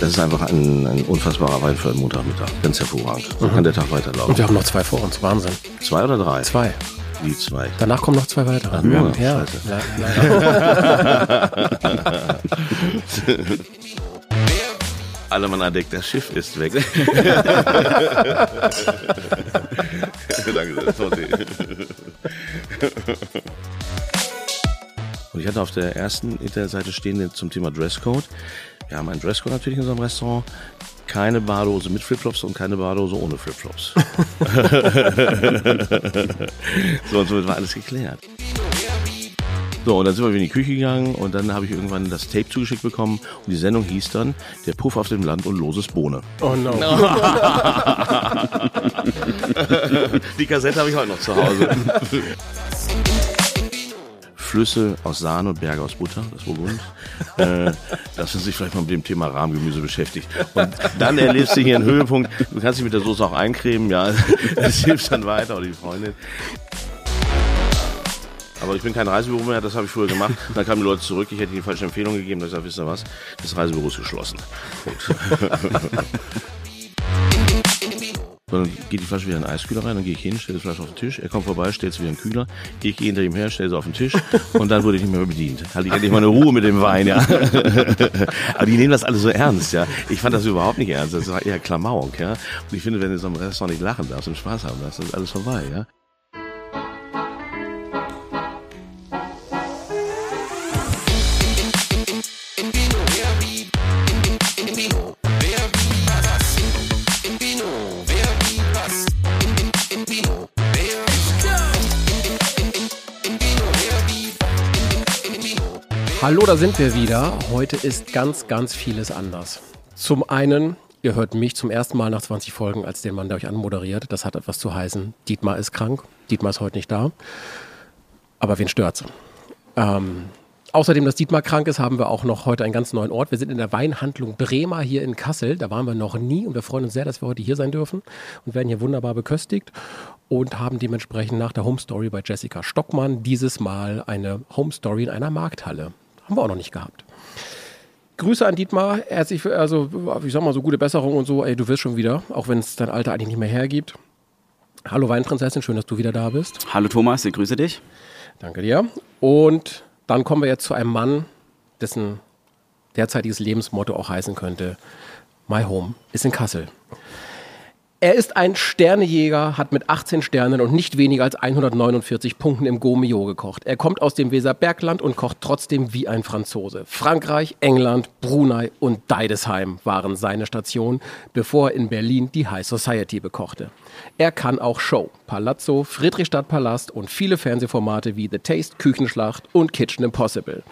Das ist einfach ein, ein unfassbarer Wein für einen Montagmittag. Ganz hervorragend. So mhm. kann der Tag weiterlaufen. Und wir haben noch zwei vor uns. Wahnsinn. Zwei oder drei? Zwei. Wie zwei? Danach kommen noch zwei weitere. Ach, nur? Ja. Scheiße. Allemann entdeckt, das Schiff ist weg. Danke, sorry. Und ich hatte auf der ersten Internetseite stehen zum Thema Dresscode. Wir haben einen Dresscode natürlich in unserem Restaurant. Keine Badehose mit Flipflops und keine Badehose ohne Flipflops. so, und somit war alles geklärt. So, und dann sind wir in die Küche gegangen und dann habe ich irgendwann das Tape zugeschickt bekommen und die Sendung hieß dann Der Puff auf dem Land und loses Bohne. Oh no. die Kassette habe ich heute noch zu Hause. Flüsse aus Sahne und Berge aus Butter, das Burgund. äh, dass man sich vielleicht mal mit dem Thema Rahmgemüse beschäftigt. Und dann erlebst du hier einen Höhepunkt. Du kannst dich mit der Soße auch eincremen, ja. Das hilft dann weiter, oder die Freundin. Aber ich bin kein Reisebüro mehr, das habe ich früher gemacht. Dann kamen die Leute zurück, ich hätte ihnen falsche Empfehlung gegeben. Da ich gesagt, wisst ihr was, das Reisebüro ist geschlossen. Dann geht die Flasche wieder in den Eiskühler rein, dann gehe ich hin, stelle die Flasche auf den Tisch, er kommt vorbei, stellt sie wieder in den Kühler, ich gehe hinter ihm her, stelle sie auf den Tisch und dann wurde ich nicht mehr bedient. Hatte ich endlich mal eine Ruhe mit dem Wein, ja. Aber die nehmen das alle so ernst, ja. Ich fand das überhaupt nicht ernst, das war eher Klamauk, ja. Und ich finde, wenn du so am Restaurant nicht lachen darfst und Spaß haben darfst, dann ist alles vorbei, ja. Hallo, da sind wir wieder. Heute ist ganz, ganz vieles anders. Zum einen, ihr hört mich zum ersten Mal nach 20 Folgen als den Mann, der euch anmoderiert. Das hat etwas zu heißen. Dietmar ist krank. Dietmar ist heute nicht da. Aber wen stört's? Ähm, außerdem, dass Dietmar krank ist, haben wir auch noch heute einen ganz neuen Ort. Wir sind in der Weinhandlung Bremer hier in Kassel. Da waren wir noch nie und wir freuen uns sehr, dass wir heute hier sein dürfen und werden hier wunderbar beköstigt und haben dementsprechend nach der Home Story bei Jessica Stockmann dieses Mal eine Home Story in einer Markthalle. Haben wir auch noch nicht gehabt. Grüße an Dietmar. Herzlich, also, ich sag mal, so gute Besserung und so. Ey, du wirst schon wieder, auch wenn es dein Alter eigentlich nicht mehr hergibt. Hallo Weinprinzessin, schön, dass du wieder da bist. Hallo Thomas, ich grüße dich. Danke dir. Und dann kommen wir jetzt zu einem Mann, dessen derzeitiges Lebensmotto auch heißen könnte: My Home ist in Kassel. Er ist ein Sternejäger, hat mit 18 Sternen und nicht weniger als 149 Punkten im Gomio gekocht. Er kommt aus dem Weserbergland und kocht trotzdem wie ein Franzose. Frankreich, England, Brunei und Deidesheim waren seine Stationen, bevor er in Berlin die High Society bekochte. Er kann auch Show, Palazzo, Friedrichstadt Palast und viele Fernsehformate wie The Taste, Küchenschlacht und Kitchen Impossible.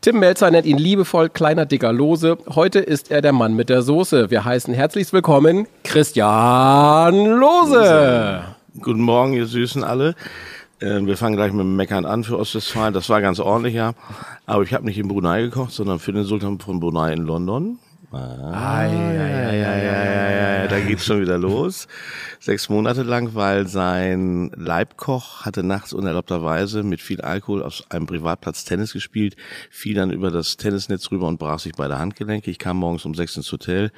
Tim Melzer nennt ihn liebevoll kleiner dicker Lose. Heute ist er der Mann mit der Soße. Wir heißen herzlich willkommen Christian Lose. Guten Morgen, ihr Süßen alle. Äh, wir fangen gleich mit dem Meckern an für Ostwestfalen. Das war ganz ordentlich, ja. Aber ich habe nicht in Brunei gekocht, sondern für den Sultan von Brunei in London. Ah, ja, ja, ja, ja, ja, da geht's schon wieder los. Sechs Monate lang, weil sein Leibkoch hatte nachts unerlaubterweise mit viel Alkohol auf einem Privatplatz Tennis gespielt, fiel dann über das Tennisnetz rüber und brach sich beide Handgelenke. Ich kam morgens um sechs ins Hotel.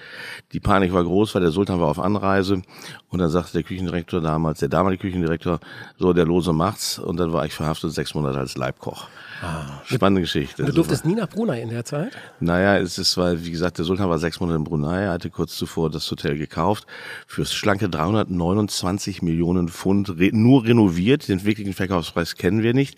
Die Panik war groß, weil der Sultan war auf Anreise und dann sagte der Küchendirektor damals, der damalige Küchendirektor, so, der Lose macht's und dann war ich verhaftet sechs Monate als Leibkoch. Ah, Spannende Geschichte. Du durftest nie nach Brunei in der Zeit? Naja, es ist, weil, wie gesagt, der Sultan war sechs Monate in Brunei, hatte kurz zuvor das Hotel gekauft, fürs schlanke 329 Millionen Pfund, re nur renoviert, den wirklichen Verkaufspreis kennen wir nicht.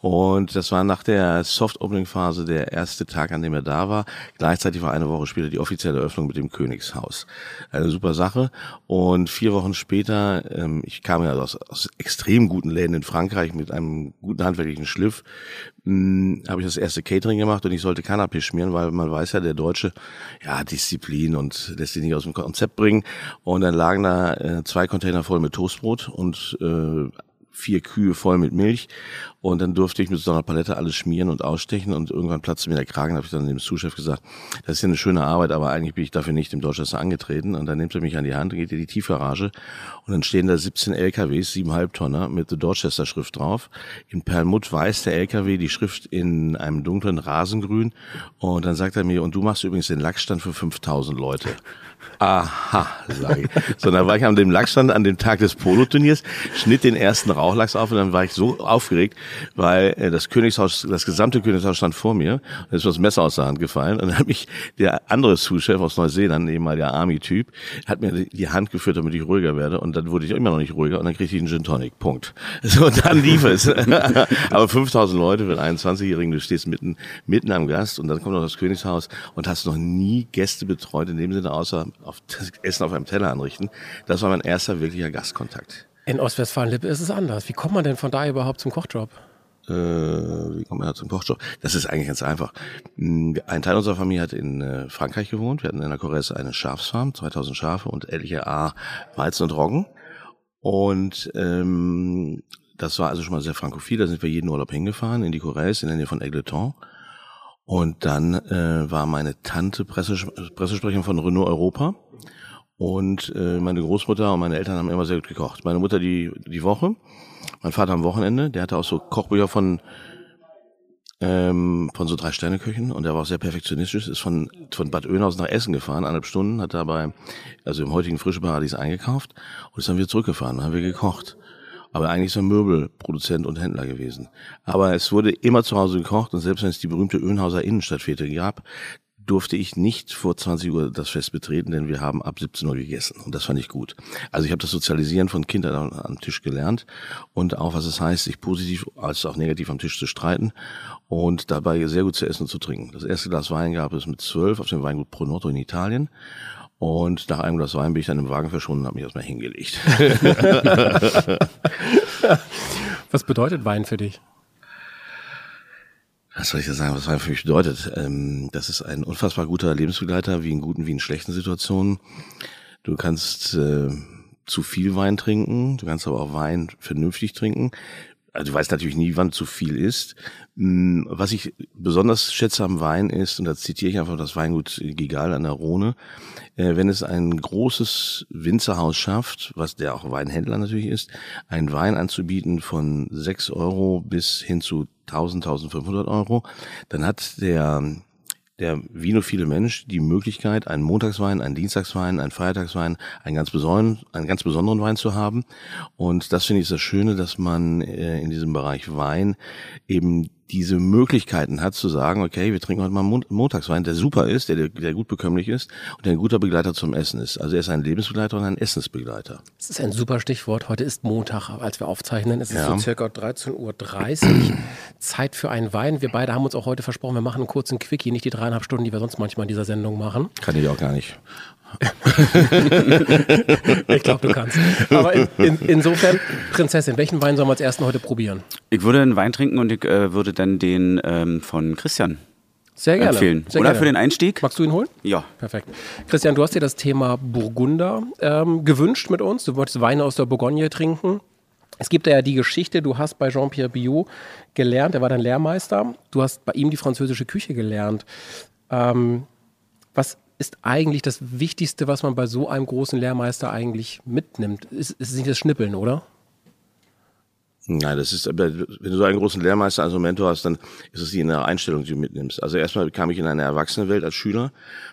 Und das war nach der Soft-Opening-Phase der erste Tag, an dem er da war. Gleichzeitig war eine Woche später die offizielle Eröffnung mit dem Königshaus. Eine super Sache. Und vier Wochen später, ähm, ich kam ja aus, aus extrem guten Läden in Frankreich mit einem guten handwerklichen Schliff, habe ich das erste Catering gemacht und ich sollte Canapé schmieren, weil man weiß ja, der Deutsche, ja, Disziplin und lässt sich nicht aus dem Konzept bringen. Und dann lagen da äh, zwei Container voll mit Toastbrot und äh, vier Kühe voll mit Milch. Und dann durfte ich mit so einer Palette alles schmieren und ausstechen. Und irgendwann platzte mir der Kragen, habe ich dann dem Zuschef gesagt, das ist ja eine schöne Arbeit, aber eigentlich bin ich dafür nicht im Dorchester angetreten. Und dann nimmt er mich an die Hand und geht in die Tiefgarage. Und dann stehen da 17 LKWs, 7,5 Tonner mit der Dorchester Schrift drauf. In Perlmutt weiß der LKW die Schrift in einem dunklen Rasengrün. Und dann sagt er mir, und du machst übrigens den Lackstand für 5000 Leute. Aha, sage ich. So, dann war ich an dem Lachsstand an dem Tag des Poloturniers, schnitt den ersten Rauchlachs auf und dann war ich so aufgeregt, weil äh, das Königshaus, das gesamte Königshaus stand vor mir und ist das Messer aus der Hand gefallen und dann hat mich der andere Zuschef aus Neuseeland, eben der Army-Typ, hat mir die Hand geführt, damit ich ruhiger werde und dann wurde ich immer noch nicht ruhiger und dann kriegte ich einen Gin Tonic, Punkt. So, und dann lief es. Aber 5000 Leute für einen 21-Jährigen, du stehst mitten, mitten am Gast und dann kommt noch das Königshaus und hast noch nie Gäste betreut, in dem Sinne außer auf das Essen auf einem Teller anrichten. Das war mein erster wirklicher Gastkontakt. In Ostwestfalen-Lippe ist es anders. Wie kommt man denn von da überhaupt zum Kochjob? Äh, wie kommt man da zum Kochjob? Das ist eigentlich ganz einfach. Hm, ein Teil unserer Familie hat in äh, Frankreich gewohnt. Wir hatten in der Corrèze eine Schafsfarm, 2000 Schafe und etliche A Weizen und Roggen. Und ähm, das war also schon mal sehr frankophil. Da sind wir jeden Urlaub hingefahren in die Corrèze in der Nähe von Egleton. Und dann äh, war meine Tante Presses Pressesprecherin von Renault Europa. Und äh, meine Großmutter und meine Eltern haben immer sehr gut gekocht. Meine Mutter die, die Woche, mein Vater am Wochenende. Der hatte auch so Kochbücher von ähm, von so drei Sterneköchen und der war auch sehr perfektionistisch, ist von, von Bad Oeynhausen nach Essen gefahren, eineinhalb Stunden, hat dabei, also im heutigen Frische Paradies eingekauft und ist dann wieder zurückgefahren, dann haben wir gekocht aber eigentlich ist er Möbelproduzent und Händler gewesen. Aber es wurde immer zu Hause gekocht und selbst wenn es die berühmte Öhnhauser Innenstadtfete gab, durfte ich nicht vor 20 Uhr das Fest betreten, denn wir haben ab 17 Uhr gegessen und das fand ich gut. Also ich habe das Sozialisieren von Kindern am Tisch gelernt und auch was es heißt, sich positiv als auch negativ am Tisch zu streiten und dabei sehr gut zu essen und zu trinken. Das erste Glas Wein gab es mit zwölf auf dem Weingut Pronotto in Italien und nach einem Glas Wein bin ich dann im Wagen verschwunden und habe mich erstmal hingelegt. was bedeutet Wein für dich? Was soll ich da sagen, was Wein für mich bedeutet? Ähm, das ist ein unfassbar guter Lebensbegleiter, wie in guten wie in schlechten Situationen. Du kannst äh, zu viel Wein trinken, du kannst aber auch Wein vernünftig trinken also du weißt natürlich nie, wann zu viel ist. Hm, was ich besonders schätze am Wein ist, und da zitiere ich einfach das Weingut Gigal an der Rhone, äh, wenn es ein großes Winzerhaus schafft, was der auch Weinhändler natürlich ist, einen Wein anzubieten von 6 Euro bis hin zu 1000, 1500 Euro, dann hat der der vinophile Mensch die Möglichkeit, einen Montagswein, einen Dienstagswein, einen Feiertagswein, einen ganz besonderen, einen ganz besonderen Wein zu haben. Und das finde ich das Schöne, dass man äh, in diesem Bereich Wein eben diese Möglichkeiten hat zu sagen, okay, wir trinken heute mal Montagswein, der super ist, der, der gut bekömmlich ist und der ein guter Begleiter zum Essen ist. Also er ist ein Lebensbegleiter und ein Essensbegleiter. Das ist ein super Stichwort. Heute ist Montag, als wir aufzeichnen. Es ist ja. so circa 13.30 Uhr. Zeit für einen Wein. Wir beide haben uns auch heute versprochen, wir machen einen kurzen Quickie, nicht die dreieinhalb Stunden, die wir sonst manchmal in dieser Sendung machen. Kann ich auch gar nicht. ich glaube, du kannst. Aber in, in, insofern, Prinzessin, welchen Wein sollen wir als ersten heute probieren? Ich würde einen Wein trinken und ich äh, würde dann den ähm, von Christian sehr gerne. empfehlen. Sehr Oder gerne. für den Einstieg? Magst du ihn holen? Ja. Perfekt. Christian, du hast dir das Thema Burgunder ähm, gewünscht mit uns. Du wolltest Weine aus der Bourgogne trinken. Es gibt ja die Geschichte, du hast bei Jean-Pierre Biot gelernt, er war dein Lehrmeister. Du hast bei ihm die französische Küche gelernt. Ähm, was ist eigentlich das Wichtigste, was man bei so einem großen Lehrmeister eigentlich mitnimmt? Ist, ist nicht das Schnippeln, oder? Nein, das ist, wenn du so einen großen Lehrmeister als Mentor hast, dann ist es die innere Einstellung, die du mitnimmst. Also erstmal kam ich in eine Erwachsenenwelt als Schüler.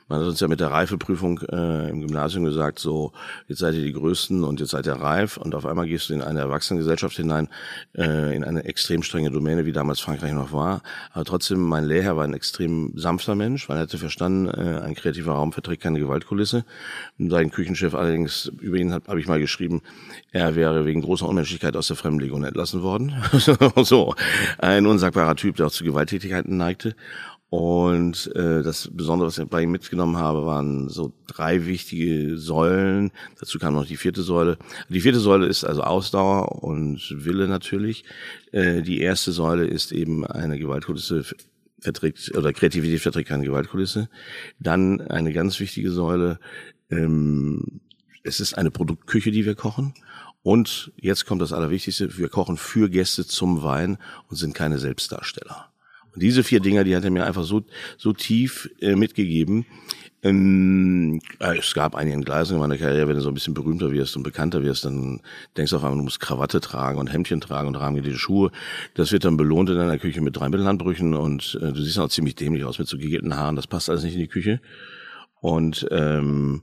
Man hat uns ja mit der Reifeprüfung äh, im Gymnasium gesagt, so, jetzt seid ihr die Größten und jetzt seid ihr reif. Und auf einmal gehst du in eine Erwachsenengesellschaft hinein, äh, in eine extrem strenge Domäne, wie damals Frankreich noch war. Aber trotzdem, mein Lehrherr war ein extrem sanfter Mensch, weil er hätte verstanden, äh, ein kreativer Raum verträgt keine Gewaltkulisse. Und sein Küchenchef allerdings, über ihn habe hab ich mal geschrieben, er wäre wegen großer Unmenschlichkeit aus der Fremdenlegion entlassen worden. so, ein unsagbarer Typ, der auch zu Gewalttätigkeiten neigte. Und äh, das Besondere, was ich bei ihm mitgenommen habe, waren so drei wichtige Säulen. Dazu kam noch die vierte Säule. Die vierte Säule ist also Ausdauer und Wille natürlich. Äh, die erste Säule ist eben eine Gewaltkulisse verträgt oder Kreativität verträgt keine Gewaltkulisse. Dann eine ganz wichtige Säule. Ähm, es ist eine Produktküche, die wir kochen. Und jetzt kommt das Allerwichtigste, wir kochen für Gäste zum Wein und sind keine Selbstdarsteller. Und diese vier Dinger, die hat er mir einfach so, so tief äh, mitgegeben. Ähm, äh, es gab einige Entgleisungen in meiner Karriere, wenn du so ein bisschen berühmter wirst und bekannter wirst, dann denkst du auf einmal, du musst Krawatte tragen und Hemdchen tragen und rahmengenähte Schuhe. Das wird dann belohnt in deiner Küche mit drei Mittelhandbrüchen und äh, du siehst auch ziemlich dämlich aus mit so gegelten Haaren. Das passt alles nicht in die Küche. Und ähm,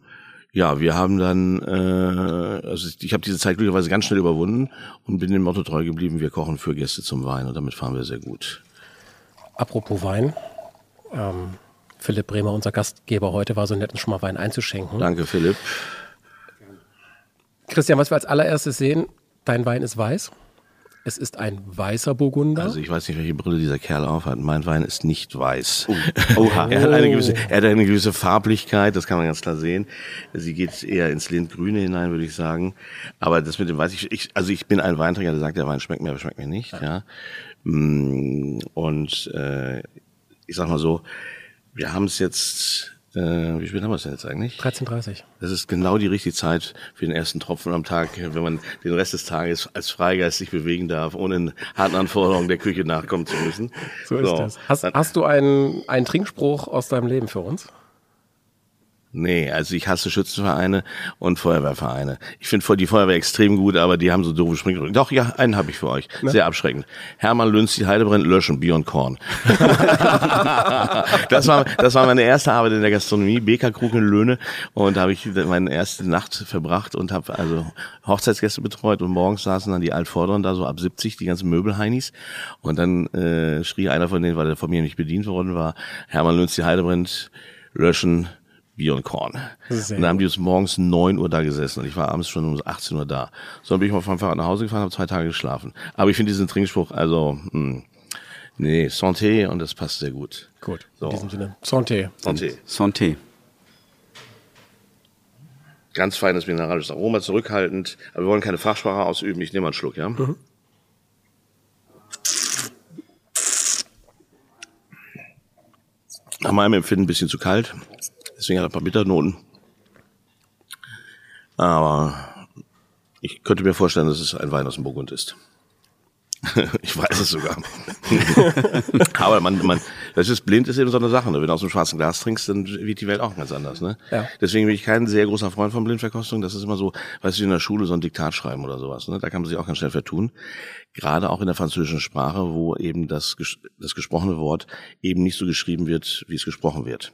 ja, wir haben dann, äh, also ich habe diese Zeit glücklicherweise ganz schnell überwunden und bin dem Motto treu geblieben, wir kochen für Gäste zum Wein und damit fahren wir sehr gut. Apropos Wein, ähm, Philipp Bremer, unser Gastgeber heute, war so nett, uns schon mal Wein einzuschenken. Danke, Philipp. Christian, was wir als allererstes sehen, dein Wein ist weiß. Es ist ein weißer Burgunder. Also ich weiß nicht, welche Brille dieser Kerl aufhat. Mein Wein ist nicht weiß. Oh. Oha. er, hat eine gewisse, er hat eine gewisse Farblichkeit, das kann man ganz klar sehen. Sie geht eher ins Lindgrüne hinein, würde ich sagen. Aber das mit dem Weiß, ich, ich, also ich bin ein Weinträger, der sagt, der Wein schmeckt mir, aber schmeckt mir nicht. Ja. ja. Mm, und äh, ich sag mal so, wir haben es jetzt äh, wie spät haben wir es denn jetzt eigentlich? 13.30 Das ist genau die richtige Zeit für den ersten Tropfen am Tag, wenn man den Rest des Tages als Freigeist sich bewegen darf, ohne in harten Anforderungen der Küche nachkommen zu müssen. So, so. ist das. Hast, hast du einen, einen Trinkspruch aus deinem Leben für uns? Nee, also ich hasse Schützenvereine und Feuerwehrvereine. Ich finde die Feuerwehr extrem gut, aber die haben so doofe Springrücken. Doch, ja, einen habe ich für euch. Ne? Sehr abschreckend. Hermann Lünz, die Heidebrennt, löschen, Beyond Korn. das, war, das war meine erste Arbeit in der Gastronomie, BK Krug in Löhne. Und da habe ich meine erste Nacht verbracht und habe also Hochzeitsgäste betreut und morgens saßen dann die Altvorderen da so ab 70, die ganzen Möbelheinis. Und dann äh, schrie einer von denen, weil der von mir nicht bedient worden war, Hermann Lünz, die Heidebrennt, löschen, Bier und Korn. Sehr und dann haben die uns morgens neun Uhr da gesessen und ich war abends schon um 18 Uhr da. So dann bin ich mal vom Fahrrad nach Hause gefahren, habe zwei Tage geschlafen. Aber ich finde diesen Trinkspruch, also, mh, hm, nee, Santé und das passt sehr gut. Gut, so. in diesem Sinne. Santé. Santé. Santé. Ganz feines mineralisches Aroma, zurückhaltend. Aber wir wollen keine Fachsprache ausüben. Ich nehme mal einen Schluck, ja? Mhm. Nach meinem Empfinden ein bisschen zu kalt. Deswegen hat er ein paar Bitternoten. Aber ich könnte mir vorstellen, dass es ein Wein aus dem Burgund ist. ich weiß es sogar. Aber man, man, das ist blind, ist eben so eine Sache. Ne? Wenn du aus dem schwarzen Glas trinkst, dann wird die Welt auch ganz anders. Ne? Ja. Deswegen bin ich kein sehr großer Freund von Blindverkostung. Das ist immer so, weißt du, in der Schule so ein Diktat schreiben oder sowas. Ne? Da kann man sich auch ganz schnell vertun. Gerade auch in der französischen Sprache, wo eben das, das gesprochene Wort eben nicht so geschrieben wird, wie es gesprochen wird.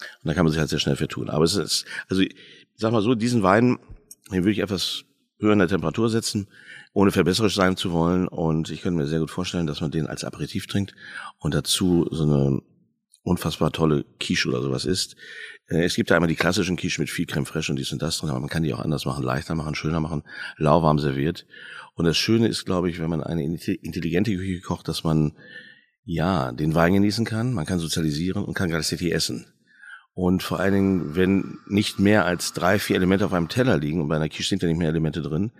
Und da kann man sich halt sehr schnell vertun. Aber es ist, also ich sag mal so, diesen Wein, den würde ich etwas höher in der Temperatur setzen, ohne verbesserisch sein zu wollen. Und ich könnte mir sehr gut vorstellen, dass man den als Aperitif trinkt und dazu so eine unfassbar tolle Quiche oder sowas isst. Äh, es gibt da einmal die klassischen Quiche mit viel Creme fraiche und dies und das drin, aber man kann die auch anders machen, leichter machen, schöner machen, lauwarm serviert. Und das Schöne ist, glaube ich, wenn man eine intelligente Küche kocht, dass man ja den Wein genießen kann, man kann sozialisieren und kann gleichzeitig essen. Und vor allen Dingen, wenn nicht mehr als drei, vier Elemente auf einem Teller liegen, und bei einer Quiche sind ja nicht mehr Elemente drin,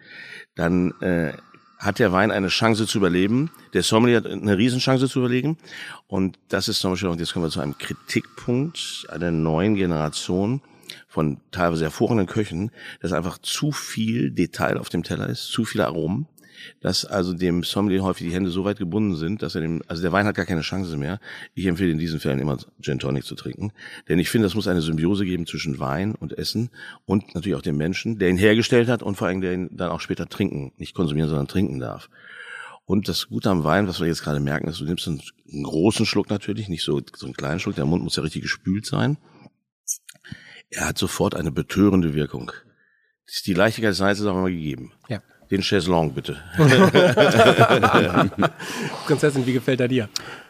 dann äh, hat der Wein eine Chance zu überleben. Der Sommelier hat eine Riesenchance zu überlegen. Und das ist zum Beispiel, und jetzt kommen wir zu einem Kritikpunkt einer neuen Generation von teilweise hervorragenden Köchen, dass einfach zu viel Detail auf dem Teller ist, zu viele Aromen dass also dem Sommelier häufig die Hände so weit gebunden sind, dass er dem, also der Wein hat gar keine Chance mehr. Ich empfehle in diesen Fällen immer Gin Tonic zu trinken, denn ich finde, es muss eine Symbiose geben zwischen Wein und Essen und natürlich auch dem Menschen, der ihn hergestellt hat und vor allem der ihn dann auch später trinken, nicht konsumieren, sondern trinken darf. Und das Gute am Wein, was wir jetzt gerade merken, ist, du nimmst einen, großen Schluck natürlich, nicht so, so einen kleinen Schluck, der Mund muss ja richtig gespült sein. Er hat sofort eine betörende Wirkung. Die Leichtigkeit des Weins ist auch immer gegeben. Ja. Den Chaiselong bitte. Prinzessin, wie gefällt er dir?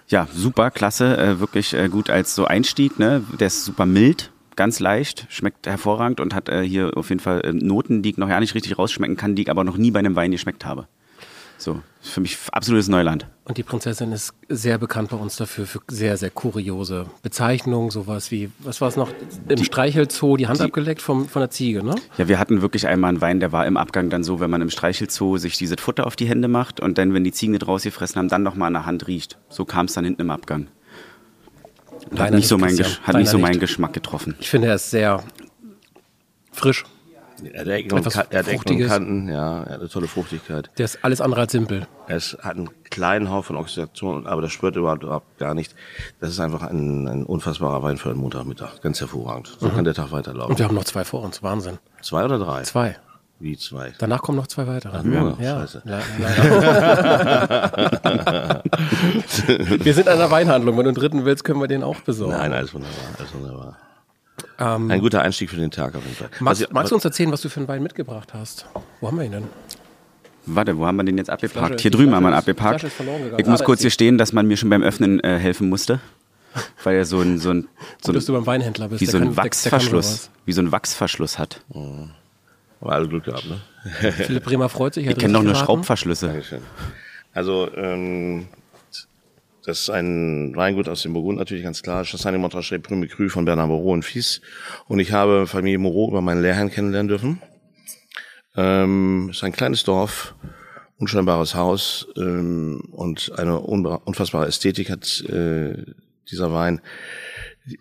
Ja, super, klasse, äh, wirklich äh, gut als so Einstieg. Ne? Der ist super mild, ganz leicht, schmeckt hervorragend und hat äh, hier auf jeden Fall äh, Noten, die ich noch gar nicht richtig rausschmecken kann, die ich aber noch nie bei einem Wein geschmeckt habe. So, für mich absolutes Neuland. Und die Prinzessin ist sehr bekannt bei uns dafür, für sehr, sehr kuriose Bezeichnungen, sowas wie, was war es noch, im die, Streichelzoo die Hand die, abgeleckt vom, von der Ziege, ne? Ja, wir hatten wirklich einmal einen Wein, der war im Abgang dann so, wenn man im Streichelzoo sich dieses Futter auf die Hände macht und dann, wenn die Ziegen nicht rausgefressen haben, dann nochmal an der Hand riecht. So kam es dann hinten im Abgang. Hat nicht, so, mein, hat nicht so meinen Geschmack getroffen. Ich finde, er ist sehr frisch, Er hat Ecken, und, er hat Ecken und Kanten, ja, er hat eine tolle Fruchtigkeit. Der ist alles andere als simpel. Es hat einen kleinen Hauch von Oxidation, aber das spürt überhaupt, gar nicht. Das ist einfach ein, ein unfassbarer Wein für einen Montagmittag. Ganz hervorragend. So mhm. kann der Tag weiterlaufen. Und wir haben noch zwei vor uns. Wahnsinn. Zwei oder drei? Zwei. Wie zwei? Danach kommen noch zwei weitere. Ach, nur? Ja. Scheiße. wir sind an der Weinhandlung. Wenn du einen dritten willst, können wir den auch besorgen. Nein, alles wunderbar. Alles wunderbar. Ähm, Ein guter Einstieg für den Tag auf jeden Fall. Magst, was, magst du uns erzählen, was du für einen Wein mitgebracht hast? Wo haben wir ihn denn? Warte, wo haben wir den jetzt abgeparkt? Hier drüben haben wir ihn abgeparkt. Ich muss kurz hier stehen, dass man mir schon beim Öffnen äh, helfen musste. Weil er so ein, so ein, so ein, du beim Weinhändler bist. Wie so ein Wachsverschluss, wie so ein Wachsverschluss hat. Mhm. Aber alle Glück gehabt, ne? Philipp Bremer freut sich. Ich kenne doch nur Schraubverschlüsse. Dankeschön. Also, ähm, das ist ein Weingut aus dem Burgund, natürlich ganz klar. Chassagne Montrachet Prime Cru von Bernard Moreau und Fies. Und ich habe Familie Moreau über meinen Lehrherrn kennenlernen dürfen. Ähm, ist ein kleines Dorf, unscheinbares Haus ähm, und eine unfassbare Ästhetik hat äh, dieser Wein.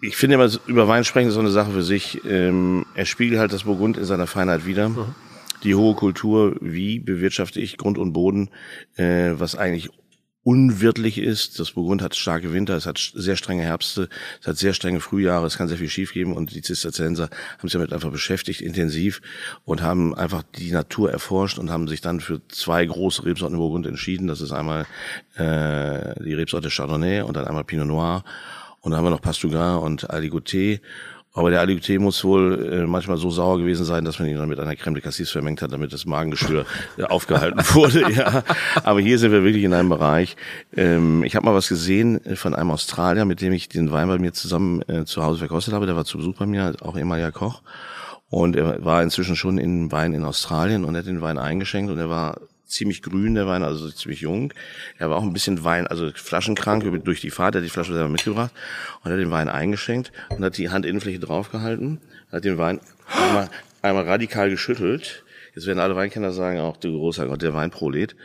Ich finde immer, über Wein sprechen ist so eine Sache für sich. Ähm, er spiegelt halt das Burgund in seiner Feinheit wieder. Mhm. Die hohe Kultur, wie bewirtschafte ich Grund und Boden, äh, was eigentlich unwirtlich ist. Das Burgund hat starke Winter, es hat sehr strenge Herbste, es hat sehr strenge Frühjahre, es kann sehr viel schiefgeben und die Zisterzienser haben sich damit einfach beschäftigt, intensiv und haben einfach die Natur erforscht und haben sich dann für zwei große Rebsorten im Burgund entschieden. Das ist einmal äh, die Rebsorte Chardonnay und dann einmal Pinot Noir. Und dann haben wir noch Pastougan und Aligoté. Aber der Aligoté muss wohl äh, manchmal so sauer gewesen sein, dass man ihn dann mit einer Creme de Cassis vermengt hat, damit das Magengeschwür äh, aufgehalten wurde. Ja. Aber hier sind wir wirklich in einem Bereich. Ähm, ich habe mal was gesehen äh, von einem Australier, mit dem ich den Wein bei mir zusammen äh, zu Hause verkostet habe. Der war zu Besuch bei mir, auch ehemaliger Koch. Und er war inzwischen schon in Wein in Australien und hat den Wein eingeschenkt und er war ziemlich grün, der Wein, also ziemlich jung. Er war auch ein bisschen Wein, also flaschenkrank durch die Fahrt, er hat die Flasche selber mitgebracht und hat den Wein eingeschenkt und hat die Handinnenfläche draufgehalten, hat den Wein einmal, einmal radikal geschüttelt. Jetzt werden alle Weinkenner sagen, auch du großer Gott, der Weinprolet.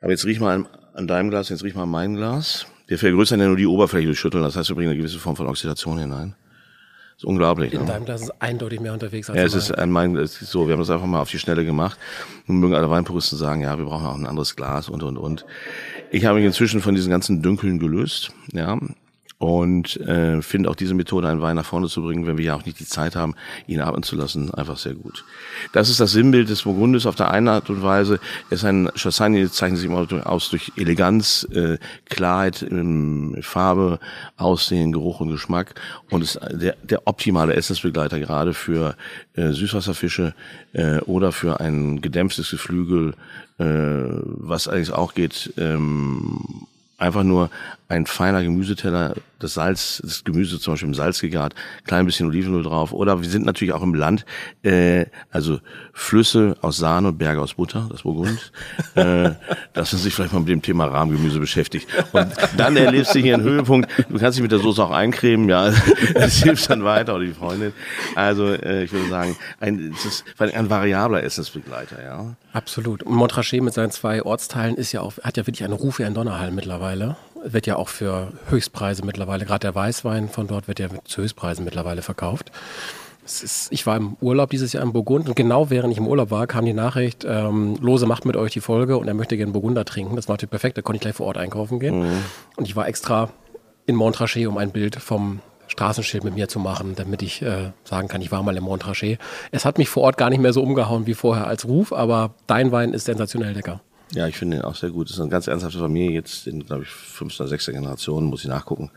Aber jetzt riech mal an, an deinem Glas, jetzt riech mal an mein Glas. Wir vergrößern ja nur die Oberfläche durch Schütteln, das heißt, wir bringen eine gewisse Form von Oxidation hinein ist unglaublich. In ne? deinem Glas ist eindeutig mehr unterwegs als Ja, es ist ein, mein, es ist so, wir haben das einfach mal auf die Schnelle gemacht. Nun mögen alle Weinpuristen sagen, ja, wir brauchen auch ein anderes Glas und, und, und. Ich habe mich inzwischen von diesen ganzen Dünkeln gelöst, ja und äh, finde auch diese Methode, einen Wein nach vorne zu bringen, wenn wir ja auch nicht die Zeit haben, ihn atmen zu lassen, einfach sehr gut. Das ist das Sinnbild des Burgundes auf der einen Art und Weise. Er ist ein Chassagne, zeichnet sich immer aus durch Eleganz, äh, Klarheit, ähm, Farbe, Aussehen, Geruch und Geschmack und ist der, der optimale Essensbegleiter gerade für äh, Süßwasserfische äh, oder für ein gedämpftes Geflügel, äh, was eigentlich auch geht, ähm, einfach nur ein feiner Gemüseteller, das Salz, das Gemüse zum Beispiel im Salz gegart, klein bisschen Olivenöl drauf. Oder wir sind natürlich auch im Land, äh, also Flüsse aus Sahne und Berge aus Butter, das Burgund, äh, dass man sich vielleicht mal mit dem Thema Rahmgemüse beschäftigt. Und dann erlebst du hier einen Höhepunkt. Du kannst dich mit der Soße auch eincremen, ja, das hilft dann weiter, oder die Freundin. Also äh, ich würde sagen, ein, es ist ein variabler Essensbegleiter, ja. Absolut. Und Montrachet mit seinen zwei Ortsteilen ist ja auch, hat ja wirklich einen Ruf wie ein Donnerhall mittlerweile wird ja auch für Höchstpreise mittlerweile, gerade der Weißwein von dort wird ja zu Höchstpreisen mittlerweile verkauft. Ist, ich war im Urlaub dieses Jahr in Burgund und genau während ich im Urlaub war, kam die Nachricht, ähm, Lose macht mit euch die Folge und er möchte gerne Burgunder trinken. Das war natürlich perfekt, da konnte ich gleich vor Ort einkaufen gehen. Mhm. Und ich war extra in Montrachet, um ein Bild vom Straßenschild mit mir zu machen, damit ich äh, sagen kann, ich war mal in Montrachet. Es hat mich vor Ort gar nicht mehr so umgehauen wie vorher als Ruf, aber dein Wein ist sensationell lecker. Ja, ich finde ihn auch sehr gut. Das ist eine ganz ernsthafte Familie, jetzt in, glaube ich, fünfter, sechster Generation, muss ich nachgucken.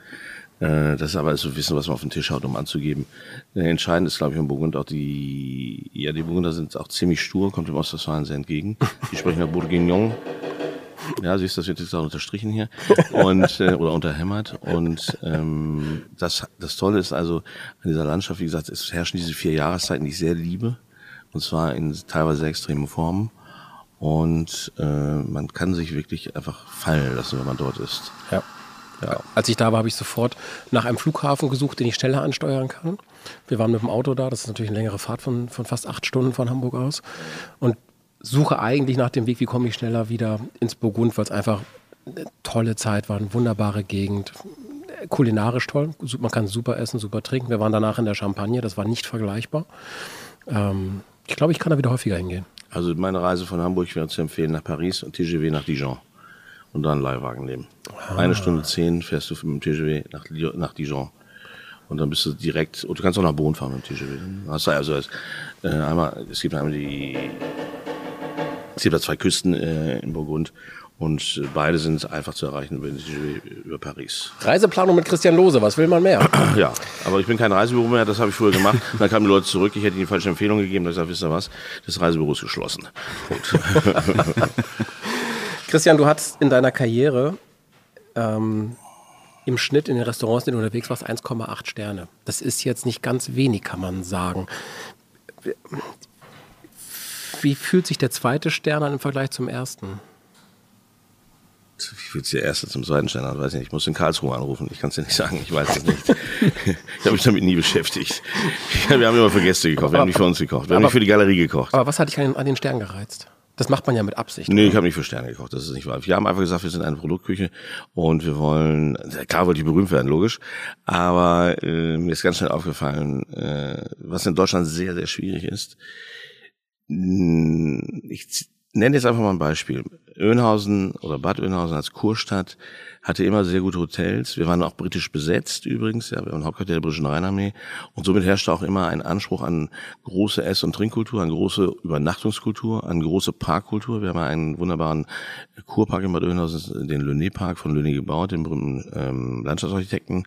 Äh, das ist aber so Wissen, was man auf den Tisch haut, um anzugeben. Äh, entscheidend ist, glaube ich, im Burgund auch die, ja, die Burgunder sind auch ziemlich stur, kommt dem Ostwestfalen sehr entgegen. Die sprechen ja Bourguignon. Ja, siehst du, das wird jetzt auch unterstrichen hier und äh, oder unterhämmert. Und ähm, das, das Tolle ist also an dieser Landschaft, wie gesagt, es herrschen diese vier Jahreszeiten, die ich sehr liebe, und zwar in teilweise sehr extremen Formen. Und äh, man kann sich wirklich einfach fallen lassen, wenn man dort ist. Ja. ja. Als ich da war, habe ich sofort nach einem Flughafen gesucht, den ich schneller ansteuern kann. Wir waren mit dem Auto da, das ist natürlich eine längere Fahrt von, von fast acht Stunden von Hamburg aus. Und suche eigentlich nach dem Weg, wie komme ich schneller wieder ins Burgund, weil es einfach eine tolle Zeit war, eine wunderbare Gegend, kulinarisch toll. Man kann super essen, super trinken. Wir waren danach in der Champagne, das war nicht vergleichbar. Ähm, ich glaube, ich kann da wieder häufiger hingehen. Also meine Reise von Hamburg wäre zu empfehlen nach Paris und TGV nach Dijon. Und dann Leihwagen nehmen. Ah. Eine Stunde zehn fährst du mit dem TGV nach, nach Dijon. Und dann bist du direkt, und du kannst auch nach Bonn fahren mit dem TGV. Hast du also äh, einmal, es gibt einmal die, es gibt da zwei Küsten äh, in Burgund und beide sind einfach zu erreichen über, über Paris. Reiseplanung mit Christian Lose, was will man mehr? Ja, aber ich bin kein Reisebüro mehr, das habe ich früher gemacht. dann kamen die Leute zurück, ich hätte ihnen falsche Empfehlung gegeben. Da ich gesagt, wisst ihr was, das Reisebüro ist geschlossen. Christian, du hattest in deiner Karriere ähm, im Schnitt in den Restaurants, in denen du unterwegs warst, 1,8 Sterne. Das ist jetzt nicht ganz wenig, kann man sagen. Wie fühlt sich der zweite Stern an im Vergleich zum ersten? Wie sich der erste zum zweiten Stern an? Weiß ich nicht. Ich muss in Karlsruhe anrufen. Ich kann es dir nicht sagen. Ich weiß es nicht. ich habe mich damit nie beschäftigt. wir haben immer für Gäste gekocht. Wir haben nicht für uns gekocht. Wir aber, haben nicht für die Galerie gekocht. Aber was hat dich an, an den Stern gereizt? Das macht man ja mit Absicht. Nee, oder? ich habe nicht für Sterne gekocht, das ist nicht wahr. Wir haben einfach gesagt, wir sind eine Produktküche und wir wollen, klar wollte ich berühmt werden, logisch, aber äh, mir ist ganz schnell aufgefallen, äh, was in Deutschland sehr, sehr schwierig ist. Ich nenne jetzt einfach mal ein Beispiel. Önhausen oder Bad Önhausen als Kurstadt hatte immer sehr gute Hotels. Wir waren auch britisch besetzt übrigens, ja, wir waren Hauptquartier der britischen Rheinarmee und somit herrschte auch immer ein Anspruch an große Ess- und Trinkkultur, an große Übernachtungskultur, an große Parkkultur. Wir haben einen wunderbaren Kurpark in Bad Oeynhausen, den Löné Park von Löné gebaut, den berühmten ähm, Landschaftsarchitekten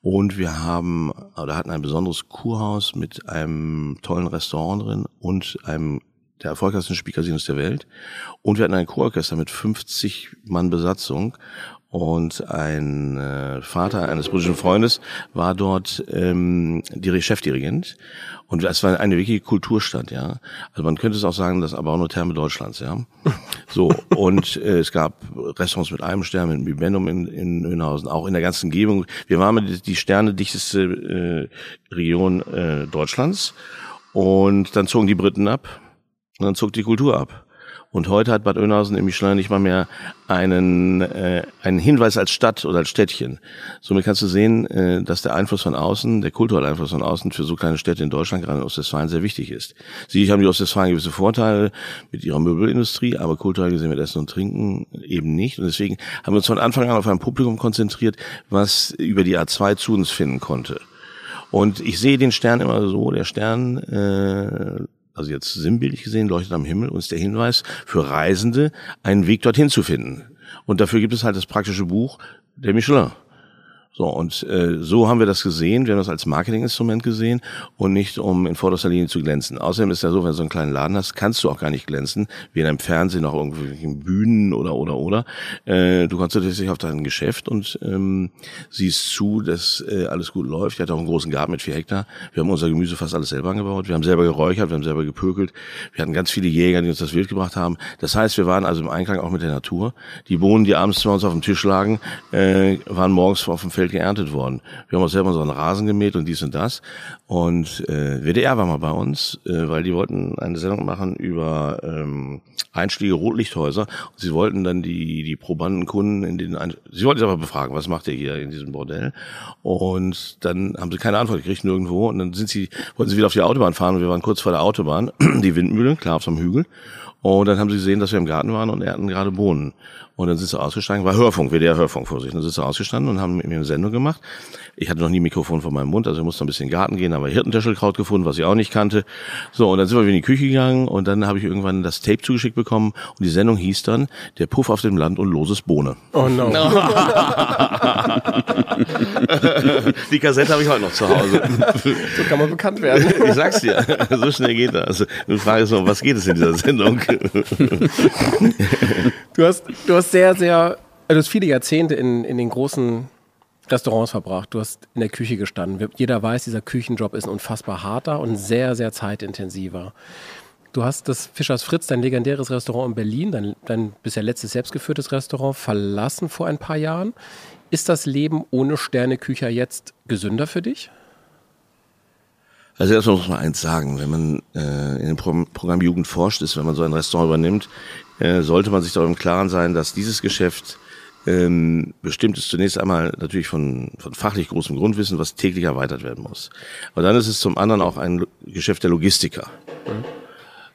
und wir haben oder hatten ein besonderes Kurhaus mit einem tollen Restaurant drin und einem der erfolgreichsten Spielcasinos der Welt. Und wir hatten ein Chororchester mit 50 Mann Besatzung. Und ein äh, Vater eines britischen Freundes war dort ähm, die Chefdirigent. Und es war eine wirkliche Kulturstadt, ja. Also man könnte es auch sagen, das aber auch nur Therme Deutschlands, ja. So, und äh, es gab Restaurants mit einem Stern, mit Bibendum in, in Önhausen, auch in der ganzen Umgebung. Wir waren mit die sternedichteste äh, Region äh, Deutschlands. Und dann zogen die Briten ab und dann zog die Kultur ab. Und heute hat Bad Oeynhausen im Michelin nicht mal mehr einen, äh, einen Hinweis als Stadt oder als Städtchen. Somit kannst du sehen, äh, dass der Einfluss von außen, der kulturelle Einfluss von außen für so kleine Städte in Deutschland, gerade in Ostwestfalen, sehr wichtig ist. Sicherlich haben die Ostwestfalen gewisse Vorteile mit ihrer Möbelindustrie, aber kulturell gesehen mit Essen und Trinken eben nicht. Und deswegen haben wir uns von Anfang an auf ein Publikum konzentriert, was über die A2 zu uns finden konnte. Und ich sehe den Stern immer so, der Stern äh, also jetzt sinnbildlich gesehen, leuchtet am Himmel uns der Hinweis für Reisende, einen Weg dorthin zu finden. Und dafür gibt es halt das praktische Buch der Michelin. So, und äh, so haben wir das gesehen. Wir haben das als Marketinginstrument gesehen und nicht, um in vorderster Linie zu glänzen. Außerdem ist ja so, wenn du so einen kleinen Laden hast, kannst du auch gar nicht glänzen, wie in einem Fernsehen, auf irgendwelchen Bühnen oder, oder, oder. Äh, du konzentrierst dich auf dein Geschäft und ähm, siehst zu, dass äh, alles gut läuft. Ich hatte auch einen großen Garten mit vier Hektar. Wir haben unser Gemüse fast alles selber angebaut. Wir haben selber geräuchert, wir haben selber gepökelt. Wir hatten ganz viele Jäger, die uns das Wild gebracht haben. Das heißt, wir waren also im Einklang auch mit der Natur. Die Bohnen, die abends bei uns auf dem Tisch lagen, äh, waren morgens auf dem Feld Feld geerntet worden. Wir haben auch selber einen Rasen gemäht und dies und das. Und äh, WDR war mal bei uns, äh, weil die wollten eine Sendung machen über ähm, Einstiege Rotlichthäuser. Und sie wollten dann die die probanden Kunden in den Ein sie wollten sie aber befragen, was macht ihr hier in diesem Bordell? Und dann haben sie keine Antwort gekriegt nirgendwo. Und dann sind sie wollten sie wieder auf die Autobahn fahren und wir waren kurz vor der Autobahn, die Windmühle, klar auf einem Hügel. Und dann haben sie gesehen, dass wir im Garten waren und er hatten gerade Bohnen. Und dann sind sie ausgestanden, war Hörfunk, WDR Hörfunk vor sich. Dann sind sie ausgestanden und haben mit mir eine Sendung gemacht. Ich hatte noch nie ein Mikrofon vor meinem Mund, also ich musste ein bisschen in den Garten gehen, aber Hirtentäschelkraut gefunden, was ich auch nicht kannte. So, und dann sind wir in die Küche gegangen und dann habe ich irgendwann das Tape zugeschickt bekommen und die Sendung hieß dann Der Puff auf dem Land und loses Bohne. Oh no. die Kassette habe ich heute noch zu Hause. So kann man bekannt werden. Ich sag's dir, so schnell geht das. Du fragst noch, was geht es in dieser Sendung? Du hast, du hast sehr, sehr, also du hast viele Jahrzehnte in, in den großen Restaurants verbracht. Du hast in der Küche gestanden. Jeder weiß, dieser Küchenjob ist ein unfassbar harter und sehr, sehr zeitintensiver. Du hast das Fischers Fritz, dein legendäres Restaurant in Berlin, dein, dein bisher letztes selbstgeführtes Restaurant, verlassen vor ein paar Jahren. Ist das Leben ohne Sternekücher jetzt gesünder für dich? Also erstmal muss man eins sagen, wenn man äh, in dem Pro Programm Jugend forscht ist, wenn man so ein Restaurant übernimmt, äh, sollte man sich darüber im Klaren sein, dass dieses Geschäft ähm, bestimmt ist zunächst einmal natürlich von, von fachlich großem Grundwissen, was täglich erweitert werden muss. Aber dann ist es zum anderen auch ein Geschäft der Logistiker. Mhm.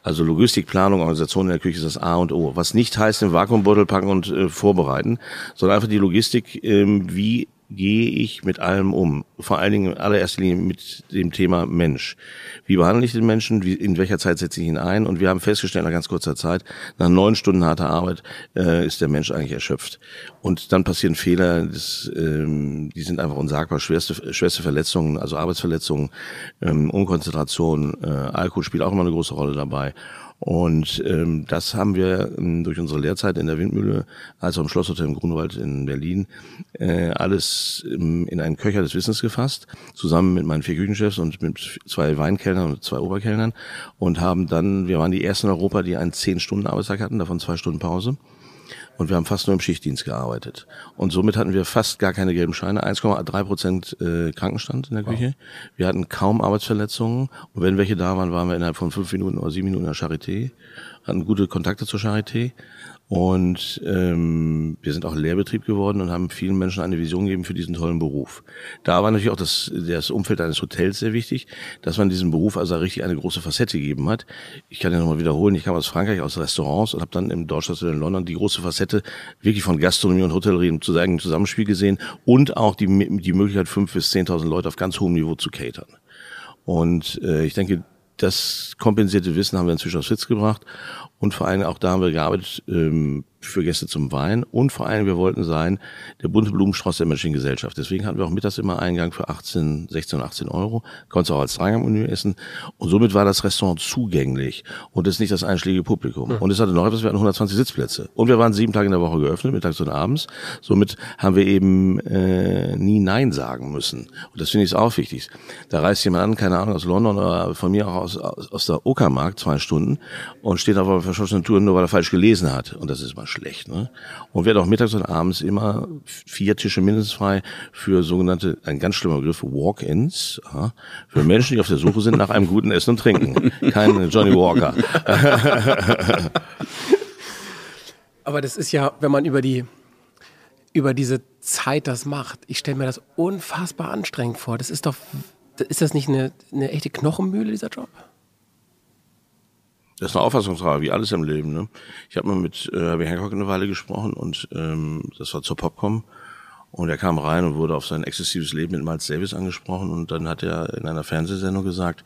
Also Logistik, Planung, Organisation in der Küche ist das A und O. Was nicht heißt, im Vakuumbeutel packen und äh, vorbereiten, sondern einfach die Logistik, ähm, wie gehe ich mit allem um? Vor allen Dingen in allererster Linie mit dem Thema Mensch. Wie behandle ich den Menschen? Wie, in welcher Zeit setze ich ihn ein? Und wir haben festgestellt nach ganz kurzer Zeit, nach neun Stunden harter Arbeit äh, ist der Mensch eigentlich erschöpft. Und dann passieren Fehler, das, ähm, die sind einfach unsagbar. Schwerste, schwerste Verletzungen, also Arbeitsverletzungen, ähm, Unkonzentration, äh, Alkohol spielt auch immer eine große Rolle dabei. Und ähm, das haben wir ähm, durch unsere Lehrzeit in der Windmühle, also im Schlosshotel im Grunewald in Berlin, äh, alles ähm, in einen Köcher des Wissens gefasst, zusammen mit meinen vier Küchenchefs und mit zwei Weinkellnern und zwei Oberkellnern. Und haben dann, wir waren die ersten in Europa, die einen zehn Stunden Arbeitstag hatten, davon zwei Stunden Pause und wir haben fast nur im Schichtdienst gearbeitet. Und somit hatten wir fast gar keine gelben Scheine, 1,3 Prozent äh, Krankenstand in der Küche. Wow. Wir hatten kaum Arbeitsverletzungen und wenn welche da waren, waren wir innerhalb von fünf Minuten oder sieben Minuten in der Charité, hatten gute Kontakte zur Charité und ähm, wir sind auch Lehrbetrieb geworden und haben vielen Menschen eine Vision gegeben für diesen tollen Beruf. Da war natürlich auch das, das Umfeld eines Hotels sehr wichtig, dass man diesem Beruf also richtig eine große Facette gegeben hat. Ich kann ja nochmal wiederholen, ich kam aus Frankreich, aus Restaurants und habe dann im Deutschland in London die große Facette wirklich von Gastronomie und Hotellerie im Zusammenspiel gesehen und auch die, die Möglichkeit, fünf bis zehntausend Leute auf ganz hohem Niveau zu catern. Und äh, ich denke, das kompensierte Wissen haben wir inzwischen aufs Sitz gebracht. Und vor allem auch da haben wir gearbeitet ähm, für Gäste zum Wein und vor allem wir wollten sein der bunte Blumenstrauß der Menschengesellschaft. Deswegen hatten wir auch mittags immer Eingang für 18, 16 und 18 Euro. Konntest auch als Dreigangmenü essen und somit war das Restaurant zugänglich und es ist nicht das einschlägige Publikum. Mhm. Und es hatte noch etwas, wir hatten 120 Sitzplätze und wir waren sieben Tage in der Woche geöffnet, mittags und abends. Somit haben wir eben äh, nie Nein sagen müssen. Und das finde ich auch wichtig. Da reist jemand an, keine Ahnung, aus London oder von mir auch aus, aus, aus der Uckermark, zwei Stunden und steht auf einer verschossenen Tour nur, weil er falsch gelesen hat. Und das ist mal schlecht. Ne? Und wir hatten auch mittags und abends immer vier Tische mindestens frei für sogenannte, ein ganz schlimmer Begriff, Walk-ins. Ja, für Menschen, die auf der Suche sind nach einem guten Essen und Trinken. Kein Johnny Walker. Aber das ist ja, wenn man über die über diese Zeit das macht. Ich stelle mir das unfassbar anstrengend vor. Das ist doch, ist das nicht eine, eine echte Knochenmühle, dieser Job? Das ist eine Auffassungsfrage, wie alles im Leben. Ne? Ich habe mal mit äh, Herbie Hancock eine Weile gesprochen und ähm, das war zur Popcom. Und er kam rein und wurde auf sein exzessives Leben mit Miles Davis angesprochen und dann hat er in einer Fernsehsendung gesagt,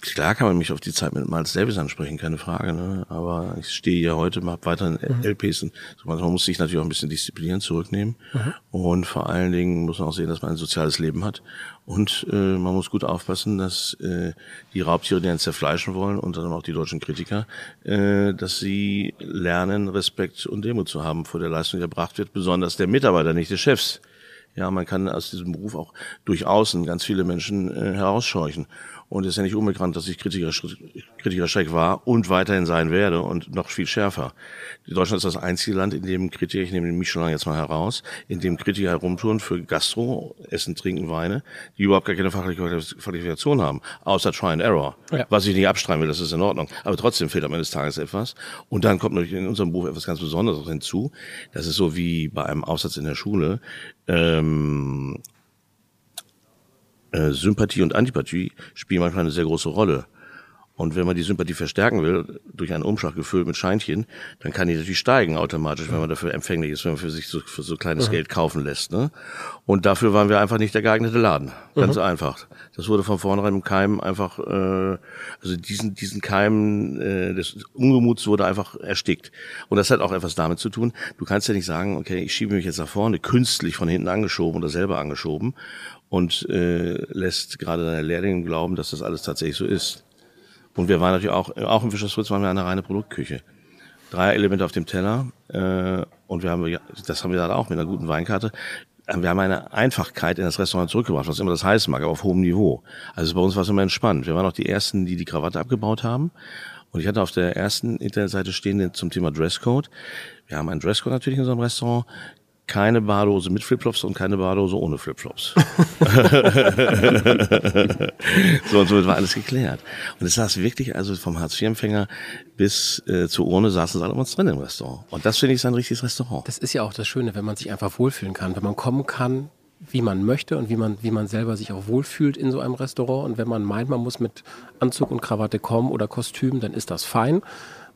Klar kann man mich auf die Zeit mit Miles Davis ansprechen, keine Frage. Ne? Aber ich stehe ja heute, habe weiterhin mhm. LPs und so, man muss sich natürlich auch ein bisschen disziplinieren, zurücknehmen. Mhm. Und vor allen Dingen muss man auch sehen, dass man ein soziales Leben hat. Und äh, man muss gut aufpassen, dass äh, die Raubtiere, die einen zerfleischen wollen, und dann auch die deutschen Kritiker, äh, dass sie lernen, Respekt und Demut zu haben vor der Leistung, die erbracht wird, besonders der Mitarbeiter, nicht des Chefs. Ja, man kann aus diesem Beruf auch durch außen ganz viele Menschen äh, herausscheuchen. Und es ist ja nicht unbekannt, dass ich Kritiker, Kritiker Schreck war und weiterhin sein werde und noch viel schärfer. Deutschland ist das einzige Land, in dem Kritiker, ich nehme mich schon lange jetzt mal heraus, in dem Kritiker herumtouren für Gastro, Essen, Trinken, Weine, die überhaupt gar keine fachliche Qualifikation haben, außer Try and Error. Ja. Was ich nicht abstreiten will, das ist in Ordnung. Aber trotzdem fehlt am Ende des Tages etwas. Und dann kommt natürlich in unserem Buch etwas ganz Besonderes hinzu. Das ist so wie bei einem Aufsatz in der Schule. Ähm, äh, Sympathie und Antipathie spielen manchmal eine sehr große Rolle. Und wenn man die Sympathie verstärken will, durch einen Umschlag gefüllt mit Scheinchen, dann kann die natürlich steigen automatisch, wenn man dafür empfänglich ist, wenn man für sich so, für so kleines mhm. Geld kaufen lässt. Ne? Und dafür waren wir einfach nicht der geeignete Laden. Ganz mhm. einfach. Das wurde von vornherein im Keim einfach, äh, also diesen, diesen Keim äh, des Ungemuts wurde einfach erstickt. Und das hat auch etwas damit zu tun, du kannst ja nicht sagen, okay, ich schiebe mich jetzt nach vorne, künstlich von hinten angeschoben oder selber angeschoben und äh, lässt gerade deine Lehrlinge glauben, dass das alles tatsächlich so ist. Und wir waren natürlich auch, auch im Fischersfritz waren wir eine reine Produktküche. Drei Elemente auf dem Teller äh, und wir haben, das haben wir dann auch mit einer guten Weinkarte. Wir haben eine Einfachkeit in das Restaurant zurückgebracht, was immer das heißen mag, aber auf hohem Niveau. Also bei uns war es immer entspannt. Wir waren auch die Ersten, die die Krawatte abgebaut haben. Und ich hatte auf der ersten Internetseite stehen zum Thema Dresscode. Wir haben einen Dresscode natürlich in unserem Restaurant keine Badehose mit Flipflops und keine Badehose ohne Flipflops. so und somit war alles geklärt. Und es saß wirklich, also vom Hartz-IV-Empfänger bis äh, zur Urne saßen sie alle uns drin im Restaurant. Und das finde ich ist ein richtiges Restaurant. Das ist ja auch das Schöne, wenn man sich einfach wohlfühlen kann, wenn man kommen kann, wie man möchte und wie man, wie man selber sich auch wohlfühlt in so einem Restaurant. Und wenn man meint, man muss mit Anzug und Krawatte kommen oder Kostüm, dann ist das fein.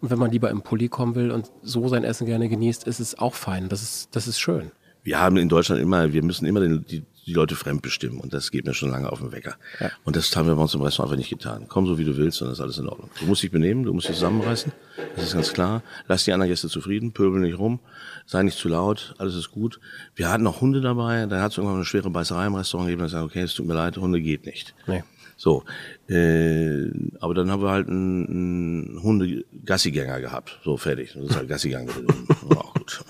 Und wenn man lieber im Pulli kommen will und so sein Essen gerne genießt, ist es auch fein. Das ist, das ist schön. Wir haben in Deutschland immer, wir müssen immer den, die, die Leute fremdbestimmen und das geht mir schon lange auf den Wecker. Ja. Und das haben wir bei uns im Restaurant einfach nicht getan. Komm so wie du willst und das ist alles in Ordnung. Du musst dich benehmen, du musst dich zusammenreißen, das ist ganz klar. Lass die anderen Gäste zufrieden, pöbel nicht rum, sei nicht zu laut, alles ist gut. Wir hatten auch Hunde dabei, da hat es irgendwann eine schwere Beißerei im Restaurant gegeben, und gesagt, okay, es tut mir leid, Hunde geht nicht. Nee. So, äh, aber dann haben wir halt einen, einen Hunde-Gassigänger gehabt. So, fertig. Das ist halt Gassigang. auch gut.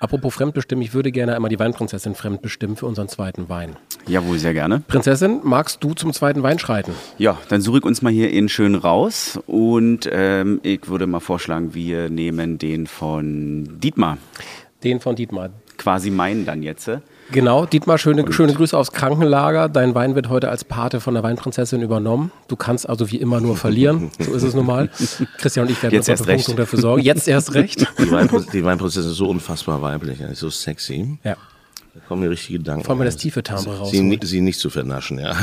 Apropos fremdbestimmen, ich würde gerne einmal die Weinprinzessin fremdbestimmen für unseren zweiten Wein. Jawohl, sehr gerne. Prinzessin, magst du zum zweiten Wein schreiten? Ja, dann suche ich uns mal hier in schön raus und ähm, ich würde mal vorschlagen, wir nehmen den von Dietmar. Den von Dietmar. Quasi meinen dann jetzt. Genau, Dietmar, schöne, schöne Grüße aufs Krankenlager. Dein Wein wird heute als Pate von der Weinprinzessin übernommen. Du kannst also wie immer nur verlieren. So ist es nun mal. Christian und ich werden Jetzt erst recht. dafür sorgen. Jetzt erst recht. Die, Weinprinzessin, die Weinprinzessin ist so unfassbar weiblich, so sexy. Ja. Da kommen mir richtige Gedanken. Vor allem das tiefe Timbre raus. Sie, sie, nicht zu vernaschen, ja.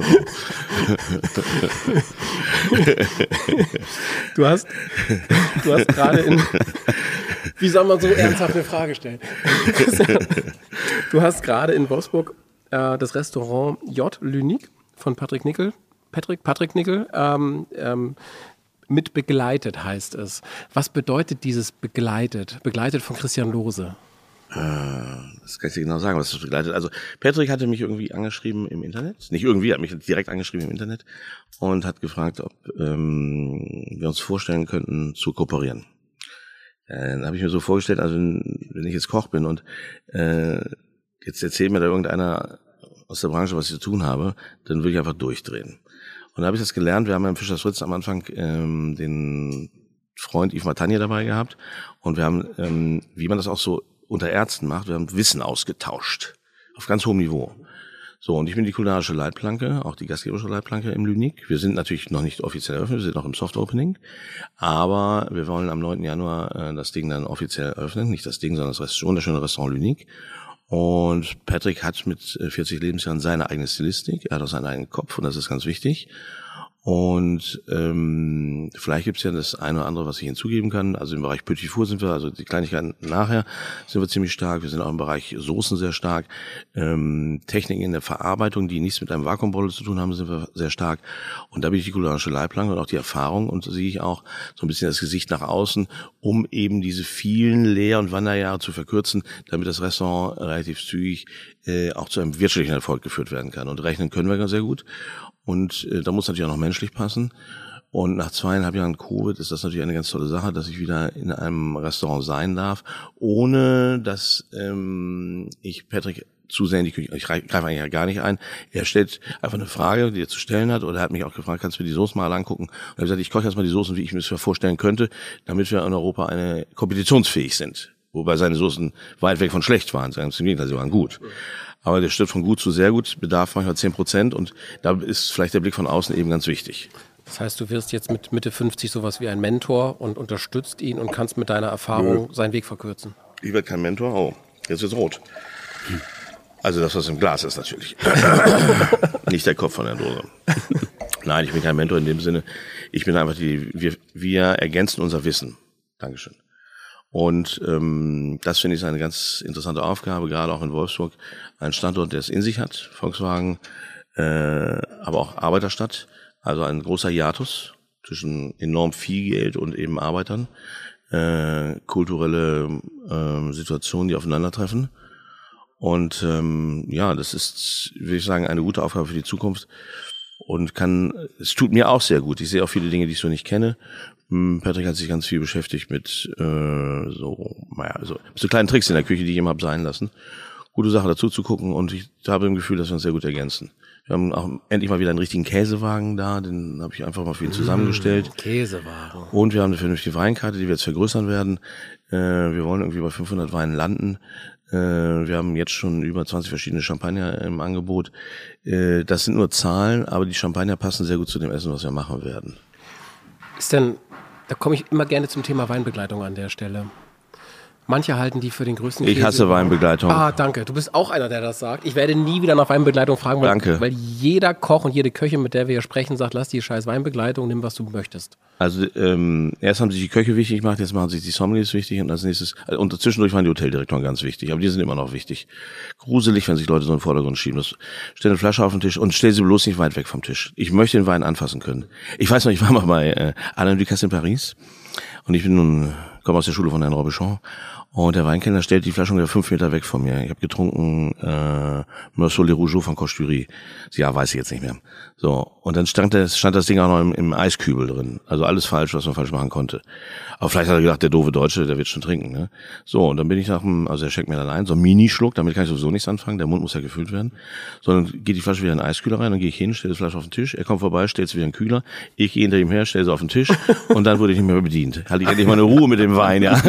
du hast, du hast gerade in, wie soll man so ernsthaft eine Frage stellen? du hast gerade in Wolfsburg äh, das Restaurant J. Lünig von Patrick Nickel, Patrick, Patrick Nickel, ähm, ähm, mit begleitet heißt es. Was bedeutet dieses begleitet? Begleitet von Christian Lose. Äh, das kann ich dir genau sagen, was das begleitet. Also Patrick hatte mich irgendwie angeschrieben im Internet. Nicht irgendwie, hat mich direkt angeschrieben im Internet und hat gefragt, ob ähm, wir uns vorstellen könnten zu kooperieren. Äh, dann habe ich mir so vorgestellt, also wenn ich jetzt Koch bin und äh, jetzt erzählt mir da irgendeiner aus der Branche, was ich zu tun habe, dann würde ich einfach durchdrehen. Und da habe ich das gelernt. Wir haben ja im Fischers Fritz am Anfang ähm, den Freund Yves Matanje dabei gehabt. Und wir haben, ähm, wie man das auch so unter Ärzten macht, wir haben Wissen ausgetauscht. Auf ganz hohem Niveau. So, und ich bin die kulinarische Leitplanke, auch die gastgeberische Leitplanke im Lünig. Wir sind natürlich noch nicht offiziell eröffnet, wir sind noch im Soft Opening. Aber wir wollen am 9. Januar äh, das Ding dann offiziell eröffnen. Nicht das Ding, sondern das wunderschöne Restaurant Lünig. Und Patrick hat mit 40 äh, Lebensjahren seine eigene Stilistik, er hat auch seinen eigenen Kopf und das ist ganz wichtig. Und ähm, vielleicht gibt es ja das eine oder andere, was ich hinzugeben kann. Also im Bereich Petit Four sind wir, also die Kleinigkeiten nachher sind wir ziemlich stark. Wir sind auch im Bereich Soßen sehr stark. Ähm, Techniken in der Verarbeitung, die nichts mit einem Vakuumbolle zu tun haben, sind wir sehr stark. Und da bin ich die kulinarische Leitplanke und auch die Erfahrung und sehe ich auch so ein bisschen das Gesicht nach außen, um eben diese vielen Lehr- und Wanderjahre zu verkürzen, damit das Restaurant relativ zügig äh, auch zu einem wirtschaftlichen Erfolg geführt werden kann. Und rechnen können wir ganz sehr gut. Und äh, da muss natürlich auch noch menschlich passen. Und nach zweieinhalb Jahren Covid ist das natürlich eine ganz tolle Sache, dass ich wieder in einem Restaurant sein darf, ohne dass ähm, ich Patrick zu sehr in die Küche, ich greife eigentlich ja gar nicht ein. Er stellt einfach eine Frage, die er zu stellen hat, oder er hat mich auch gefragt, kannst du mir die Soßen mal angucken? Und er hat gesagt, ich koche erstmal die Soßen, wie ich mir das vorstellen könnte, damit wir in Europa eine kompetitionsfähig sind. Wobei seine Soßen weit weg von schlecht waren, ganz im Gegenteil, sie waren gut. Aber der stirbt von gut zu sehr gut, bedarf manchmal zehn Prozent und da ist vielleicht der Blick von außen eben ganz wichtig. Das heißt, du wirst jetzt mit Mitte 50 sowas wie ein Mentor und unterstützt ihn und kannst mit deiner Erfahrung ja. seinen Weg verkürzen. Ich werde kein Mentor. Oh, jetzt wird's rot. Also das, was im Glas ist natürlich. Nicht der Kopf von der Dose. Nein, ich bin kein Mentor in dem Sinne. Ich bin einfach die, wir, wir ergänzen unser Wissen. Dankeschön. Und ähm, das finde ich eine ganz interessante Aufgabe, gerade auch in Wolfsburg. Ein Standort, der es in sich hat, Volkswagen, äh, aber auch Arbeiterstadt. Also ein großer Hiatus zwischen enorm viel Geld und eben Arbeitern. Äh, kulturelle äh, Situationen, die aufeinandertreffen. Und ähm, ja, das ist, würde ich sagen, eine gute Aufgabe für die Zukunft und kann, es tut mir auch sehr gut. Ich sehe auch viele Dinge, die ich so nicht kenne Patrick hat sich ganz viel beschäftigt mit äh, so, naja, also so kleinen Tricks in der Küche, die ich ihm hab sein lassen. gute Sache dazu zu gucken und ich habe im Gefühl, dass wir uns sehr gut ergänzen. Wir haben auch endlich mal wieder einen richtigen Käsewagen da, den habe ich einfach mal für ihn zusammengestellt. Käsewagen. Und wir haben eine vernünftige Weinkarte, die wir jetzt vergrößern werden. Äh, wir wollen irgendwie bei 500 Weinen landen. Äh, wir haben jetzt schon über 20 verschiedene Champagner im Angebot. Äh, das sind nur Zahlen, aber die Champagner passen sehr gut zu dem Essen, was wir machen werden. Ist denn, da komme ich immer gerne zum Thema Weinbegleitung an der Stelle. Manche halten die für den größten Ich Käse hasse. Weinbegleitung. Ah, danke. Du bist auch einer, der das sagt. Ich werde nie wieder nach Weinbegleitung fragen, weil, Danke. weil jeder Koch und jede Köchin, mit der wir hier sprechen, sagt, lass die scheiß Weinbegleitung, nimm, was du möchtest. Also ähm, erst haben sich die Köche wichtig gemacht, jetzt machen sich die Sommeliers wichtig und als nächstes und zwischendurch waren die Hoteldirektoren ganz wichtig, aber die sind immer noch wichtig. Gruselig, wenn sich Leute so in den Vordergrund schieben. Das, stell eine Flasche auf den Tisch und stell sie bloß nicht weit weg vom Tisch. Ich möchte den Wein anfassen können. Ich weiß noch, ich war mal bei äh, Alain Ducasse in Paris und ich bin nun komme aus der Schule von Herrn Robichon und der Weinkellner stellt die Flasche ungefähr fünf Meter weg von mir. Ich habe getrunken äh, Meursault Les Rougeaux von Costurie. Ja, weiß ich jetzt nicht mehr. So, und dann stand das, stand das Ding auch noch im, im Eiskübel drin. Also alles falsch, was man falsch machen konnte. Aber vielleicht hat er gedacht, der doofe Deutsche, der wird schon trinken. Ne? So, und dann bin ich nach dem, also er schenkt mir dann ein, so ein Minischluck, damit kann ich sowieso nichts anfangen, der Mund muss ja gefüllt werden. Sondern geht die Flasche wieder in den Eiskühler rein, dann gehe ich hin, stelle die Flasche auf den Tisch, er kommt vorbei, stellt sie wieder in den Kühler, ich gehe hinter ihm her, stelle sie auf den Tisch und dann wurde ich nicht mehr bedient. Hatte ich endlich mal eine Ruhe mit dem Wein, ja.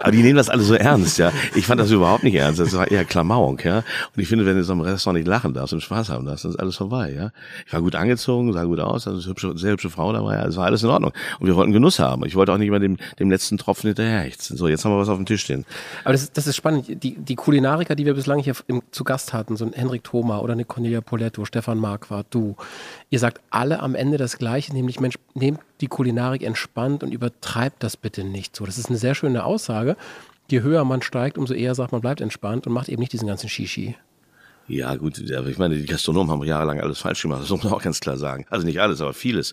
Aber die nehmen das alle so ernst, ja. Ich fand das überhaupt nicht ernst, das war eher Klamauk, ja. Und ich finde, wenn du so im Restaurant nicht lachen darfst und Spaß haben darfst, dann ist alles vorbei, ja. Ich war gut angezogen, sah gut aus, also hübsche, sehr hübsche Frau dabei, also war alles in Ordnung. Und wir wollten Genuss haben. Ich wollte auch nicht immer dem, dem letzten Tropfen hinterherhechten. So, jetzt haben wir was auf dem Tisch stehen. Aber das, ist- das ist spannend. Die, die Kulinariker, die wir bislang hier im, zu Gast hatten, so ein Henrik Thoma oder eine Cornelia Poletto, Stefan Marquardt, du, ihr sagt alle am Ende das Gleiche, nämlich Mensch, nehmt die Kulinarik entspannt und übertreibt das bitte nicht so. Das ist eine sehr schöne Aussage. Je höher man steigt, umso eher sagt man, bleibt entspannt und macht eben nicht diesen ganzen Shishi. Ja, gut, ich meine, die Gastronomen haben jahrelang alles falsch gemacht, das muss man auch ganz klar sagen. Also nicht alles, aber vieles.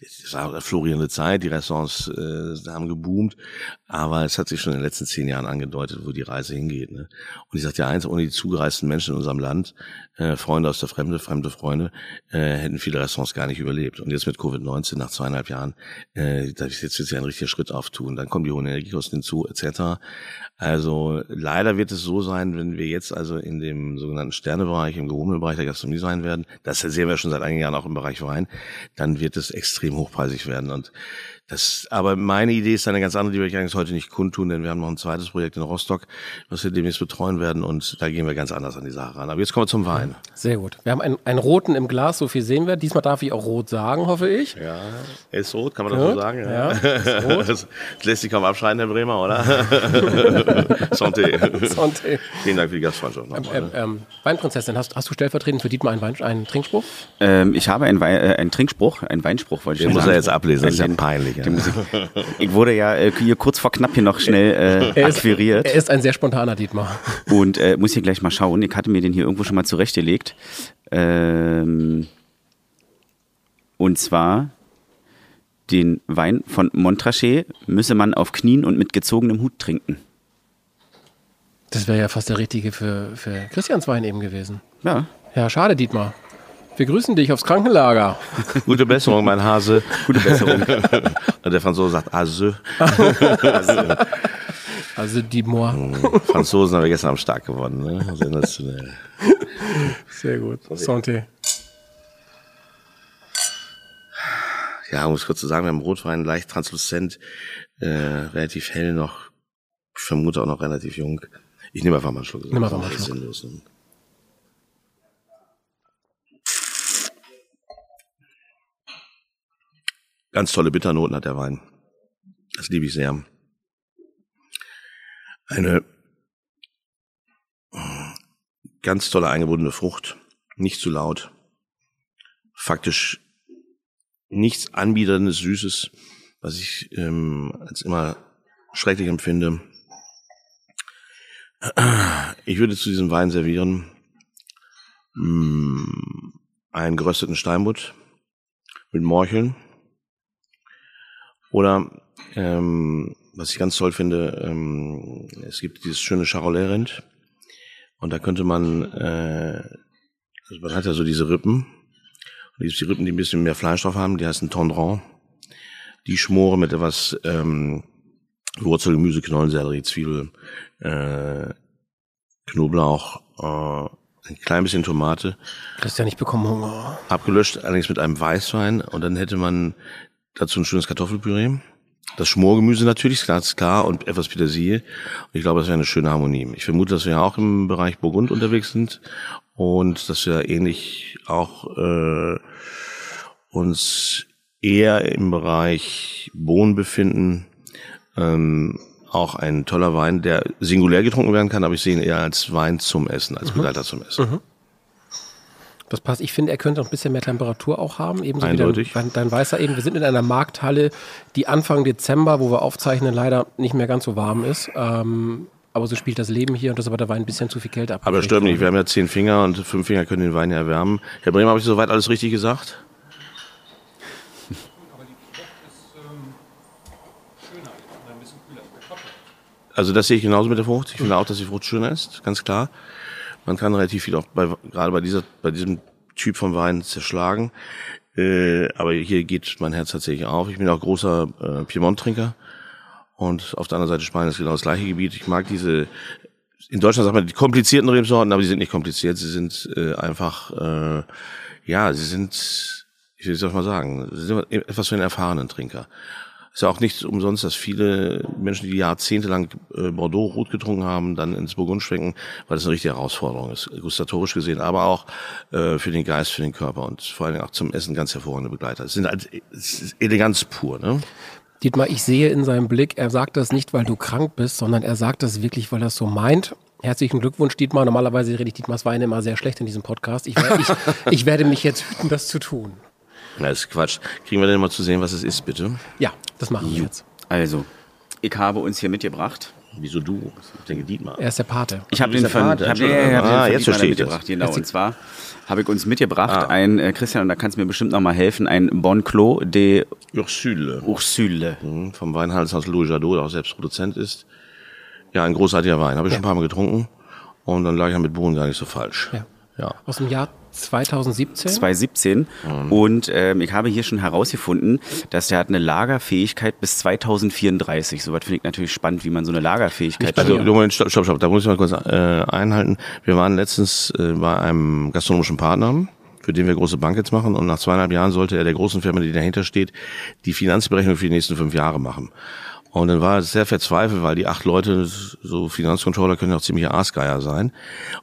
Es war eine florierende Zeit, die Restaurants äh, haben geboomt, aber es hat sich schon in den letzten zehn Jahren angedeutet, wo die Reise hingeht. Ne? Und ich sage dir eins, ohne die zugereisten Menschen in unserem Land, äh, Freunde aus der Fremde, fremde Freunde, äh, hätten viele Restaurants gar nicht überlebt. Und jetzt mit Covid-19 nach zweieinhalb Jahren, äh, da ist jetzt wird sich ein richtiger Schritt auftun. Dann kommen die hohen Energiekosten hinzu, etc. Also leider wird es so sein, wenn wir jetzt also in dem sogenannten Sternebereich, im gehobenen Bereich der Gastronomie sein werden, das sehen wir schon seit einigen Jahren auch im Bereich Wein, dann wird es extrem hochpreisig werden. Und das, aber meine Idee ist eine ganz andere, die werde ich eigentlich heute nicht kundtun, denn wir haben noch ein zweites Projekt in Rostock, was wir demnächst betreuen werden und da gehen wir ganz anders an die Sache ran. Aber jetzt kommen wir zum Wein. Sehr gut. Wir haben einen, einen roten im Glas, so viel sehen wir. Diesmal darf ich auch rot sagen, hoffe ich. Ja, er ist rot, kann man das Ja, so sagen? ja, ist rot. Das lässt sich kaum abschreiten, Herr Bremer, oder? Santé. Santé. Vielen Dank für die Gastfreundschaft. nochmal, Ähm, ne? ähm, Weinprinzessin, hast, hast du stellvertretend für Dietmar einen, Wein, einen Trinkspruch? Ähm, ich habe einen, Wei äh, einen Trinkspruch, einen Weinspruch, wollte ich Den muss er jetzt ablesen, das ist ja peinlich. Ja. den muss ich, ich wurde ja äh, hier kurz vor knapp hier noch schnell äh, Er ist, akquiriert. er ist ein sehr spontaner Dietmar. Und äh, muss hier gleich mal schauen. Ich hatte mir den hier irgendwo schon mal zurechtgelegt. Ähm, und zwar den Wein von Montrachet müsse man auf Knien und mit gezogenem Hut trinken. Das wäre ja fast der richtige für, für Christians Wein eben gewesen. Ja. Ja, schade, Dietmar. Wir grüßen dich aufs Krankenlager. Gute Besserung, mein Hase. Gute Besserung. Und der Franzose sagt Hase. Also Dietmar. Franzosen haben wir gestern am Stark gewonnen. Ne? Sensationell. Sehr gut. Santé. Ja, um es kurz zu sagen, wir haben Rotwein leicht transluzent, äh, relativ hell noch. Ich vermute auch noch relativ jung. Ich nehme einfach mal einen Schluck. Nimm einfach mal einen Schluck. sinnlos, ne? Ganz tolle Bitternoten hat der Wein. Das liebe ich sehr. Eine ganz tolle eingebundene Frucht. Nicht zu laut. Faktisch nichts Anbieterndes, Süßes, was ich ähm, als immer schrecklich empfinde. Ich würde zu diesem Wein servieren mm, einen gerösteten Steinbutt mit Morcheln oder ähm, was ich ganz toll finde, ähm, es gibt dieses schöne Charolais-Rind und da könnte man, äh, also man hat ja so diese Rippen und gibt die Rippen, die ein bisschen mehr Fleisch drauf haben, die heißen Tendron. Die schmore mit etwas ähm, Wurzel, Gemüse, Knollen, Sellerie, Zwiebel, äh, Knoblauch, äh, ein klein bisschen Tomate. Christian, ich bekomme Hunger. Abgelöscht, allerdings mit einem Weißwein. Und dann hätte man dazu ein schönes Kartoffelpüree. Das Schmorgemüse natürlich, ganz klar, und etwas Petersilie. Und ich glaube, das wäre eine schöne Harmonie. Ich vermute, dass wir auch im Bereich Burgund unterwegs sind und dass wir ähnlich auch äh, uns eher im Bereich Bohnen befinden. Ähm, auch ein toller Wein, der singulär getrunken werden kann, aber ich sehe ihn eher als Wein zum Essen, als mhm. Begleiter zum Essen. Mhm. Das passt. Ich finde, er könnte noch ein bisschen mehr Temperatur auch haben. Ebenso Eindeutig. wie dein, dein Weißer eben. Wir sind in einer Markthalle, die Anfang Dezember, wo wir aufzeichnen, leider nicht mehr ganz so warm ist. Ähm, aber so spielt das Leben hier und das ist aber der Wein ein bisschen zu viel Geld ab. Aber stimmt nicht. Wir haben ja zehn Finger und fünf Finger können den Wein ja erwärmen. Herr Bremer, habe ich soweit alles richtig gesagt? Also das sehe ich genauso mit der Frucht. Ich finde auch, dass die Frucht schöner ist, ganz klar. Man kann relativ viel auch bei, gerade bei dieser, bei diesem Typ von Wein zerschlagen. Äh, aber hier geht mein Herz tatsächlich auf. Ich bin auch großer äh, Piemont-Trinker. Und auf der anderen Seite Spanien ist genau das gleiche Gebiet. Ich mag diese, in Deutschland sagt man die komplizierten Rebsorten, aber die sind nicht kompliziert. Sie sind äh, einfach, äh, ja, sie sind, ich will es mal sagen, sie sind etwas für einen erfahrenen Trinker. Ist ja auch nicht umsonst, dass viele Menschen, die jahrzehntelang äh, Bordeaux rot getrunken haben, dann ins Burgund schwenken, weil das eine richtige Herausforderung ist, gustatorisch gesehen, aber auch äh, für den Geist, für den Körper und vor allem auch zum Essen ganz hervorragende Begleiter. Es sind halt es ist Eleganz pur, ne? Dietmar, ich sehe in seinem Blick, er sagt das nicht, weil du krank bist, sondern er sagt das wirklich, weil er es so meint. Herzlichen Glückwunsch, Dietmar. Normalerweise rede ich Dietmars Weine immer sehr schlecht in diesem Podcast. Ich, ich, ich werde mich jetzt hüten, das zu tun. Na, ist Quatsch. Kriegen wir denn mal zu sehen, was es ist, bitte? Ja, das machen wir jetzt. Also, ich habe uns hier mitgebracht. Wieso du? Ich denke Dietmar. Er ist der Pate. Ich habe den von, Pate, hab, ja, ja, ah, den jetzt verstehe ich mitgebracht. das. Genau. Und zwar habe ich uns mitgebracht Ah. ein, äh, Christian, und da kannst du mir bestimmt noch mal helfen, ein Bon Clos de Ursule. Ursule. Mhm, Vom Weinhandelshaus Louis Jadot, der auch selbst Produzent ist. Ja, ein großartiger Wein. Habe ich schon ein paar Mal getrunken. Und dann lag ich ja mit Bohnen gar nicht so falsch. Ja. Ja. Aus dem Jahr 2017. 2017 und ähm, ich habe hier schon herausgefunden, dass der hat eine Lagerfähigkeit bis 2034. Soweit finde ich natürlich spannend, wie man so eine Lagerfähigkeit Also, hat. Moment, stopp, stopp, stopp. Da muss ich mal kurz äh, einhalten. Wir waren letztens äh, bei einem gastronomischen Partner, für den wir große Bankets machen. Und nach zweieinhalb Jahren sollte er der großen Firma, die dahinter steht, die Finanzberechnung für die nächsten fünf Jahre machen. Und dann war er sehr verzweifelt, weil die acht Leute, so Finanzcontroller können ja auch ziemliche Aasgeier sein.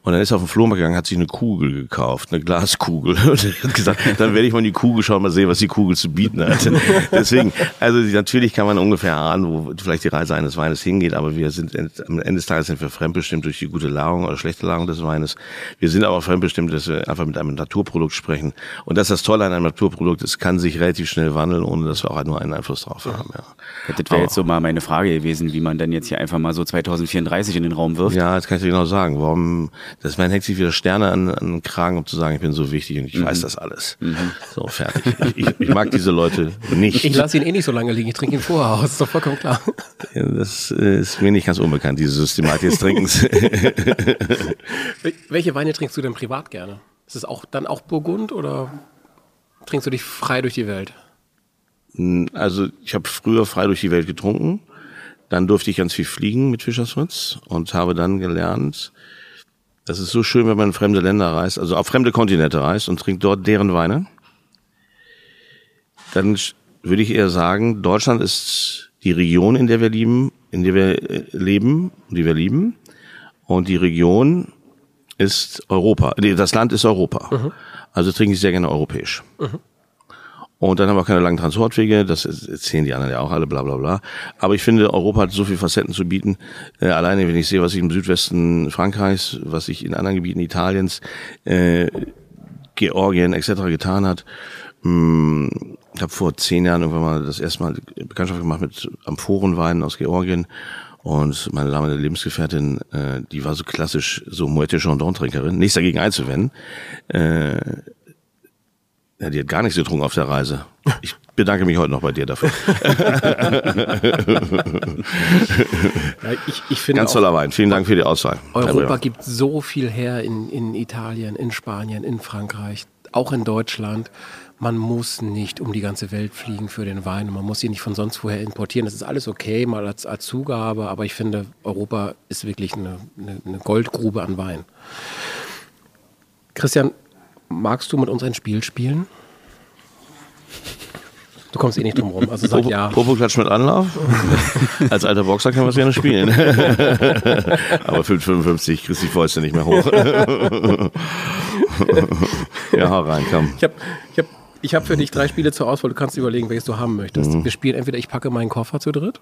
Und dann ist er auf den Flohmarkt gegangen, hat sich eine Kugel gekauft, eine Glaskugel. Und er hat gesagt, dann werde ich mal in die Kugel schauen, mal sehen, was die Kugel zu bieten hat. Deswegen, also natürlich kann man ungefähr ahnen, wo vielleicht die Reise eines Weines hingeht, aber wir sind, am Ende des Tages sind wir fremdbestimmt durch die gute Lagerung oder schlechte Lagerung des Weines. Wir sind aber fremdbestimmt, dass wir einfach mit einem Naturprodukt sprechen. Und das ist das Tolle an einem Naturprodukt, es kann sich relativ schnell wandeln, ohne dass wir auch nur einen Einfluss drauf haben. Ja. Das wäre jetzt so mal meine Frage gewesen, wie man denn jetzt hier einfach mal so 2034 in den Raum wirft. Ja, das kann ich dir genau sagen. Warum, das man hängt sich wieder Sterne an, an den Kragen, um zu sagen, ich bin so wichtig und ich weiß das alles. So, fertig. Ich, ich, mag diese Leute nicht. Ich lasse ihn eh nicht so lange liegen. Ich trinke ihn vorher aus. Ist doch vollkommen klar. Das ist mir nicht ganz unbekannt, diese Systematik des Trinkens. Wel- Welche Weine trinkst du denn privat gerne? Ist es auch dann auch Burgund oder trinkst du dich frei durch die Welt? Also ich habe früher frei durch die Welt getrunken. Dann durfte ich ganz viel fliegen mit Fischers Fritz und habe dann gelernt, das ist so schön, wenn man in fremde Länder reist, also auf fremde Kontinente reist und trinkt dort deren Weine. Dann würde ich eher sagen, Deutschland ist die Region, in der wir lieben, in der wir äh, leben, die wir lieben. Und die Region ist Europa. Nee, das Land ist Europa. Also trinke ich sehr gerne europäisch. Und dann haben wir auch keine langen Transportwege, das erzählen die anderen ja auch alle, bla bla bla. Aber ich finde, Europa hat so viele Facetten zu bieten. Äh, alleine, wenn ich sehe, was sich im Südwesten Frankreichs, was sich in anderen Gebieten Italiens, äh, Georgien etc. getan hat. Hm, Ich habe vor zehn Jahren irgendwann mal das erste Mal Bekanntschaft gemacht mit Amphorenweinen aus Georgien. Und meine damalige Lebensgefährtin, äh, die war so klassisch so Moët Chandon-Trinkerin, nichts dagegen einzuwenden. Äh, ja, die hat gar nichts getrunken auf der Reise. Ich bedanke mich heute noch bei dir dafür. Ja, ich, ich finde Ganz toller Wein. Vielen Dank für die Auswahl. Europa gibt so viel her in, in Italien, in Spanien, in Frankreich. auch in Deutschland. Man muss nicht um die ganze Welt fliegen für den Wein man muss ihn nicht von sonst woher importieren. Das ist alles okay, mal als, als Zugabe, aber ich finde, Europa ist wirklich eine, eine, eine Goldgrube an Wein. Christian, magst du mit uns ein Spiel spielen? Du kommst eh nicht drum rum. Also sag Popo, ja. Popo klatscht mit Anlauf. Als alter Boxer kann man es gerne spielen. Aber 5,55 kriegst die Fäuste nicht mehr hoch. ja, hau rein, komm. Ich habe ich hab, ich hab für dich drei Spiele zur Auswahl. Du kannst überlegen, welches du haben möchtest. Wir spielen entweder ich packe meinen Koffer zu dritt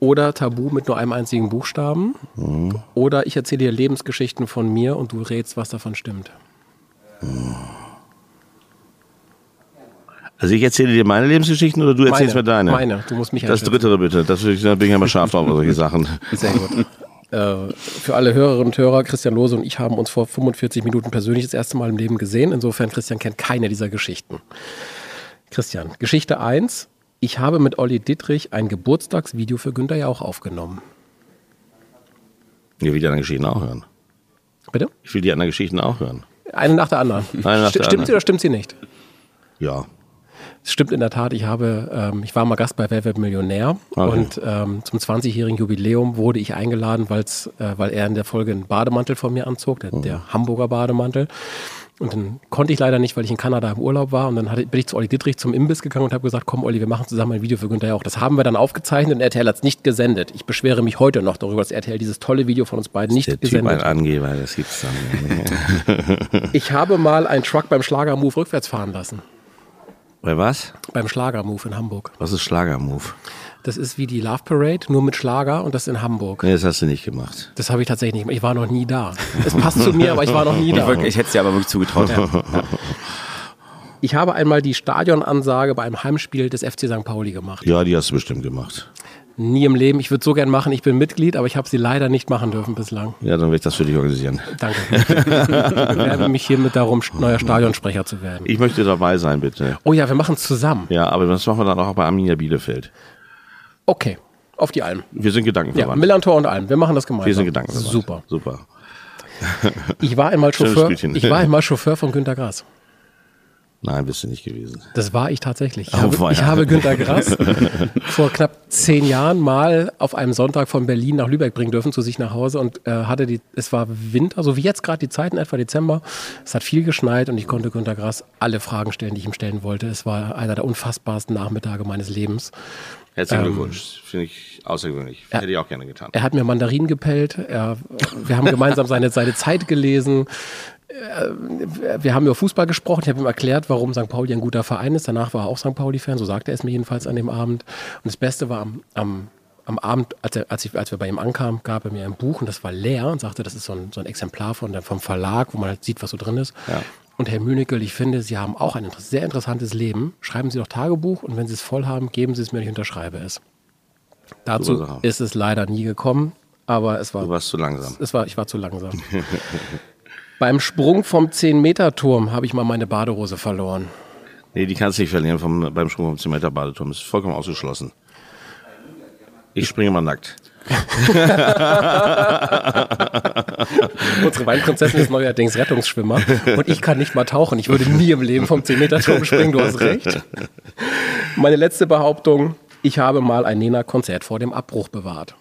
oder Tabu mit nur einem einzigen Buchstaben oder ich erzähle dir Lebensgeschichten von mir und du rätst, was davon stimmt. Also ich erzähle dir meine Lebensgeschichten oder du erzählst mir deine? Meine, du musst mich Das dritte bitte. Das, da bin ich ja mal scharf drauf, auf solche Sachen. Sehr gut. Äh, für alle Hörerinnen und Hörer, Christian Lose und ich haben uns vor 45 Minuten persönlich das erste Mal im Leben gesehen. Insofern, Christian kennt keine dieser Geschichten. Christian, Geschichte 1. Ich habe mit Olli Dittrich ein Geburtstagsvideo für Günther Jauch aufgenommen. Ich will die anderen Geschichten auch hören. Bitte? Ich will die anderen Geschichten auch hören. Eine nach der anderen. Eine nach Sti- der stimmt anderen. sie oder stimmt sie nicht? Ja. Es stimmt in der Tat, ich habe, ähm, ich war mal Gast bei Wer wird Millionär Okay. und ähm, zum 20-jährigen Jubiläum wurde ich eingeladen, weil's, äh, weil er in der Folge einen Bademantel von mir anzog, der, der Hamburger Bademantel. Und dann konnte ich leider nicht, weil ich in Kanada im Urlaub war. Und dann hatte, bin ich zu Olli Dittrich zum Imbiss gegangen und habe gesagt, komm Olli, wir machen zusammen ein Video für Günther Jauch. Das haben wir dann aufgezeichnet und RTL hat es nicht gesendet. Ich beschwere mich heute noch darüber, dass RTL dieses tolle Video von uns beiden nicht Der gesendet ein hat. Angeber, das gibt's dann. Ich habe mal einen Truck beim Schlagermove rückwärts fahren lassen. Bei was? Beim Schlagermove in Hamburg. Was ist Schlagermove? Das ist wie die Love Parade, nur mit Schlager und das in Hamburg. Nee, das hast du nicht gemacht. Das habe ich tatsächlich nicht gemacht. Ich war noch nie da. Es passt zu mir, aber ich war noch nie Ich, da. wirklich, ich hätte es dir aber wirklich zugetraut. Ich habe einmal die Stadionansage bei einem Heimspiel des FC St. Pauli gemacht. Ja, die hast du bestimmt gemacht. Nie im Leben. Ich würde so gern machen. Ich bin Mitglied, aber ich habe sie leider nicht machen dürfen bislang. Ja, dann werde ich das für dich organisieren. Danke. ich bewerbe mich hiermit darum, neuer Stadionsprecher zu werden. Ich möchte dabei sein, bitte. Oh ja, wir machen es zusammen. Ja, aber das machen wir dann auch bei Arminia Bielefeld. Okay. Auf die Alm. Wir sind Ja, Gedankenverwandt. Millantor und Alm. Wir machen das gemeinsam. wir sind Gedankenverwandt. Super. Super. Ich war einmal Chauffeur. Ich war einmal Chauffeur von Günter Grass. Nein, bist du nicht gewesen. Das war ich tatsächlich. Ich, Oh, habe, ich habe Günter Grass vor knapp zehn Jahren mal auf einem Sonntag von Berlin nach Lübeck bringen dürfen, zu sich nach Hause und äh, hatte die, es war Winter, so wie jetzt gerade die Zeit, in etwa Dezember. Es hat viel geschneit und ich konnte Günter Grass alle Fragen stellen, die ich ihm stellen wollte. Es war einer der unfassbarsten Nachmittage meines Lebens. Herzlichen Ähm, Glückwunsch. Finde ich außergewöhnlich. Hätte ich auch gerne getan. Er hat mir Mandarinen gepellt. Er, wir haben gemeinsam seine, seine Zeit gelesen. Äh, Wir haben über Fußball gesprochen. Ich habe ihm erklärt, warum St. Pauli ein guter Verein ist. Danach war er auch St. Pauli-Fan. So sagte er es mir jedenfalls an dem Abend. Und das Beste war am, am, am Abend, als, er, als, ich, als wir bei ihm ankamen, gab er mir ein Buch und das war leer und sagte, das ist so ein, so ein Exemplar von der, vom Verlag, wo man halt sieht, was so drin ist. Ja. Und Herr Münickel, ich finde, Sie haben auch ein sehr interessantes Leben. Schreiben Sie doch Tagebuch und wenn Sie es voll haben, geben Sie es mir, ich unterschreibe es. Dazu Sache. ist es leider nie gekommen, aber es war, Du warst zu langsam. es war ich war zu langsam. Beim Sprung vom 10-Meter-Turm habe ich mal meine Badehose verloren. Nee, die kannst du nicht verlieren vom, beim Sprung vom 10 Meter Badeturm. Das ist vollkommen ausgeschlossen. Ich springe mal nackt. Unsere Weinprinzessin ist neuerdings Rettungsschwimmer und ich kann nicht mal tauchen. Ich würde nie im Leben vom 10-Meter-Turm springen, du hast recht. Meine letzte Behauptung, ich habe mal ein Nena-Konzert vor dem Abbruch bewahrt.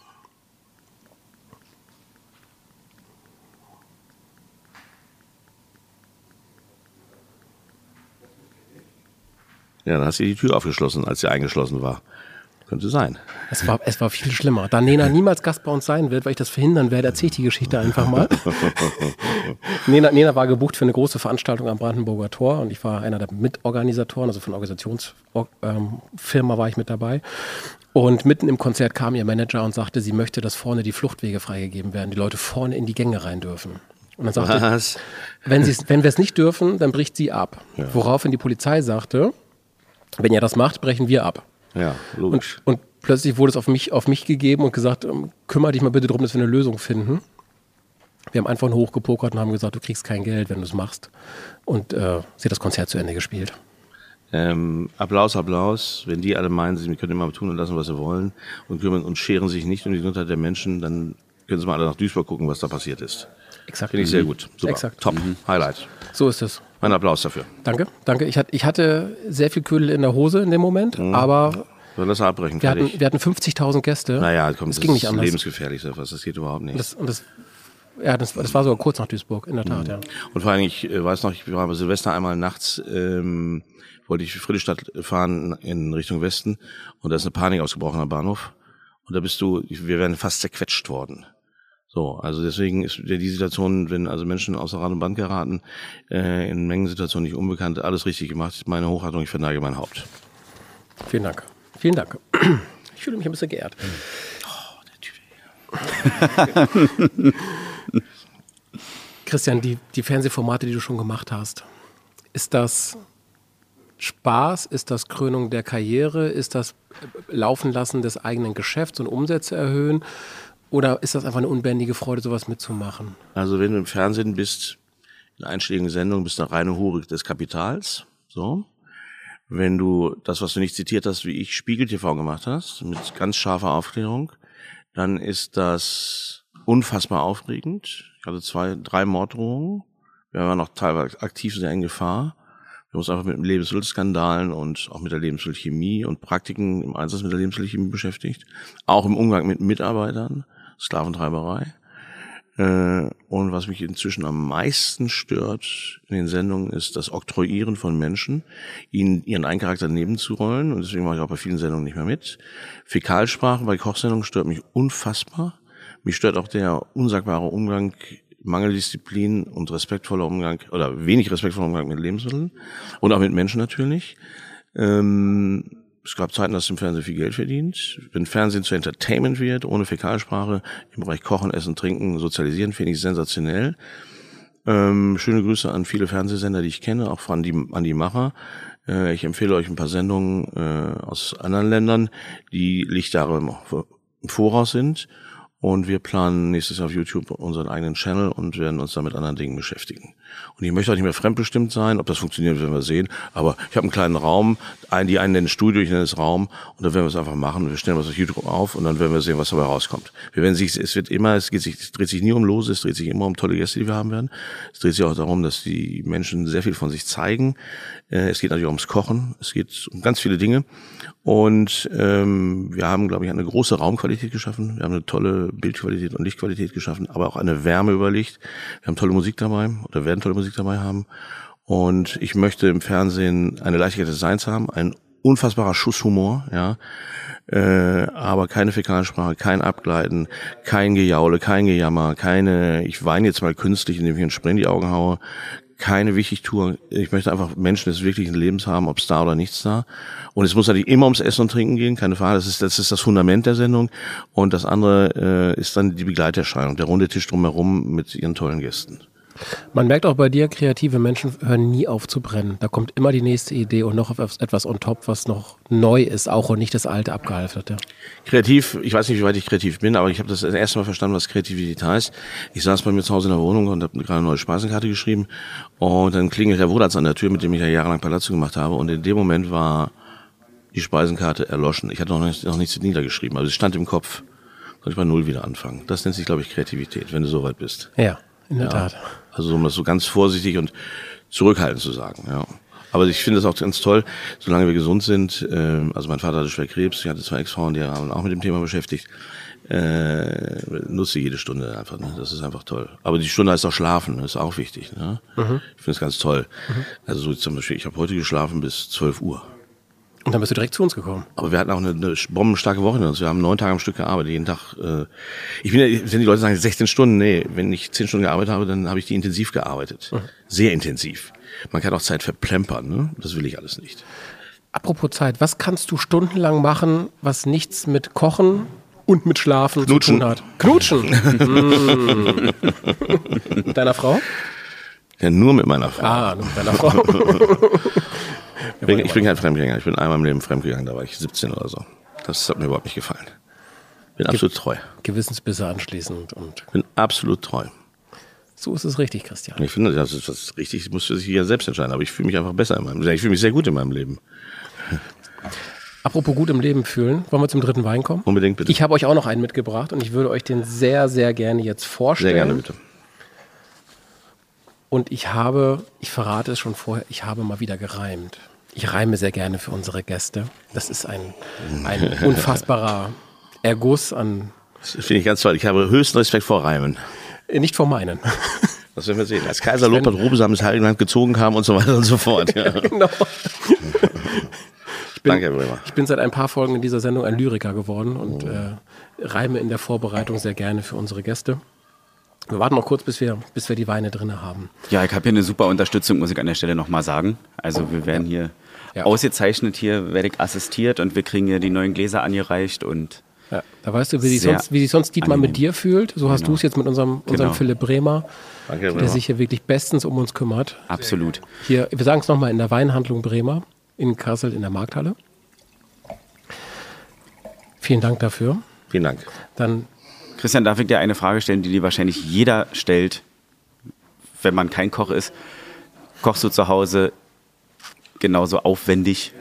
Ja, dann hast du die Tür aufgeschlossen, als sie eingeschlossen war. Könnte sein. Es war, es war viel schlimmer. Da Nena niemals Gast bei uns sein wird, weil ich das verhindern werde, erzähle ich die Geschichte einfach mal. Nena, Nena war gebucht für eine große Veranstaltung am Brandenburger Tor und ich war einer der Mitorganisatoren, also von Organisationsfirma war ich mit dabei. Und mitten im Konzert kam ihr Manager und sagte, sie möchte, dass vorne die Fluchtwege freigegeben werden, die Leute vorne in die Gänge rein dürfen. Und dann sagte, Was? wenn, wenn wir es nicht dürfen, dann bricht sie ab. Woraufhin die Polizei sagte, wenn ihr das macht, brechen wir ab. Ja, logisch. Und, und plötzlich wurde es auf mich, auf mich gegeben und gesagt, ähm, kümmere dich mal bitte darum, dass wir eine Lösung finden. Wir haben einfach nur hochgepokert und haben gesagt, du kriegst kein Geld, wenn du es machst. Und äh, sie hat das Konzert zu Ende gespielt. Ähm, Applaus, Applaus. Wenn die alle meinen, sie können immer tun und lassen, was sie wollen und kümmern und scheren sich nicht um die Gesundheit der Menschen, dann können sie mal alle nach Duisburg gucken, was da passiert ist. Exakt. Finde ich sehr gut. Super. Exakt. Top. Highlight. So ist es. Mein Applaus dafür. Danke, danke. Ich, hatte- ich hatte sehr viel Ködel in der Hose in dem Moment, aber So, lass abbrechen. wir hatten, wir hatten 50.000 Gäste. naja, komm, das das, ging nicht ist anders. lebensgefährlich, so etwas. Das geht überhaupt nicht. Das, und das, ja, das, das war sogar kurz nach Duisburg, in der Tat, ja. Und vor allem, ich äh, weiß noch, ich war bei Silvester einmal nachts, ähm, wollte ich Friedrichstadt fahren in Richtung Westen und da ist eine Panik ausgebrochen am Bahnhof. Und da bist du, wir wären fast zerquetscht worden. So, also deswegen ist ja die Situation, wenn also Menschen außer Rand und Band geraten, äh, in Mengensituationen nicht unbekannt, alles richtig gemacht. Meine Hochachtung, ich verneige mein Haupt. Vielen Dank. Vielen Dank. Ich fühle mich ein bisschen geehrt. Christian, die, die Fernsehformate, die du schon gemacht hast, ist das Spaß? Ist das Krönung der Karriere? Ist das Laufen lassen des eigenen Geschäfts und Umsätze erhöhen? Oder ist das einfach eine unbändige Freude, sowas mitzumachen? Also wenn du im Fernsehen bist, in einschlägigen Sendungen, bist du eine reine Hure des Kapitals. So. Wenn du das, was du nicht zitiert hast, wie ich Spiegel TV gemacht hast, mit ganz scharfer Aufklärung, dann ist das unfassbar aufregend. Ich hatte zwei, drei Morddrohungen. Wir waren noch teilweise aktiv sehr in Gefahr. Wir haben uns einfach mit Lebensmittelskandalen und auch mit der Lebensmittelchemie und Praktiken im Einsatz mit der Lebensmittelchemie beschäftigt. Auch im Umgang mit Mitarbeitern, Sklaventreiberei. Äh, Und was mich inzwischen am meisten stört in den Sendungen ist das Oktroyieren von Menschen, ihnen ihren einen Charakter nebenzurollen. Und deswegen mache ich auch bei vielen Sendungen nicht mehr mit. Fäkalsprache bei Kochsendungen stört mich unfassbar. Mich stört auch der unsagbare Umgang, Mangeldisziplin und respektvoller Umgang oder wenig respektvoller Umgang mit Lebensmitteln und auch mit Menschen natürlich. Ähm, es gab Zeiten, dass im Fernsehen viel Geld verdient. Wenn Fernsehen zu Entertainment wird, ohne Fäkalsprache, im Bereich Kochen, Essen, Trinken, Sozialisieren, finde ich sensationell. Ähm, schöne Grüße an viele Fernsehsender, die ich kenne, auch an die, an die Macher. Äh, ich empfehle euch ein paar Sendungen äh, aus anderen Ländern, die Lichtjahre im, Voraus sind. Und wir planen nächstes Jahr auf YouTube unseren eigenen Channel und werden uns da mit anderen Dingen beschäftigen. Und ich möchte auch nicht mehr fremdbestimmt sein. Ob das funktioniert, werden wir sehen. Aber ich habe einen kleinen Raum. Ein, die einen nennen Studio, ich nenne es Raum. Und dann werden wir es einfach machen. Wir stellen was auf YouTube auf und dann werden wir sehen, was dabei rauskommt. Wir werden sich, es wird immer, es geht sich, es dreht sich nie um Lose, es dreht sich immer um tolle Gäste, die wir haben werden. Es dreht sich auch darum, dass die Menschen sehr viel von sich zeigen. Äh, Es geht natürlich auch ums Kochen. Es geht um ganz viele Dinge. Und ähm, wir haben, glaube ich, eine große Raumqualität geschaffen. Wir haben eine tolle Bildqualität und Lichtqualität geschaffen, aber auch eine Wärme über Licht. Wir haben tolle Musik dabei oder werden tolle Musik dabei haben. Und ich möchte im Fernsehen eine Leichtigkeit des Seins haben, ein unfassbarer Schusshumor, ja, äh, aber keine Fäkalsprache, kein Abgleiten, kein Gejaule, kein Gejammer, keine, ich weine jetzt mal künstlich, indem ich einen Spray in die Augen haue, keine Wichtigtour. Ich möchte einfach Menschen des wirklichen Lebens haben, ob da oder nichts da. Und es muss natürlich immer ums Essen und Trinken gehen, keine Frage. Das ist das, ist das Fundament der Sendung. Und das andere äh, ist dann die Begleiterscheinung, der runde Tisch drumherum mit ihren tollen Gästen. Man merkt auch bei dir, kreative Menschen hören nie auf zu brennen. Da kommt immer die nächste Idee und noch etwas on top, was noch neu ist, auch und nicht das alte abgehalfterte. Kreativ, ich weiß nicht, wie weit ich kreativ bin, aber ich habe das, das erste Mal verstanden, was Kreativität heißt. Ich saß bei mir zu Hause in der Wohnung und habe gerade eine neue Speisenkarte geschrieben und dann klingelt der Wohlatz an der Tür, mit dem ich ja jahrelang Palazzo gemacht habe und in dem Moment war die Speisenkarte erloschen. Ich hatte noch, nicht, noch nichts niedergeschrieben, also es stand im Kopf. Soll ich bei Null wieder anfangen. Das nennt sich, glaube ich, Kreativität, wenn du so weit bist. Ja, in der Ja. Tat. Also um das so ganz vorsichtig und zurückhaltend zu sagen. Ja. Aber ich finde es auch ganz toll, solange wir gesund sind. ähm, also mein Vater hatte schwer Krebs, ich hatte zwei Ex-Frauen, die haben auch mit dem Thema beschäftigt. Äh, nutze jede Stunde einfach. Ne? Das ist einfach toll. Aber die Stunde heißt auch schlafen, das ist auch wichtig. Ne? Ich finde es ganz toll. Also so zum Beispiel, ich habe heute geschlafen bis 12 Uhr. Und dann bist du direkt zu uns gekommen. Aber wir hatten auch eine, eine bombenstarke Woche. uns. Wir haben neun Tage am Stück gearbeitet, jeden Tag. Äh, ich bin ja, wenn die Leute sagen 16 Stunden, nee, wenn ich 10 Stunden gearbeitet habe, dann habe ich die intensiv gearbeitet. Sehr intensiv. Man kann auch Zeit verplempern, ne? Das will ich alles nicht. Apropos Zeit, was kannst du stundenlang machen, was nichts mit Kochen und mit Schlafen Knutschen. zu tun hat? Knutschen. Mit deiner Frau? Ja, nur mit meiner Frau. Ah, nur mit deiner Frau. ich, bin, ich bin kein Fremdgänger. Ich bin einmal im Leben fremdgegangen, da war ich 17 oder so. Das hat mir überhaupt nicht gefallen. Bin absolut treu. Gewissensbisse anschließend und Bin absolut treu. so ist es richtig, Christian. Ich finde, das ist, das ist richtig, muss sich jeder selbst entscheiden. Aber ich fühle mich einfach besser in meinem Leben. Ich fühle mich sehr gut in meinem Leben. Apropos gut im Leben fühlen, wollen wir zum dritten Wein kommen? Unbedingt bitte. Ich habe euch auch noch einen mitgebracht und ich würde euch den sehr, sehr gerne jetzt sehr vorstellen. gerne bitte. Und ich habe, ich verrate es schon vorher, ich habe mal wieder gereimt. Ich reime sehr gerne für unsere Gäste. Das ist ein, ein unfassbarer Erguss an. Das finde ich ganz toll. Ich habe höchsten Respekt vor Reimen. Äh, nicht vor meinen. Das werden wir sehen. Als Kaiser Lobert Rubesam ins Heiligland gezogen kam und so weiter und so fort. Ja. genau. Ich bin, Danke, Herr Bremer. Ich bin seit ein paar Folgen in dieser Sendung ein Lyriker geworden und äh, reime in der Vorbereitung sehr gerne für unsere Gäste. Wir warten noch kurz, bis wir, bis wir die Weine drin haben. Ja, ich habe hier eine super Unterstützung, muss ich an der Stelle nochmal sagen. Also wir werden hier ja. ausgezeichnet, hier werde ich assistiert und wir kriegen hier die neuen Gläser angereicht und ja, da weißt du, wie sich sonst, wie sich sonst Dietmar angenehm. mit dir fühlt. So hast genau. du es jetzt mit unserem, unserem genau. Philipp Bremer, Danke, der sich hier wirklich bestens um uns kümmert. Absolut. Hier, wir sagen es nochmal in der Weinhandlung Bremer in Kassel in der Markthalle. Vielen Dank dafür. Vielen Dank. Dann Christian, darf ich dir eine Frage stellen, die dir wahrscheinlich jeder stellt, wenn man kein Koch ist? Kochst du zu Hause genauso aufwendig?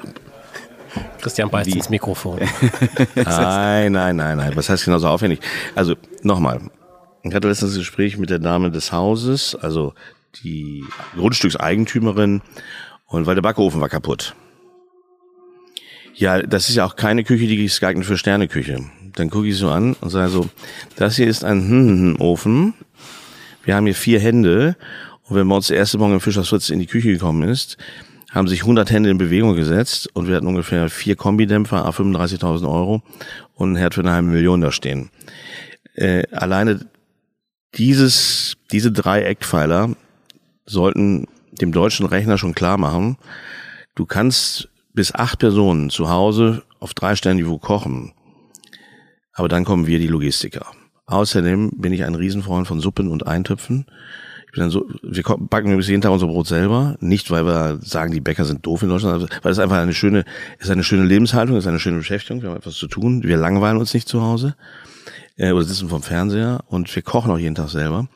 Christian beißt Wie? ins Mikrofon. nein, nein, nein, nein. Was heißt genauso aufwendig? Also, nochmal. Ich hatte letztens ein Gespräch mit der Dame des Hauses, also die Grundstückseigentümerin, und weil der Backofen war kaputt. Ja, das ist ja auch keine Küche, die ist geeignet für Sterneküche dann gucke ich so an und sage so, das hier ist ein Ofen. Wir haben hier vier Hände. Und wenn uns der erste Morgen im Fischers Fritz in die Küche gekommen ist, haben sich 100 Hände in Bewegung gesetzt und wir hatten ungefähr vier Kombidämpfer, a 35.000 Euro und ein Herd für eine halbe Million da stehen. Äh, alleine dieses, diese drei Eckpfeiler sollten dem deutschen Rechner schon klar machen, du kannst bis acht Personen zu Hause auf drei Sternniveau kochen. Aber dann kommen wir, die Logistiker. Außerdem bin ich ein Riesenfreund von Suppen und Eintöpfen. Ich bin dann so, wir backen übrigens jeden Tag unser Brot selber. Nicht, weil wir sagen, die Bäcker sind doof in Deutschland, weil es einfach eine schöne, ist eine schöne Lebenshaltung, ist eine schöne Beschäftigung. Wir haben etwas zu tun. Wir langweilen uns nicht zu Hause äh, oder sitzen vom Fernseher und wir kochen auch jeden Tag selber.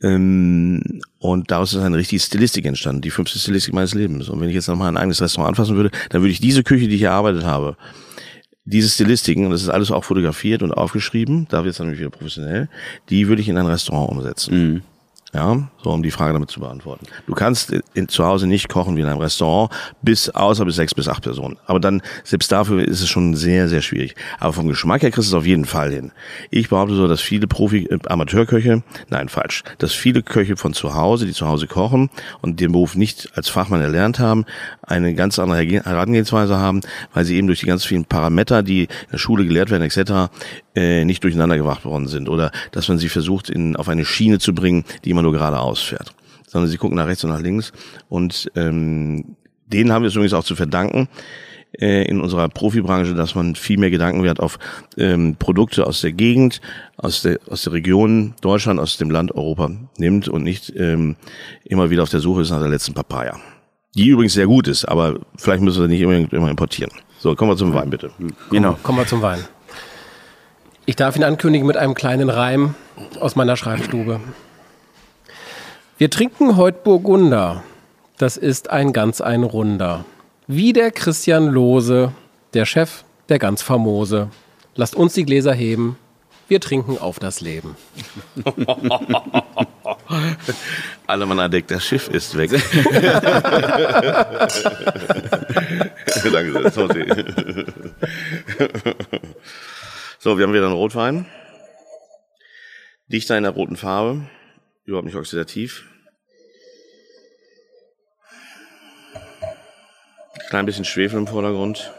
Ähm, und daraus ist eine richtige Stilistik entstanden, die fünfte Stilistik meines Lebens. Und wenn ich jetzt nochmal ein eigenes Restaurant anfassen würde, dann würde ich diese Küche, die ich erarbeitet habe, diese Stilistiken, und das ist alles auch fotografiert und aufgeschrieben, da wird es dann wieder professionell, die würde ich in ein Restaurant umsetzen. Mhm. Ja, so um die Frage damit zu beantworten. Du kannst in, zu Hause nicht kochen wie in einem Restaurant, bis außer bis sechs bis acht Personen. Aber dann, selbst dafür ist es schon sehr, sehr schwierig. Aber vom Geschmack her kriegst du es auf jeden Fall hin. Ich behaupte so, dass viele Profi, äh, nein, falsch, dass viele Köche von zu Hause, die zu Hause kochen und den Beruf nicht als Fachmann erlernt haben, eine ganz andere Herangehensweise haben, weil sie eben durch die ganz vielen Parameter, die in der Schule gelehrt werden, etc., äh, nicht durcheinander gebracht worden sind. Oder dass man sie versucht, in, auf eine Schiene zu bringen, die immer nur geradeaus fährt. Sondern sie gucken nach rechts und nach links. Und ähm, denen haben wir es übrigens auch zu verdanken äh, in unserer Profibranche, dass man viel mehr Gedankenwert auf ähm, Produkte aus der Gegend, aus der, aus der Region Deutschland, aus dem Land Europa nimmt und nicht ähm, immer wieder auf der Suche ist nach der letzten Papaya. Die übrigens sehr gut ist, aber vielleicht müssen wir nicht immer, immer importieren. So, kommen wir zum Wein, bitte. Genau. Kommen wir zum Wein. Ich darf ihn ankündigen mit einem kleinen Reim aus meiner Schreibstube. Wir trinken heute Burgunder. Das ist ein ganz ein Runder. Wie der Christian Lose, der Chef der ganz famose. Lasst uns die Gläser heben. Wir trinken auf das Leben. Alle Mann entdeckt, das Schiff ist weg. Danke sehr. So, wir haben wieder einen Rotwein. Dichter in der roten Farbe. Überhaupt nicht oxidativ. Klein bisschen Schwefel im Vordergrund.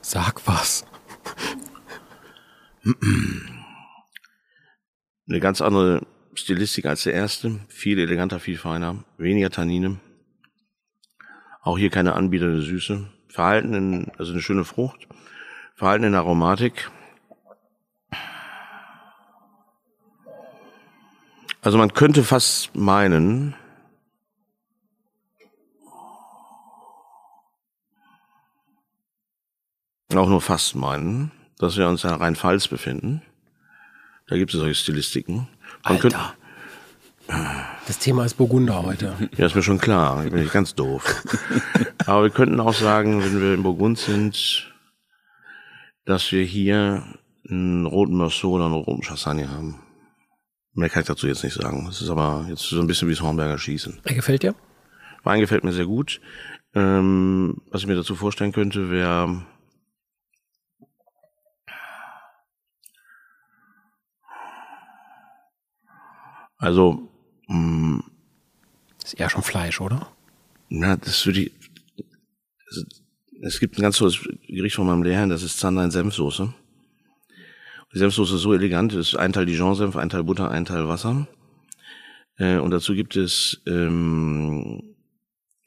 Sag was. Eine ganz andere Stilistik als der erste. Viel eleganter, viel feiner. Weniger Tannine. Auch hier keine anbietende Süße. Verhalten in, also eine schöne Frucht. Verhalten in Aromatik. Also man könnte fast meinen, auch nur fast meinen, dass wir uns in Rheinpfalz befinden. Da gibt es solche Stilistiken. Alter. Das Thema ist Burgunder heute. Ja, ist mir schon klar. Ich bin nicht ganz doof. Aber wir könnten auch sagen, wenn wir in Burgund sind, dass wir hier einen roten Merceau oder einen roten Chassagne haben. Mehr kann ich dazu jetzt nicht sagen. Das ist aber jetzt so ein bisschen wie das Hornberger Schießen. Er gefällt dir? Wein gefällt mir sehr gut. Ähm, was ich mir dazu vorstellen könnte, wäre also mh, ist eher schon Fleisch, oder? Na, das würde ich. Es gibt ein ganz tolles Gericht von meinem Lehrherrn, das ist Zander in Senfsoße. Die Senfsoße ist so elegant, es ist ein Teil Dijon-Senf, ein Teil Butter, ein Teil Wasser. Äh, und dazu gibt es ähm,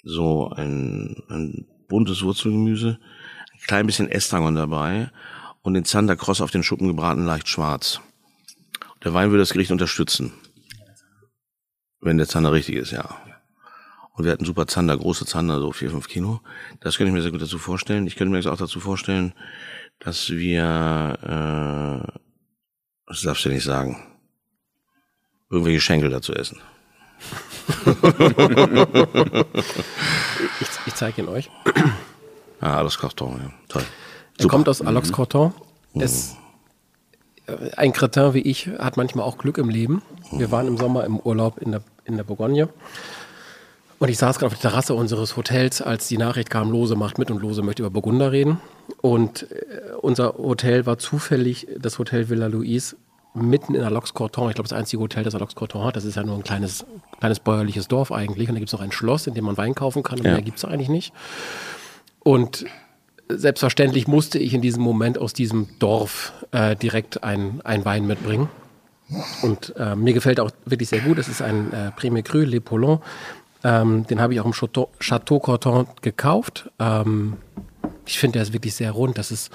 so ein, ein buntes Wurzelgemüse, ein klein bisschen Estragon dabei und den Zander kross auf den Schuppen gebraten, leicht schwarz. Der Wein würde das Gericht unterstützen. Wenn der Zander richtig ist, ja. Und wir hatten super Zander, große Zander, so vier, fünf Kilo. Das könnte ich mir sehr gut dazu vorstellen. Ich könnte mir jetzt auch dazu vorstellen, dass wir, äh, das darfst du nicht sagen, irgendwelche Schenkel dazu essen. ich ich zeige ihn euch. Ah, Alox Corton, ja. Toll. Er Super. kommt aus Alox Corton. Mhm. Ist äh, ein Kretin wie ich hat manchmal auch Glück im Leben. Wir waren im Sommer im Urlaub in der, in der Bourgogne. Und ich saß gerade auf der Terrasse unseres Hotels, als die Nachricht kam, Lose macht mit und Lose möchte über Burgunder reden. Und äh, unser Hotel war zufällig das Hotel Villa Louise mitten in Alox Corton. Ich glaube, das einzige Hotel, das Alox Corton hat. Das ist ja nur ein kleines, kleines bäuerliches Dorf eigentlich. Und da gibt es noch ein Schloss, in dem man Wein kaufen kann. Und ja. mehr gibt es eigentlich nicht. Und selbstverständlich musste ich in diesem Moment aus diesem Dorf äh, direkt ein, ein Wein mitbringen. Und äh, mir gefällt auch wirklich sehr gut. Es ist ein äh, Premier Cru Le Poulon. Ähm, den habe ich auch im Chateau, Chateau Corton gekauft. Ähm, ich finde, der ist wirklich sehr rund. Das ist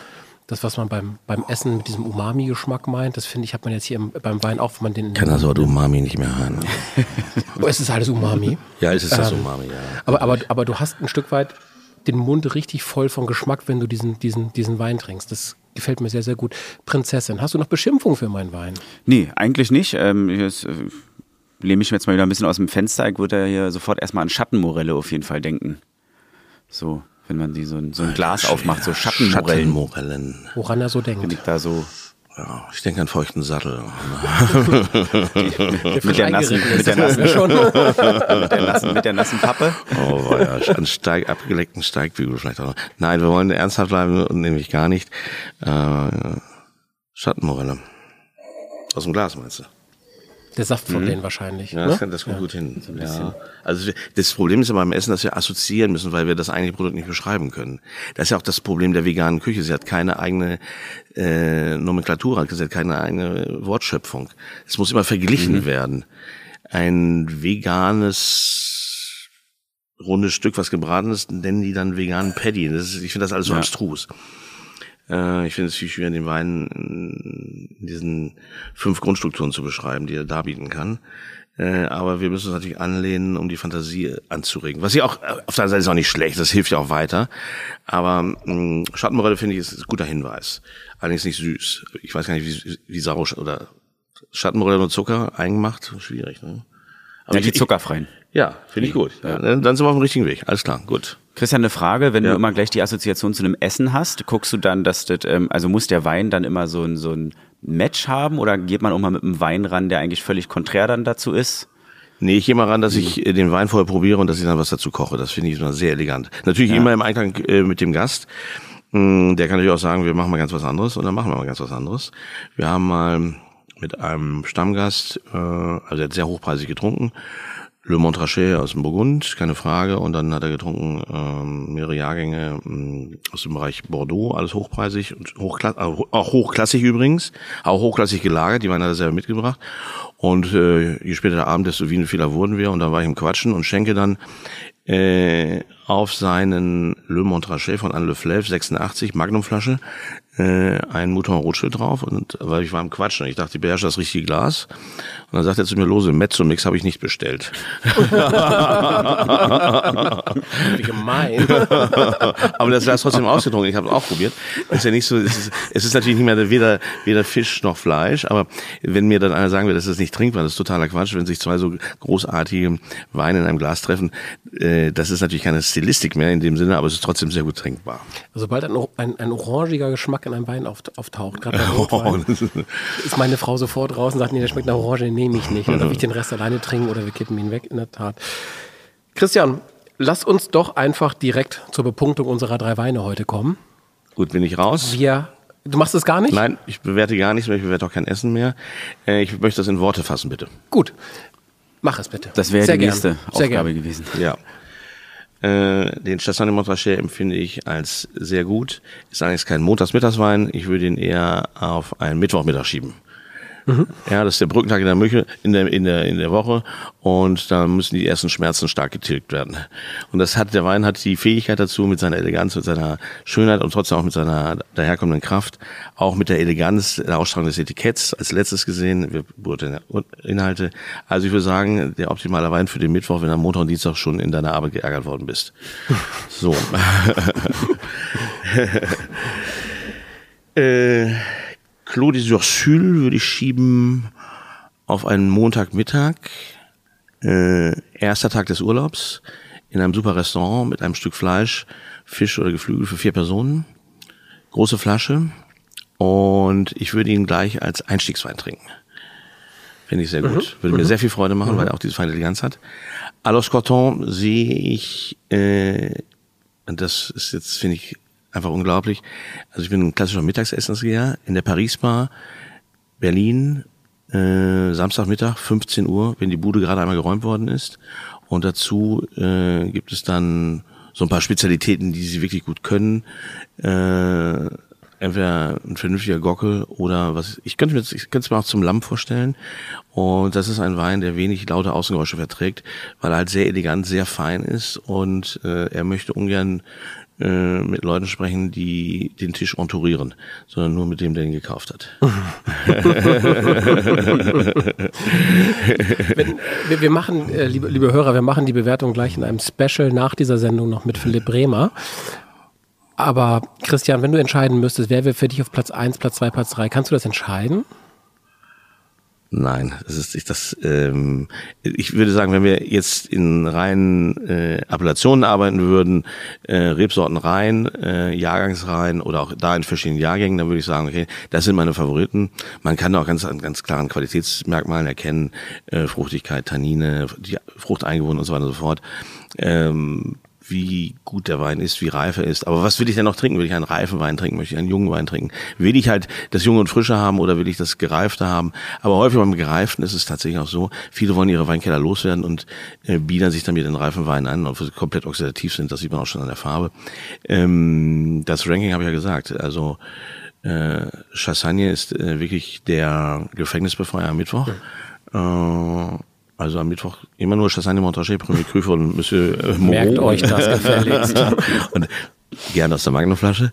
das, was man beim, beim Essen mit diesem Umami-Geschmack meint. Das finde ich, hat man jetzt hier im, beim Wein auch, wenn man den. Kann das Wort Umami nicht mehr hören. oh, es ist alles Umami. Ja, es ist das ähm, Umami, ja. Aber, aber, aber du hast ein Stück weit den Mund richtig voll von Geschmack, wenn du diesen, diesen, diesen Wein trinkst. Das gefällt mir sehr, sehr gut. Prinzessin, hast du noch Beschimpfung für meinen Wein? Nee, eigentlich nicht. Ähm, jetzt, äh, lehne ich mir jetzt mal wieder ein bisschen aus dem Fenster. Ich würde ja hier sofort erstmal an Schattenmorelle auf jeden Fall denken. So, wenn man die so ein, so ein Glas aufmacht, so Schattenmorellen. Schattenmorellen. Woran er so denkt. Bin ich da so ja, ich denke an feuchten Sattel. mit, der nassen, mit, der nassen, mit, der nassen, mit der nassen Pappe. Oh, ja, an Steig, abgeleckten Steigbügel vielleicht auch noch. Nein, wir wollen ernsthaft bleiben und nämlich gar nicht. Äh, Schattenmorelle. Aus dem Glas meinst du? Der Saft von mhm. denen wahrscheinlich. Ja, das, ne? kann, das kommt ja. gut hin. So ja. Also das Problem ist ja beim Essen, dass wir assoziieren müssen, weil wir das eigentliche Produkt nicht beschreiben können. Das ist ja auch das Problem der veganen Küche. Sie hat keine eigene äh, Nomenklatur, sie hat keine eigene Wortschöpfung. Es muss immer verglichen mhm. werden. Ein veganes rundes Stück, was gebraten ist, nennen die dann veganen Paddy. Das ist, ich finde das alles so ja. abstrus. Äh, ich finde es viel schwieriger, den Wein in diesen fünf Grundstrukturen zu beschreiben, die er darbieten kann. Äh, aber wir müssen uns natürlich anlehnen, um die Fantasie anzuregen. Was ja auch äh, auf der Seite ist auch nicht schlecht, das hilft ja auch weiter. Aber mh, Schattenmorelle finde ich ist, ist ein guter Hinweis. Allerdings nicht süß. Ich weiß gar nicht, wie, wie Sau oder Schattenmorelle nur Zucker eingemacht, schwierig. Ne? Aber ja, die zuckerfreien. Ja, finde ich gut. Ja, dann sind wir auf dem richtigen Weg. Alles klar, gut. Christian, eine Frage, wenn ja. du immer gleich die Assoziation zu einem Essen hast, guckst du dann, dass das, ähm, also muss der Wein dann immer so ein, so ein Match haben oder geht man auch mal mit einem Wein ran, der eigentlich völlig konträr dann dazu ist? Nee, ich gehe mal ran, dass ich äh, den Wein vorher probiere und dass ich dann was dazu koche. Das finde ich immer sehr elegant. Natürlich ja. immer im Einklang äh, mit dem Gast. Mm, der kann natürlich auch sagen, wir machen mal ganz was anderes und dann machen wir mal ganz was anderes. Wir haben mal mit einem Stammgast, äh, also er hat sehr hochpreisig getrunken, Le Montrachet aus dem Burgund, keine Frage. Und dann hat er getrunken ähm, mehrere Jahrgänge ähm, aus dem Bereich Bordeaux, alles hochpreisig und hochkla auch hochklassig übrigens, auch hochklassig gelagert. Die Weine hat er selber mitgebracht. Und äh, je später der Abend, desto wiener wurden wir. Und dann war ich im Quatschen und schenke dann äh, auf seinen Le Montrachet von Anne Le Fleuve 86 Magnumflasche äh, ein Mouton Rothschild drauf und weil ich war am Quatschen, ich dachte, ich beherrsche das richtige Glas und dann sagt er zu mir, lose, Mezzo-Mix habe ich nicht bestellt. Wie gemein. Aber das Glas trotzdem ausgetrunken, ich habe es auch probiert. Ist ja nicht so, es ist, es ist natürlich nicht mehr weder, weder Fisch noch Fleisch, aber wenn mir dann einer sagen will, das ist nicht trinkbar, das ist totaler Quatsch, wenn sich zwei so großartige Weine in einem Glas treffen, äh, das ist natürlich keine Stilistik mehr in dem Sinne, aber es ist trotzdem sehr gut trinkbar. Sobald ein, ein, ein orangiger Geschmack in einem Wein auft, auftaucht, gerade bei Rotwein, ist meine Frau sofort raus und sagt, nee, der schmeckt nach Orange, den nehme ich nicht. Dann darf ich den Rest alleine trinken oder wir kippen ihn weg, in der Tat. Christian, lass uns doch einfach direkt zur Bepunktung unserer drei Weine heute kommen. Gut, bin ich raus? Wir, du machst es gar nicht? Nein, ich bewerte gar nichts mehr, ich bewerte auch kein Essen mehr. Äh, Ich möchte das in Worte fassen, bitte. Gut, mach es bitte. Das wäre die gern. nächste Sehr Aufgabe gern. gewesen. Ja. Äh, den Chassagne Montrachet empfinde ich als sehr gut. Ist eigentlich kein Montagsmittagswein. Ich würde ihn eher auf einen Mittwochmittag schieben. Ja, das ist der Brückentag in der Müche, in der, in der, in der Woche. Und da müssen die ersten Schmerzen stark getilgt werden. Und das hat, der Wein hat die Fähigkeit dazu, mit seiner Eleganz, mit seiner Schönheit und trotzdem auch mit seiner daherkommenden Kraft, auch mit der Eleganz der Ausstrahlung des Etiketts als letztes gesehen. Wir Inhalte. Also ich würde sagen, der optimale Wein für den Mittwoch, wenn du am Montag und Dienstag schon in deiner Arbeit geärgert worden bist. So. äh, Clos des Ursules würde ich schieben auf einen Montagmittag, äh, erster Tag des Urlaubs, in einem super Restaurant mit einem Stück Fleisch, Fisch oder Geflügel für vier Personen, große Flasche und ich würde ihn gleich als Einstiegswein trinken. Finde ich sehr gut. Würde mir sehr viel Freude machen, weil er auch diese feine Eleganz hat. Alos Corton sehe ich, äh, das ist jetzt, finde ich, einfach unglaublich. Also ich bin ein klassischer Mittagsessensgeher in der Paris Bar, Berlin, äh, Samstagmittag, 15 Uhr, wenn die Bude gerade einmal geräumt worden ist. Und dazu äh, gibt es dann so ein paar Spezialitäten, die sie wirklich gut können. Äh, entweder ein vernünftiger Gockel oder was. Ich könnte mir, das- ich könnte es mir auch zum Lamm vorstellen. Und das ist ein Wein, der wenig laute Außengeräusche verträgt, weil er halt sehr elegant, sehr fein ist und äh, er möchte ungern äh, mit Leuten sprechen, die den Tisch entourieren, sondern nur mit dem, der ihn gekauft hat. Wenn, wir, wir machen, äh, liebe, liebe Hörer, wir machen die Bewertung gleich in einem Special nach dieser Sendung noch mit Philipp Bremer. Aber Christian, wenn du entscheiden müsstest, wer wäre für dich auf Platz 1, Platz 2, Platz 3, kannst du das entscheiden? Nein, das ist ich das. Ähm, ich würde sagen, wenn wir jetzt in reinen äh, Appellationen arbeiten würden, äh, Rebsorten rein, äh, Jahrgangsreihen oder auch da in verschiedenen Jahrgängen, dann würde ich sagen, okay, das sind meine Favoriten. Man kann auch ganz an ganz klaren Qualitätsmerkmalen erkennen, äh, Fruchtigkeit, Tannine, die Frucht eingebunden und so weiter und so fort. Ähm, wie gut der Wein ist, wie reif er ist. Aber was will ich denn noch trinken? Will ich einen reifen Wein trinken? Möchte ich einen jungen Wein trinken? Will ich halt das Junge und Frische haben oder will ich das Gereifte haben? Aber häufig beim Gereiften ist es tatsächlich auch so, viele wollen ihre Weinkeller loswerden und äh, biedern sich dann mit den reifen Wein an, obwohl sie komplett oxidativ sind. Das sieht man auch schon an der Farbe. Ähm, das Ranking habe ich ja gesagt. Also äh, Chassagne ist äh, wirklich der Gefängnisbefreier am Mittwoch. Äh, also am Mittwoch immer nur Chassagne Montrachet, Premier Cru von Monsieur äh, Moreau. Merkt euch das gefälligst. Und gerne aus der Magnumflasche.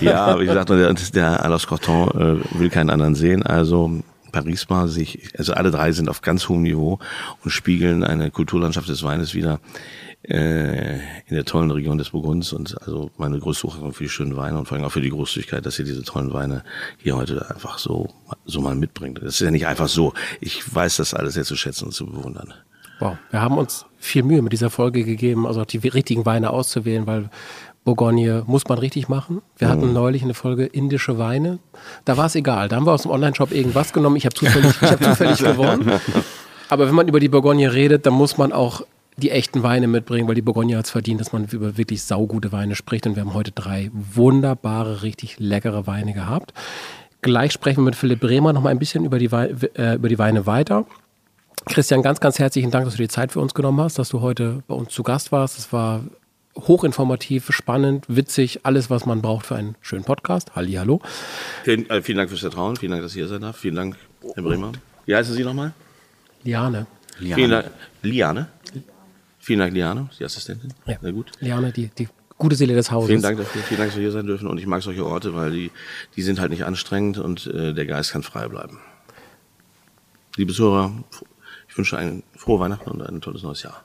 Ja, aber wie gesagt, der, der Alos Corton äh, will keinen anderen sehen. Also Paris mal sich, also alle drei sind auf ganz hohem Niveau und spiegeln eine Kulturlandschaft des Weines wieder äh, in der tollen Region des Burgunds und also meine größte Hochachtung für die schönen Weine und vor allem auch für die Großzügigkeit, dass ihr diese tollen Weine hier heute einfach so so mal mitbringt. Das ist ja nicht einfach so. Ich weiß das alles sehr zu schätzen und zu bewundern. Wow, wir haben uns viel Mühe mit dieser Folge gegeben, also auch die richtigen Weine auszuwählen, weil Bourgogne muss man richtig machen. Wir hatten neulich eine Folge indische Weine. Da war es egal. Da haben wir aus dem Online-Shop irgendwas genommen. Ich habe zufällig, ich hab zufällig gewonnen. Aber wenn man über die Bourgogne redet, dann muss man auch die echten Weine mitbringen, weil die Bourgogne hat es verdient, dass man über wirklich saugute Weine spricht. Und wir haben heute drei wunderbare, richtig leckere Weine gehabt. Gleich sprechen wir mit Philipp Bremer noch mal ein bisschen über die, Wei äh, über die Weine weiter. Christian, ganz, ganz herzlichen Dank, dass du dir Zeit für uns genommen hast, dass du heute bei uns zu Gast warst. Es war hochinformativ, spannend, witzig, alles, was man braucht für einen schönen Podcast. Halli, hallo. Vielen, äh, vielen Dank fürs Vertrauen, vielen Dank, dass ich hier sein darf. Vielen Dank, Herr Bremer. Wie heißen Sie nochmal? Liane. Vielen Dank. Liane? Vielen Dank, Liane, die Assistentin. Ja. Sehr gut. Liane, die, die gute Seele des Hauses. Vielen Dank dafür, vielen Dank, dass wir hier sein dürfen. Und ich mag solche Orte, weil die, die sind halt nicht anstrengend und äh, der Geist kann frei bleiben. Liebe Zuhörer, ich wünsche ein frohe Weihnachten und ein tolles neues Jahr.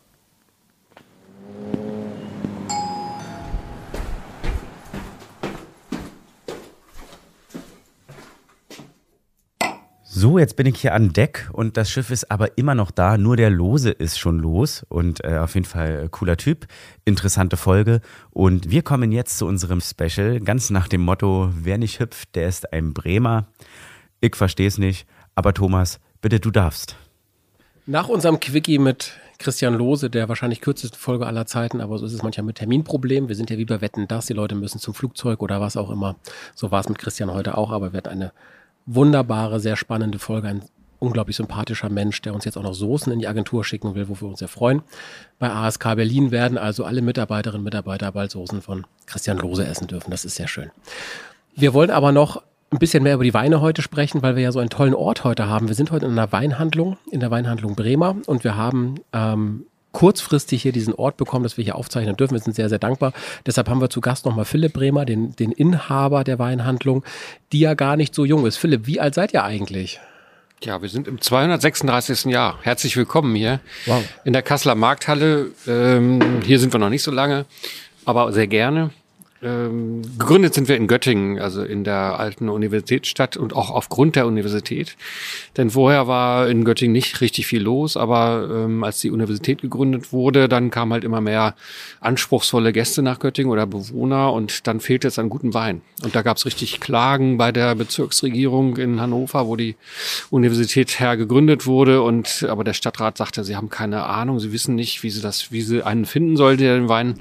So, jetzt bin ich hier an Deck und das Schiff ist aber immer noch da. Nur der Lose ist schon los und äh, auf jeden Fall äh, cooler Typ. Interessante Folge. Und wir kommen jetzt zu unserem Special, ganz nach dem Motto: Wer nicht hüpft, der ist ein Bremer. Ich verstehe es nicht, aber Thomas, bitte, du darfst. Nach unserem Quickie mit Christian Lose, der wahrscheinlich kürzeste Folge aller Zeiten, aber so ist es manchmal mit Terminproblemen. Wir sind ja wie bei Wetten, dass die Leute müssen zum Flugzeug oder was auch immer. So war es mit Christian heute auch, aber wir hatten eine wunderbare, sehr spannende Folge. Ein unglaublich sympathischer Mensch, der uns jetzt auch noch Soßen in die Agentur schicken will, wofür wir uns sehr freuen. Bei ASK Berlin werden also alle Mitarbeiterinnen und Mitarbeiter bald Soßen von Christian Lose essen dürfen. Das ist sehr schön. Wir wollen aber noch ein bisschen mehr über die Weine heute sprechen, weil wir ja so einen tollen Ort heute haben. Wir sind heute in einer Weinhandlung, in der Weinhandlung Bremer und wir haben ähm, kurzfristig hier diesen Ort bekommen, dass wir hier aufzeichnen dürfen. Wir sind sehr, sehr dankbar. Deshalb haben wir zu Gast nochmal Philipp Bremer, den, den Inhaber der Weinhandlung, die ja gar nicht so jung ist. Philipp, wie alt seid ihr eigentlich? Ja, wir sind im 236. Jahr. Herzlich willkommen hier wow. in der Kasseler Markthalle. Ähm, hier sind wir noch nicht so lange, aber sehr gerne. Ähm, gegründet sind wir in Göttingen, also in der alten Universitätsstadt und auch aufgrund der Universität. Denn vorher war in Göttingen nicht richtig viel los, aber ähm, als die Universität gegründet wurde, dann kamen halt immer mehr anspruchsvolle Gäste nach Göttingen oder Bewohner und dann fehlte es an guten Wein. Und da gab es richtig Klagen bei der Bezirksregierung in Hannover, wo die Universität her gegründet wurde und aber der Stadtrat sagte, sie haben keine Ahnung, sie wissen nicht, wie sie das, wie sie einen finden soll, der den Wein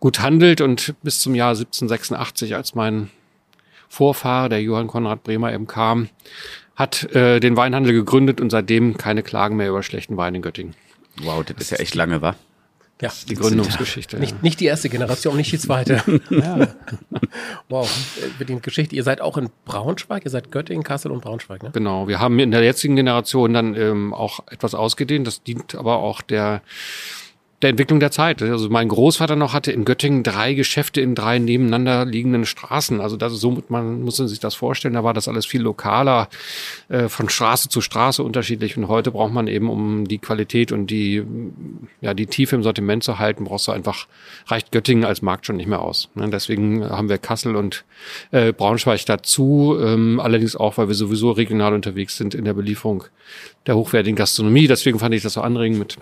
gut handelt und bis zum Jahr 1786, als mein Vorfahre, der Johann Konrad Bremer eben kam, hat äh, den Weinhandel gegründet und seitdem keine Klagen mehr über schlechten Wein in Göttingen. Wow, das ist ja echt lange, wa? Ja, die Gründungsgeschichte. Nicht, ja. nicht die erste Generation, nicht die zweite. ja. Wow, mit den Geschichte. Ihr seid auch in Braunschweig, ihr seid Göttingen, Kassel und Braunschweig, ne? Genau, wir haben in der jetzigen Generation dann ähm, auch etwas ausgedehnt. Das dient aber auch der der Entwicklung der Zeit. Also mein Großvater noch hatte in Göttingen drei Geschäfte in drei nebeneinander liegenden Straßen. Also das ist so, man muss sich das vorstellen, da war das alles viel lokaler, äh, von Straße zu Straße unterschiedlich. Und heute braucht man eben, um die Qualität und die, ja, die Tiefe im Sortiment zu halten, brauchst du einfach, reicht Göttingen als Markt schon nicht mehr aus. Ne? Deswegen haben wir Kassel und äh, Braunschweig dazu, ähm, allerdings auch, weil wir sowieso regional unterwegs sind in der Belieferung der hochwertigen Gastronomie. Deswegen fand ich das so anregend mit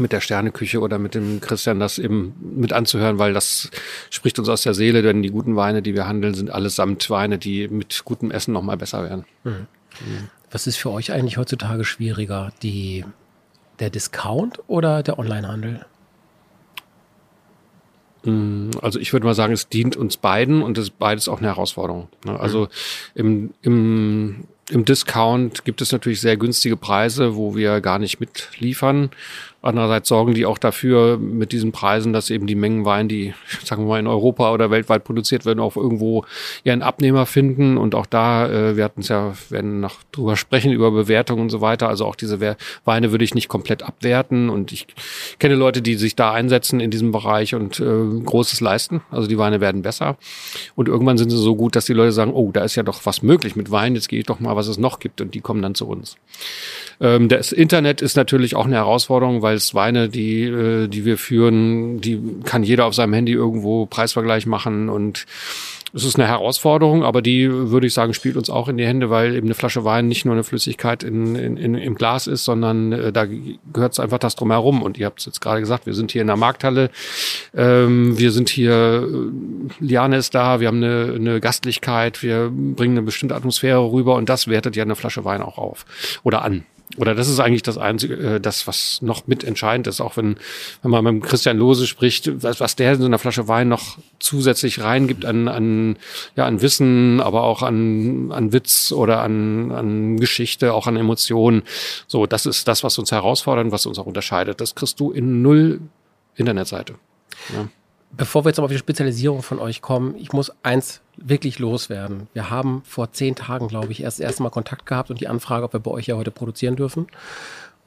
mit der Sterneküche oder mit dem Christian das eben mit anzuhören, weil das spricht uns aus der Seele, denn die guten Weine, die wir handeln, sind allesamt Weine, die mit gutem Essen nochmal besser werden. Mhm. Was ist für euch eigentlich heutzutage schwieriger, die, der Discount oder der Onlinehandel? Mm, also ich würde mal sagen, es dient uns beiden und es ist beides auch eine Herausforderung. Ne? Also mhm. im, im im Discount gibt es natürlich sehr günstige Preise, wo wir gar nicht mitliefern. Andererseits sorgen die auch dafür mit diesen Preisen, dass eben die Mengen Wein, die, sagen wir mal, in Europa oder weltweit produziert werden, auch irgendwo ihren Abnehmer finden. Und auch da, äh, wir hatten es ja, werden noch drüber sprechen, über Bewertungen und so weiter. Also auch diese Weine würde ich nicht komplett abwerten. Und ich kenne Leute, die sich da einsetzen in diesem Bereich und äh, Großes leisten. Also die Weine werden besser. Und irgendwann sind sie so gut, dass die Leute sagen, oh, da ist ja doch was möglich mit Wein. Jetzt gehe ich doch mal, was es noch gibt. Und die kommen dann zu uns. Ähm, das Internet ist natürlich auch eine Herausforderung, weil es Weine, die, äh, die wir führen, die kann jeder auf seinem Handy irgendwo Preisvergleich machen und es ist eine Herausforderung, aber die, würde ich sagen, spielt uns auch in die Hände, weil eben eine Flasche Wein nicht nur eine Flüssigkeit in, in, in, im Glas ist, sondern äh, da gehört es einfach das drumherum. Und ihr habt es jetzt gerade gesagt, wir sind hier in der Markthalle, ähm, wir sind hier, äh, Liane ist da, wir haben eine, eine Gastlichkeit, wir bringen eine bestimmte Atmosphäre rüber und das wertet ja eine Flasche Wein auch auf oder an oder das ist eigentlich das Einzige, äh, das, was noch mit entscheidend ist, auch wenn, wenn man mit Christian Lose spricht, was, was der in so einer Flasche Wein noch zusätzlich reingibt an, an, ja, an Wissen, aber auch an, an Witz oder an, an Geschichte, auch an Emotionen. So, das ist das, was uns herausfordert und was uns auch unterscheidet. Das kriegst du in null Internetseite. Ja. Bevor wir jetzt aber auf die Spezialisierung von euch kommen, ich muss eins wirklich loswerden. Wir haben vor zehn Tagen, glaube ich, erst das erste Mal Kontakt gehabt und die Anfrage, ob wir bei euch ja heute produzieren dürfen.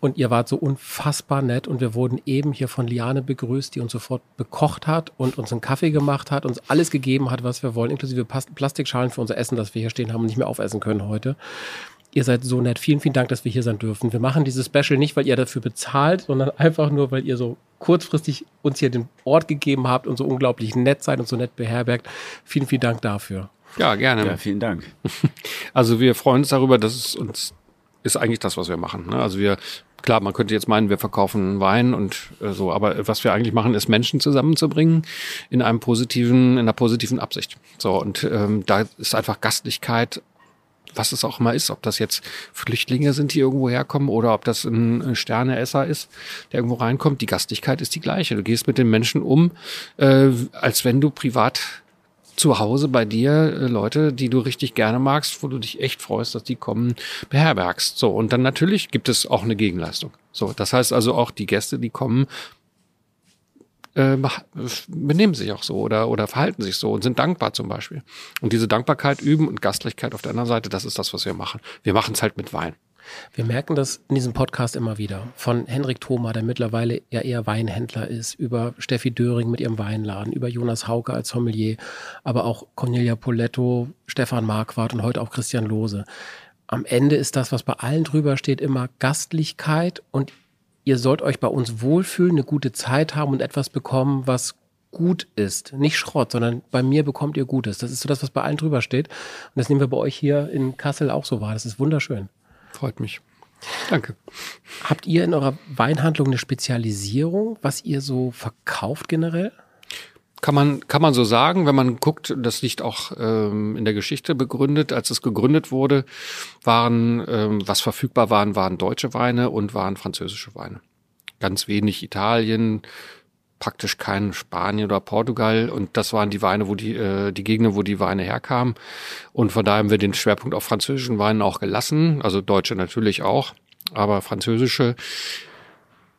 Und ihr wart so unfassbar nett und wir wurden eben hier von Liane begrüßt, die uns sofort bekocht hat und uns einen Kaffee gemacht hat, uns alles gegeben hat, was wir wollen, inklusive Plastikschalen für unser Essen, das wir hier stehen haben und nicht mehr aufessen können heute. Ihr seid so nett. Vielen, vielen Dank, dass wir hier sein dürfen. Wir machen dieses Special nicht, weil ihr dafür bezahlt, sondern einfach nur, weil ihr so kurzfristig uns hier den Ort gegeben habt und so unglaublich nett seid und so nett beherbergt. Vielen, vielen Dank dafür. Ja, gerne. Ja, vielen Dank. Also wir freuen uns darüber, dass es uns ist eigentlich das, was wir machen. Ne? Also wir klar, man könnte jetzt meinen, wir verkaufen Wein und äh, so, aber was wir eigentlich machen, ist Menschen zusammenzubringen in einem positiven, in einer positiven Absicht. So und ähm, da ist einfach Gastlichkeit was es auch immer ist, ob das jetzt Flüchtlinge sind, die irgendwo herkommen oder ob das ein Sterneesser ist, der irgendwo reinkommt. Die Gastigkeit ist die gleiche. Du gehst mit den Menschen um, äh, als wenn du privat zu Hause bei dir äh, Leute, die du richtig gerne magst, wo du dich echt freust, dass die kommen, beherbergst. So, und dann natürlich gibt es auch eine Gegenleistung. So, das heißt also auch die Gäste, die kommen, äh, benehmen sich auch so oder, oder verhalten sich so und sind dankbar zum Beispiel. Und diese Dankbarkeit üben und Gastlichkeit auf der anderen Seite, das ist das, was wir machen. Wir machen es halt mit Wein. Wir merken das in diesem Podcast immer wieder. Von Henrik Thoma, der mittlerweile ja eher Weinhändler ist, über Steffi Döring mit ihrem Weinladen, über Jonas Hauke als Sommelier, aber auch Cornelia Poletto, Stefan Marquardt und heute auch Christian Lose. Am Ende ist das, was bei allen drüber steht, immer Gastlichkeit und ihr sollt euch bei uns wohlfühlen, eine gute Zeit haben und etwas bekommen, was gut ist. Nicht Schrott, sondern bei mir bekommt ihr Gutes. Das ist so das, was bei allen drüber steht. Und das nehmen wir bei euch hier in Kassel auch so wahr. Das ist wunderschön. Freut mich. Danke. Habt ihr in eurer Weinhandlung eine Spezialisierung, was ihr so verkauft generell? Kann man, kann man so sagen, wenn man guckt, das liegt auch ähm, in der Geschichte begründet. Als es gegründet wurde, waren, ähm, was verfügbar waren, waren deutsche Weine und waren französische Weine. Ganz wenig Italien, praktisch kein Spanien oder Portugal und das waren die Weine, wo die äh, die Gegner, wo die Weine herkamen und von daher haben wir den Schwerpunkt auf französischen Weinen auch gelassen, also deutsche natürlich auch, aber französische,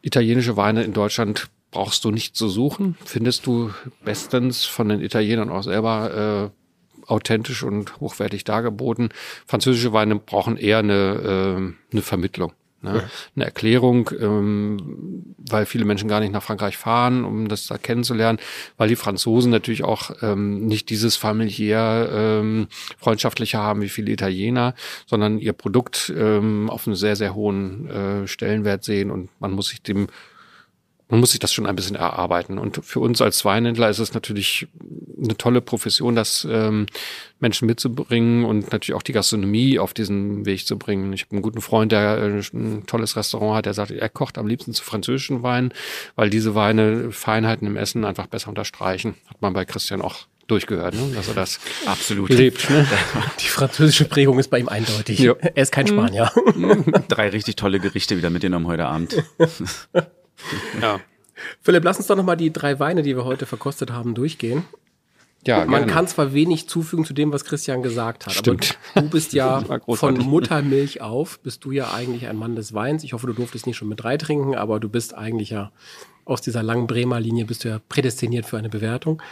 italienische Weine in Deutschland brauchst du nicht zu suchen, findest du bestens von den Italienern auch selber äh, authentisch und hochwertig dargeboten. Französische Weine brauchen eher eine, äh, eine Vermittlung. Ne? Ja. Eine Erklärung, ähm, weil viele Menschen gar nicht nach Frankreich fahren, um das da kennenzulernen, weil die Franzosen natürlich auch ähm, nicht dieses familiär ähm, freundschaftliche haben wie viele Italiener, sondern ihr Produkt ähm, auf einen sehr, sehr hohen äh, Stellenwert sehen und man muss sich dem man muss sich das schon ein bisschen erarbeiten. Und für uns als Weinhändler ist es natürlich eine tolle Profession, das ähm, Menschen mitzubringen und natürlich auch die Gastronomie auf diesen Weg zu bringen. Ich habe einen guten Freund, der äh, ein tolles Restaurant hat, der sagt, er kocht am liebsten zu französischen Weinen, weil diese Weine Feinheiten im Essen einfach besser unterstreichen. Hat man bei Christian auch durchgehört, ne? dass er das absolut lebt. Ne? Die französische Prägung ist bei ihm eindeutig. Jo. Er ist kein Spanier. Drei richtig tolle Gerichte wieder mitgenommen heute Abend. Ja. Philipp, lass uns doch nochmal die drei Weine, die wir heute verkostet haben, durchgehen. Ja, Man gerne. kann zwar wenig zufügen zu dem, was Christian gesagt hat, Stimmt. aber du bist ja von Muttermilch auf, bist du ja eigentlich ein Mann des Weins. Ich hoffe, du durftest nicht schon mit drei trinken, aber du bist eigentlich ja aus dieser langen Bremer Linie bist du ja prädestiniert für eine Bewertung.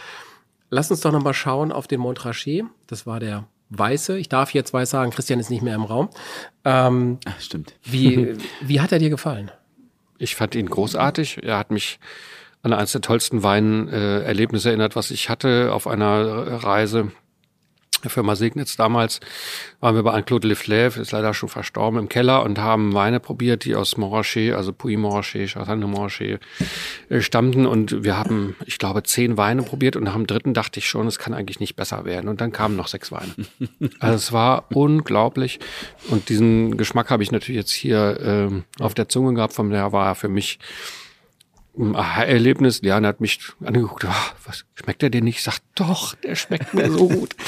Lass uns doch nochmal schauen auf den Montrachet. Das war der weiße. Ich darf jetzt weiß sagen, Christian ist nicht mehr im Raum. Ähm, Ach, stimmt. Wie, wie hat er dir gefallen? Ich fand ihn großartig. Er hat mich an eines der tollsten Weinerlebnisse äh, erinnert, was ich hatte auf einer Reise der Firma Segnitz damals waren wir bei Anne-Claude Leflève, ist leider schon verstorben, im Keller und haben Weine probiert, die aus Montrachet, also Puy Montrachet, Chassagne Montrachet äh, stammten. Und wir haben, ich glaube, zehn Weine probiert und nach dem dritten dachte ich schon, es kann eigentlich nicht besser werden. Und dann kamen noch sechs Weine. Also es war unglaublich. Und diesen Geschmack habe ich natürlich jetzt hier äh, auf der Zunge gehabt, von daher war er für mich Aha-Erlebnis. Liane hat mich angeguckt, oh, was schmeckt der dir nicht? Ich sag, doch, der schmeckt mir so gut.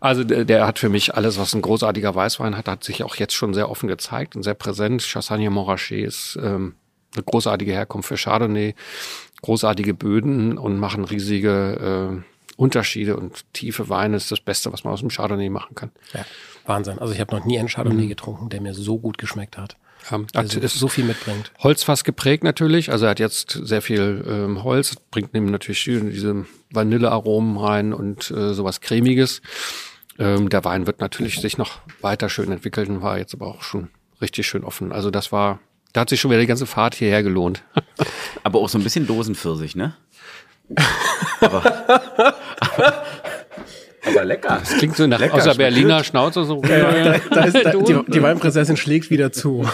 Also der, der, hat für mich alles, was ein großartiger Weißwein hat, hat sich auch jetzt schon sehr offen gezeigt und sehr präsent. Chassagne Montrachet ist ähm, eine großartige Herkunft für Chardonnay, großartige Böden und machen riesige äh, Unterschiede und tiefe Weine ist das Beste, was man aus dem Chardonnay machen kann. Ja, Wahnsinn. Also ich habe noch nie einen Chardonnay mhm. getrunken, der mir so gut geschmeckt hat. Ja, also ist so viel mitbringt. Holzfass geprägt natürlich. Also er hat jetzt sehr viel ähm, Holz, bringt ihm natürlich diese Vanillearomen rein und äh, sowas cremiges. Ähm, der Wein wird natürlich sich noch weiter schön entwickeln, war jetzt aber auch schon richtig schön offen. Also das war Da hat sich schon wieder die ganze Fahrt hierher gelohnt. Aber auch so ein bisschen Dosenpfirsich, ne? Aber lecker. Das klingt so nach Lecker, schmeckt Berliner Schnauze so. Da ist, da, die, die Weinprinzessin schlägt wieder zu.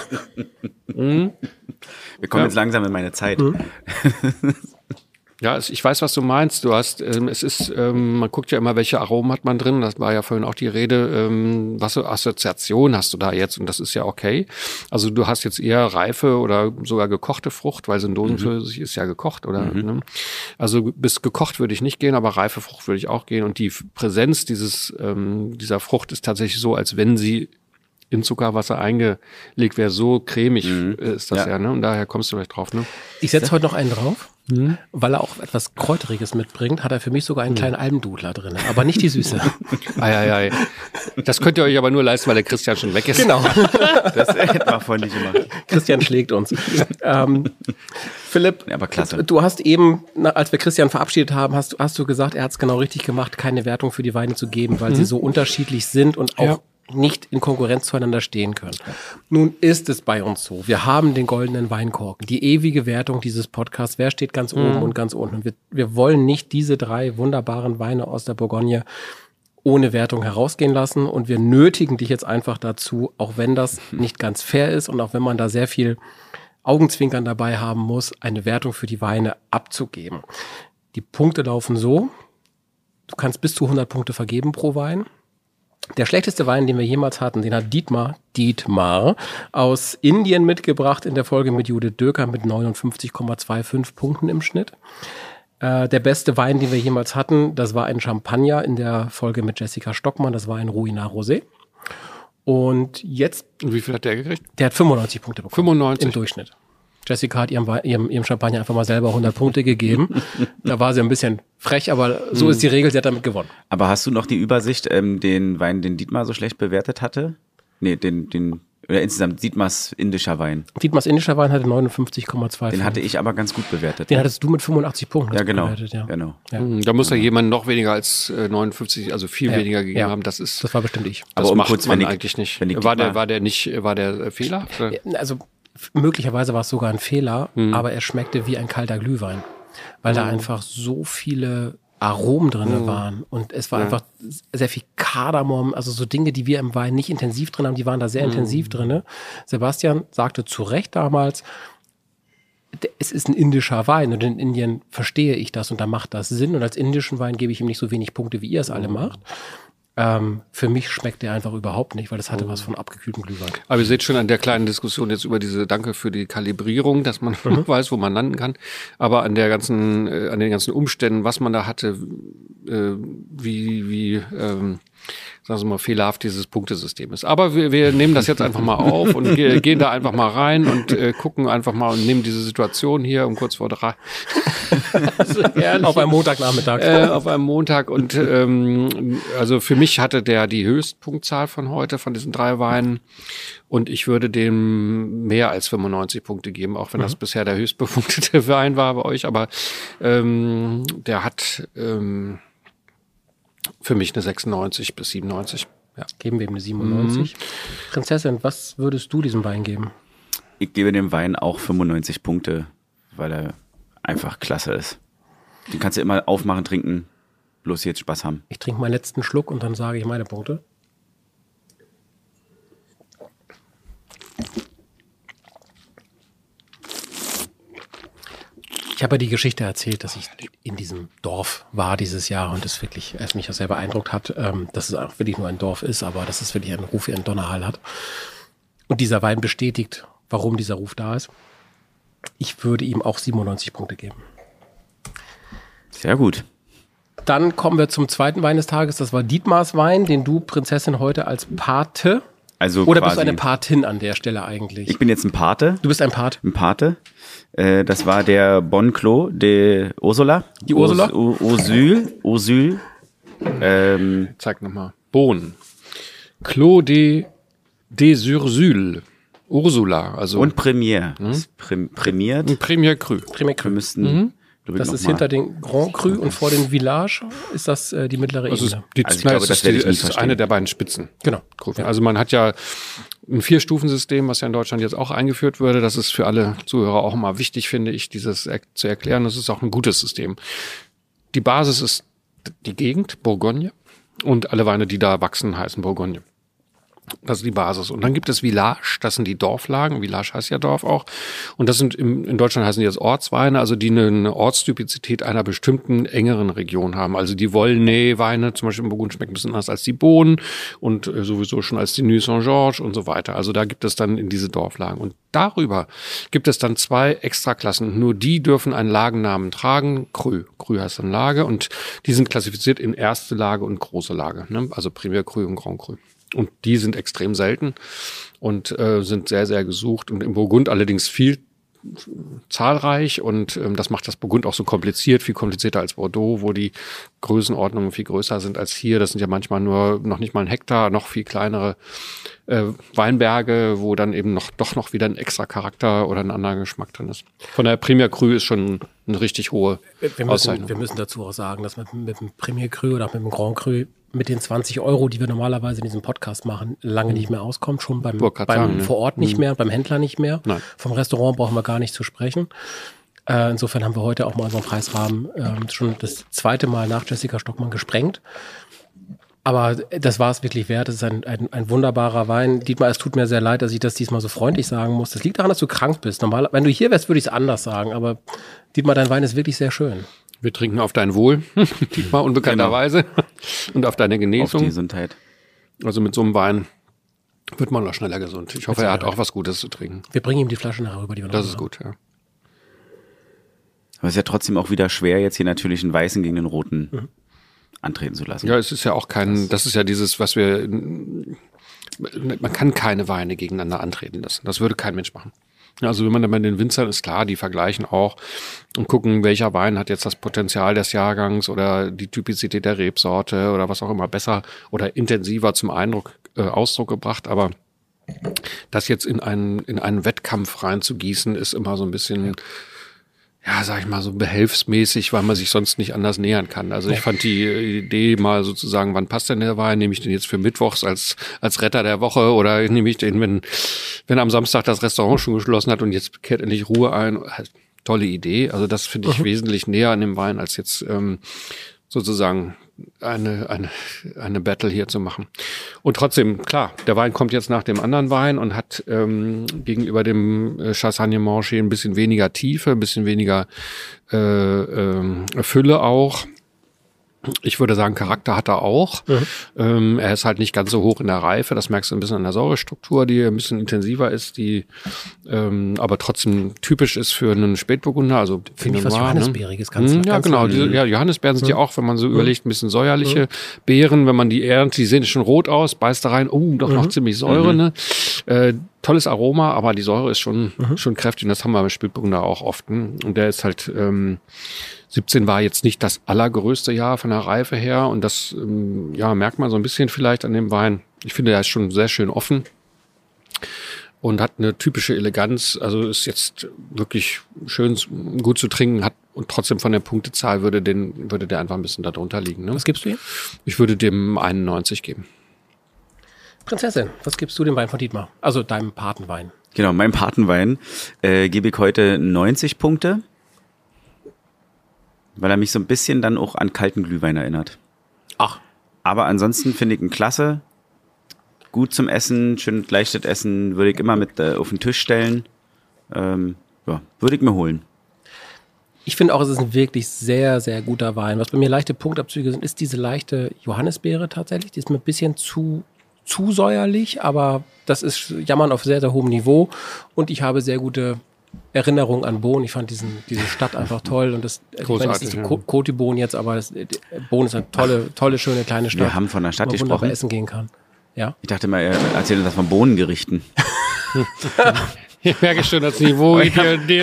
Wir kommen jetzt langsam in meine Zeit. Ja, ich weiß, was du meinst. Du hast, ähm, es ist, ähm, man guckt ja immer, welche Aromen hat man drin. Das war ja vorhin auch die Rede. Ähm, was für Assoziation hast du da jetzt? Und das ist ja okay. Also du hast jetzt eher reife oder sogar gekochte Frucht, weil so ein Dosenpfirsich ist ja gekocht, oder? Ne? Also bis gekocht würde ich nicht gehen, aber reife Frucht würde ich auch gehen. Und die Präsenz dieses, ähm, dieser Frucht ist tatsächlich so, als wenn sie in Zuckerwasser eingelegt wäre. So cremig äh, ist das ja. Ja. ne? Und daher kommst du vielleicht drauf, ne? Ich setze heute noch einen drauf, weil er auch etwas Kräuteriges mitbringt, hat er für mich sogar einen kleinen Almdudler drin, aber nicht die Süße. Eieiei. Das könnt ihr euch aber nur leisten, weil der Christian schon weg ist. genau. Das hätten wir vorhin nicht gemacht. Christian schlägt uns. ähm, Philipp, Ja, aber klasse. du hast eben, als wir Christian verabschiedet haben, hast, du- hast du gesagt, er hat es genau richtig gemacht, keine Wertung für die Weine zu geben, weil sie so unterschiedlich sind und auch Ja. Nicht in Konkurrenz zueinander stehen können. Nun ist es bei uns so. Wir haben den goldenen Weinkorken, die ewige Wertung dieses Podcasts. Wer steht ganz oben und ganz unten? Wir, wir wollen nicht diese drei wunderbaren Weine aus der Bourgogne ohne Wertung herausgehen lassen. Und wir nötigen dich jetzt einfach dazu, auch wenn das nicht ganz fair ist und auch wenn man da sehr viel Augenzwinkern dabei haben muss, eine Wertung für die Weine abzugeben. Die Punkte laufen so. Du kannst bis zu 100 Punkte vergeben pro Wein. Der schlechteste Wein, den wir jemals hatten, den hat Dietmar, Dietmar aus Indien mitgebracht in der Folge mit Judith Döker mit 59,25 Punkten im Schnitt. Äh, der beste Wein, den wir jemals hatten, das war ein Champagner in der Folge mit Jessica Stockmann, das war ein Ruinar Rosé. Und jetzt, Und wie viel hat der gekriegt? der hat 95 Punkte bekommen. 95. Im Durchschnitt. Jessica hat ihrem, ihrem, ihrem Champagner einfach mal selber 100 Punkte gegeben. da war sie ein bisschen frech, aber so ist die Regel, sie hat damit gewonnen. Aber hast du noch die Übersicht, ähm, den Wein, den Dietmar so schlecht bewertet hatte? Nee, den, den, oder insgesamt Dietmars indischer Wein. Dietmars indischer Wein hatte 59,25. Den hatte ich aber ganz gut bewertet. Den hattest du mit 85 Punkten ja, genau. bewertet, ja. genau. Ja. Hm, Da muss ja jemand noch weniger als äh, 59, also viel Ja, weniger gegeben ja. haben. Das ist, Das war bestimmt ich. das Aber um macht kurz, man wenn ich- eigentlich nicht. wenn ich War der, war der nicht, war der äh, Fehler? Also möglicherweise war es sogar ein Fehler, Hm. aber er schmeckte wie ein kalter Glühwein, weil da einfach so viele Aromen drin Hm. waren und es war einfach sehr viel Kardamom, also so Dinge, die wir im Wein nicht intensiv drin haben, die waren da sehr intensiv drin. Sebastian sagte zu Recht damals, es ist ein indischer Wein und in Indien verstehe ich das und da macht das Sinn und als indischen Wein gebe ich ihm nicht so wenig Punkte, wie ihr es alle macht. Ähm, für mich schmeckt der einfach überhaupt nicht, weil das Oh. hatte was von abgekühltem Glühwein. Aber ihr seht schon an der kleinen Diskussion jetzt über diese Danke für die Kalibrierung, dass man Mhm. weiß, wo man landen kann. Aber an der ganzen, äh, an den ganzen Umständen, was man da hatte, äh, wie, wie, ähm, sagen wir mal, fehlerhaft dieses Punktesystem ist. Aber wir, wir nehmen das jetzt einfach mal auf und ge gehen da einfach mal rein und äh, gucken einfach mal und nehmen diese Situation hier um kurz vor drei. so herrlich Auf einem Montagnachmittag. äh, auf einem Montag. Und ähm, also für mich hatte der die Höchstpunktzahl von heute, von diesen drei Weinen. Und ich würde dem mehr als 95 Punkte geben, auch wenn das bisher der höchstbepunktete Wein war bei euch. Aber ähm, der hat ähm, für mich eine 96 bis 97. Ja. Geben wir ihm eine 97. Mhm. Prinzessin, was würdest du diesem Wein geben? Ich gebe dem Wein auch 95 Punkte, weil er einfach klasse ist. Den kannst du immer aufmachen, trinken, bloß jetzt Spaß haben. Ich trinke meinen letzten Schluck und dann sage ich meine Punkte. Ich habe ja die Geschichte erzählt, dass ich in diesem Dorf war dieses Jahr und es wirklich, es mich auch sehr beeindruckt hat, ähm, dass es auch wirklich nur ein Dorf ist, aber dass es wirklich einen Ruf wie ein Donnerhall hat. Und dieser Wein bestätigt, warum dieser Ruf da ist. Ich würde ihm auch 97 Punkte geben. Sehr gut. Dann kommen wir zum zweiten Wein des Tages. Das war Dietmars Wein, den du, Prinzessin, heute als Pate. Also Oder bist quasi, du eine Patin an der Stelle eigentlich? ich bin jetzt ein Pate, du bist ein Part. ein Pate. Äh, das war der Bon Clos de Ursula. Die Ursula? Urs- U- Ursul. Ursul. Ähm, Zeig nochmal. Bohnen. Clos de, des Ursul. Ursula. Also und Premier. Ist Prim, prämiert. Premier Cru. Premier Wir Cru. müssten Mhm. Das ist hinter den Grand Cru und vor den Village ist das äh, die mittlere Also Ebene. die, Also ich na, glaube, das ist, werde die, ist eine der beiden Spitzen. Genau. Kurven. Also man hat ja ein Vier-Stufen-System, was ja in Deutschland jetzt auch eingeführt würde. Das ist für alle Zuhörer auch immer wichtig, finde ich, dieses er zu erklären. Das ist auch ein gutes System. Die Basis ist die Gegend, Bourgogne. Und alle Weine, die da wachsen, heißen Bourgogne. Das ist die Basis. Und dann gibt es Village, das sind die Dorflagen. Village heißt ja Dorf auch. Und das sind im, in Deutschland heißen die jetzt Ortsweine, also die eine, Ortstypizität einer bestimmten engeren Region haben. Also die Wollnay-Weine, zum Beispiel im Burgund, schmecken ein bisschen anders als die Bohnen und äh, sowieso schon als die Nuit Saint-Georges und so weiter. Also da gibt es dann in diese Dorflagen. Und darüber gibt es dann zwei Extraklassen. Nur die dürfen einen Lagennamen tragen. Cru. Cru heißt dann Lage. Und die sind klassifiziert in erste Lage und große Lage. Ne? Also Premier Cru und Grand Cru. Und die sind extrem selten und äh, sind sehr, sehr gesucht. Und im Burgund allerdings viel zahlreich und ähm, das macht das Burgund auch so kompliziert, viel komplizierter als Bordeaux, wo die Größenordnungen viel größer sind als hier. Das sind ja manchmal nur noch nicht mal ein Hektar, noch viel kleinere äh, Weinberge, wo dann eben noch doch noch wieder ein extra Charakter oder ein anderer Geschmack drin ist. Von der Premier Cru ist schon eine richtig hohe Wir müssen, Auszeichnung. wir müssen dazu auch sagen, dass mit, mit dem Premier Cru oder mit dem Grand Cru mit den 20 Euro, die wir normalerweise in diesem Podcast machen, lange nicht mehr auskommt. Schon beim, beim sagen, ne? vor Ort nicht mehr, beim Händler nicht mehr. Nein. Vom Restaurant brauchen wir gar nicht zu sprechen. Äh, insofern haben wir heute auch mal unseren Preisrahmen ähm, schon das zweite Mal nach Jessica Stockmann gesprengt. Aber das war es wirklich wert. Es ist ein, ein, ein wunderbarer Wein. Dietmar, es tut mir sehr leid, dass ich das diesmal so freundlich sagen muss. Das liegt daran, dass du krank bist. Normal, wenn du hier wärst, würde ich es anders sagen. Aber Dietmar, dein Wein ist wirklich sehr schön. Wir trinken auf dein Wohl, Dietmar unbekannterweise, und auf deine Auf die Genesung. Gesundheit. Also mit so einem Wein wird man noch schneller gesund. Ich hoffe, er hat auch was Gutes zu trinken. Wir bringen ihm die Flasche nachher rüber, die wir noch Das ist haben. gut, ja. Aber es ist ja trotzdem auch wieder schwer, jetzt hier natürlich einen weißen gegen den roten antreten zu lassen. Ja, es ist ja auch kein, das ist ja dieses, was wir, man kann keine Weine gegeneinander antreten lassen. Das würde kein Mensch machen. Also wenn man dann bei den Winzern ist klar, die vergleichen auch und gucken, welcher Wein hat jetzt das Potenzial des Jahrgangs oder die Typizität der Rebsorte oder was auch immer besser oder intensiver zum Eindruck, äh, Ausdruck gebracht. Aber das jetzt in einen, in einen Wettkampf reinzugießen, ist immer so ein bisschen, ja, sag ich mal, so behelfsmäßig, weil man sich sonst nicht anders nähern kann. Also ich fand die Idee mal sozusagen, wann passt denn der Wein? Nehme ich den jetzt für Mittwochs als, als Retter der Woche oder nehme ich den, wenn, wenn am Samstag das Restaurant schon geschlossen hat und jetzt kehrt endlich Ruhe ein? Halt, tolle Idee. Also das finde ich wesentlich näher an dem Wein, als jetzt ähm, sozusagen eine, eine, eine Battle hier zu machen. Und trotzdem, klar, der Wein kommt jetzt nach dem anderen Wein und hat ähm, gegenüber dem äh, Chassagne Manche ein bisschen weniger Tiefe, ein bisschen weniger äh, ähm, Fülle auch. Ich würde sagen, Charakter hat er auch. Ähm, er ist halt nicht ganz so hoch in der Reife. Das merkst du ein bisschen an der Säurestruktur, die ein bisschen intensiver ist, die ähm, aber trotzdem typisch ist für einen Spätburgunder. Also Finde ich was Noir, ne? Johannisbeeriges, ganz- Mm, Ja, ganz genau. Diese, ja, Johannisbeeren sind ja auch, wenn man so überlegt, ein bisschen säuerliche Beeren. Wenn man die erntet, die sehen schon rot aus, beißt da rein, oh, doch noch ziemlich Säure, ne? Äh, tolles Aroma, aber die Säure ist schon, schon kräftig und das haben wir beim Spätburgunder auch oft. Ne? Und der ist halt, ähm, 17 war jetzt nicht das allergrößte Jahr von der Reife her und das ähm, ja, merkt man so ein bisschen vielleicht an dem Wein. Ich finde, er ist schon sehr schön offen und hat eine typische Eleganz. Also ist jetzt wirklich schön gut zu trinken, hat und trotzdem von der Punktezahl würde, den, würde der einfach ein bisschen darunter liegen. Ne? Was gibst du ihm? Ich würde dem 91 geben. Prinzessin, was gibst du dem Wein von Dietmar? Also deinem Patenwein. Genau, meinem Patenwein äh, gebe ich heute 90 Punkte, weil er mich so ein bisschen dann auch an kalten Glühwein erinnert. Ach, Aber ansonsten finde ich ihn klasse. Gut zum Essen, schön leichtes Essen, würde ich immer mit äh, auf den Tisch stellen. Ähm, ja, würde ich mir holen. ich finde auch, es ist ein wirklich sehr, sehr guter Wein. Was bei mir leichte Punktabzüge sind, ist diese leichte Johannisbeere tatsächlich. Die ist mir ein bisschen zu, zu säuerlich, aber das ist Jammern auf sehr, sehr hohem Niveau. Und ich habe sehr gute Erinnerungen an Bohn. Ich fand diesen, diese Stadt einfach toll. Und das, ich meine, das Großartig, ist ja. Co- Côte Bohn jetzt, aber das, Bohn ist eine tolle, tolle, schöne kleine Stadt. Wir haben von der Stadt wo man gesprochen. essen gehen kann. Ja. Ich dachte mal, er erzählt uns das von Bohnengerichten. Ich merke schon das Niveau. Ich hab, nee,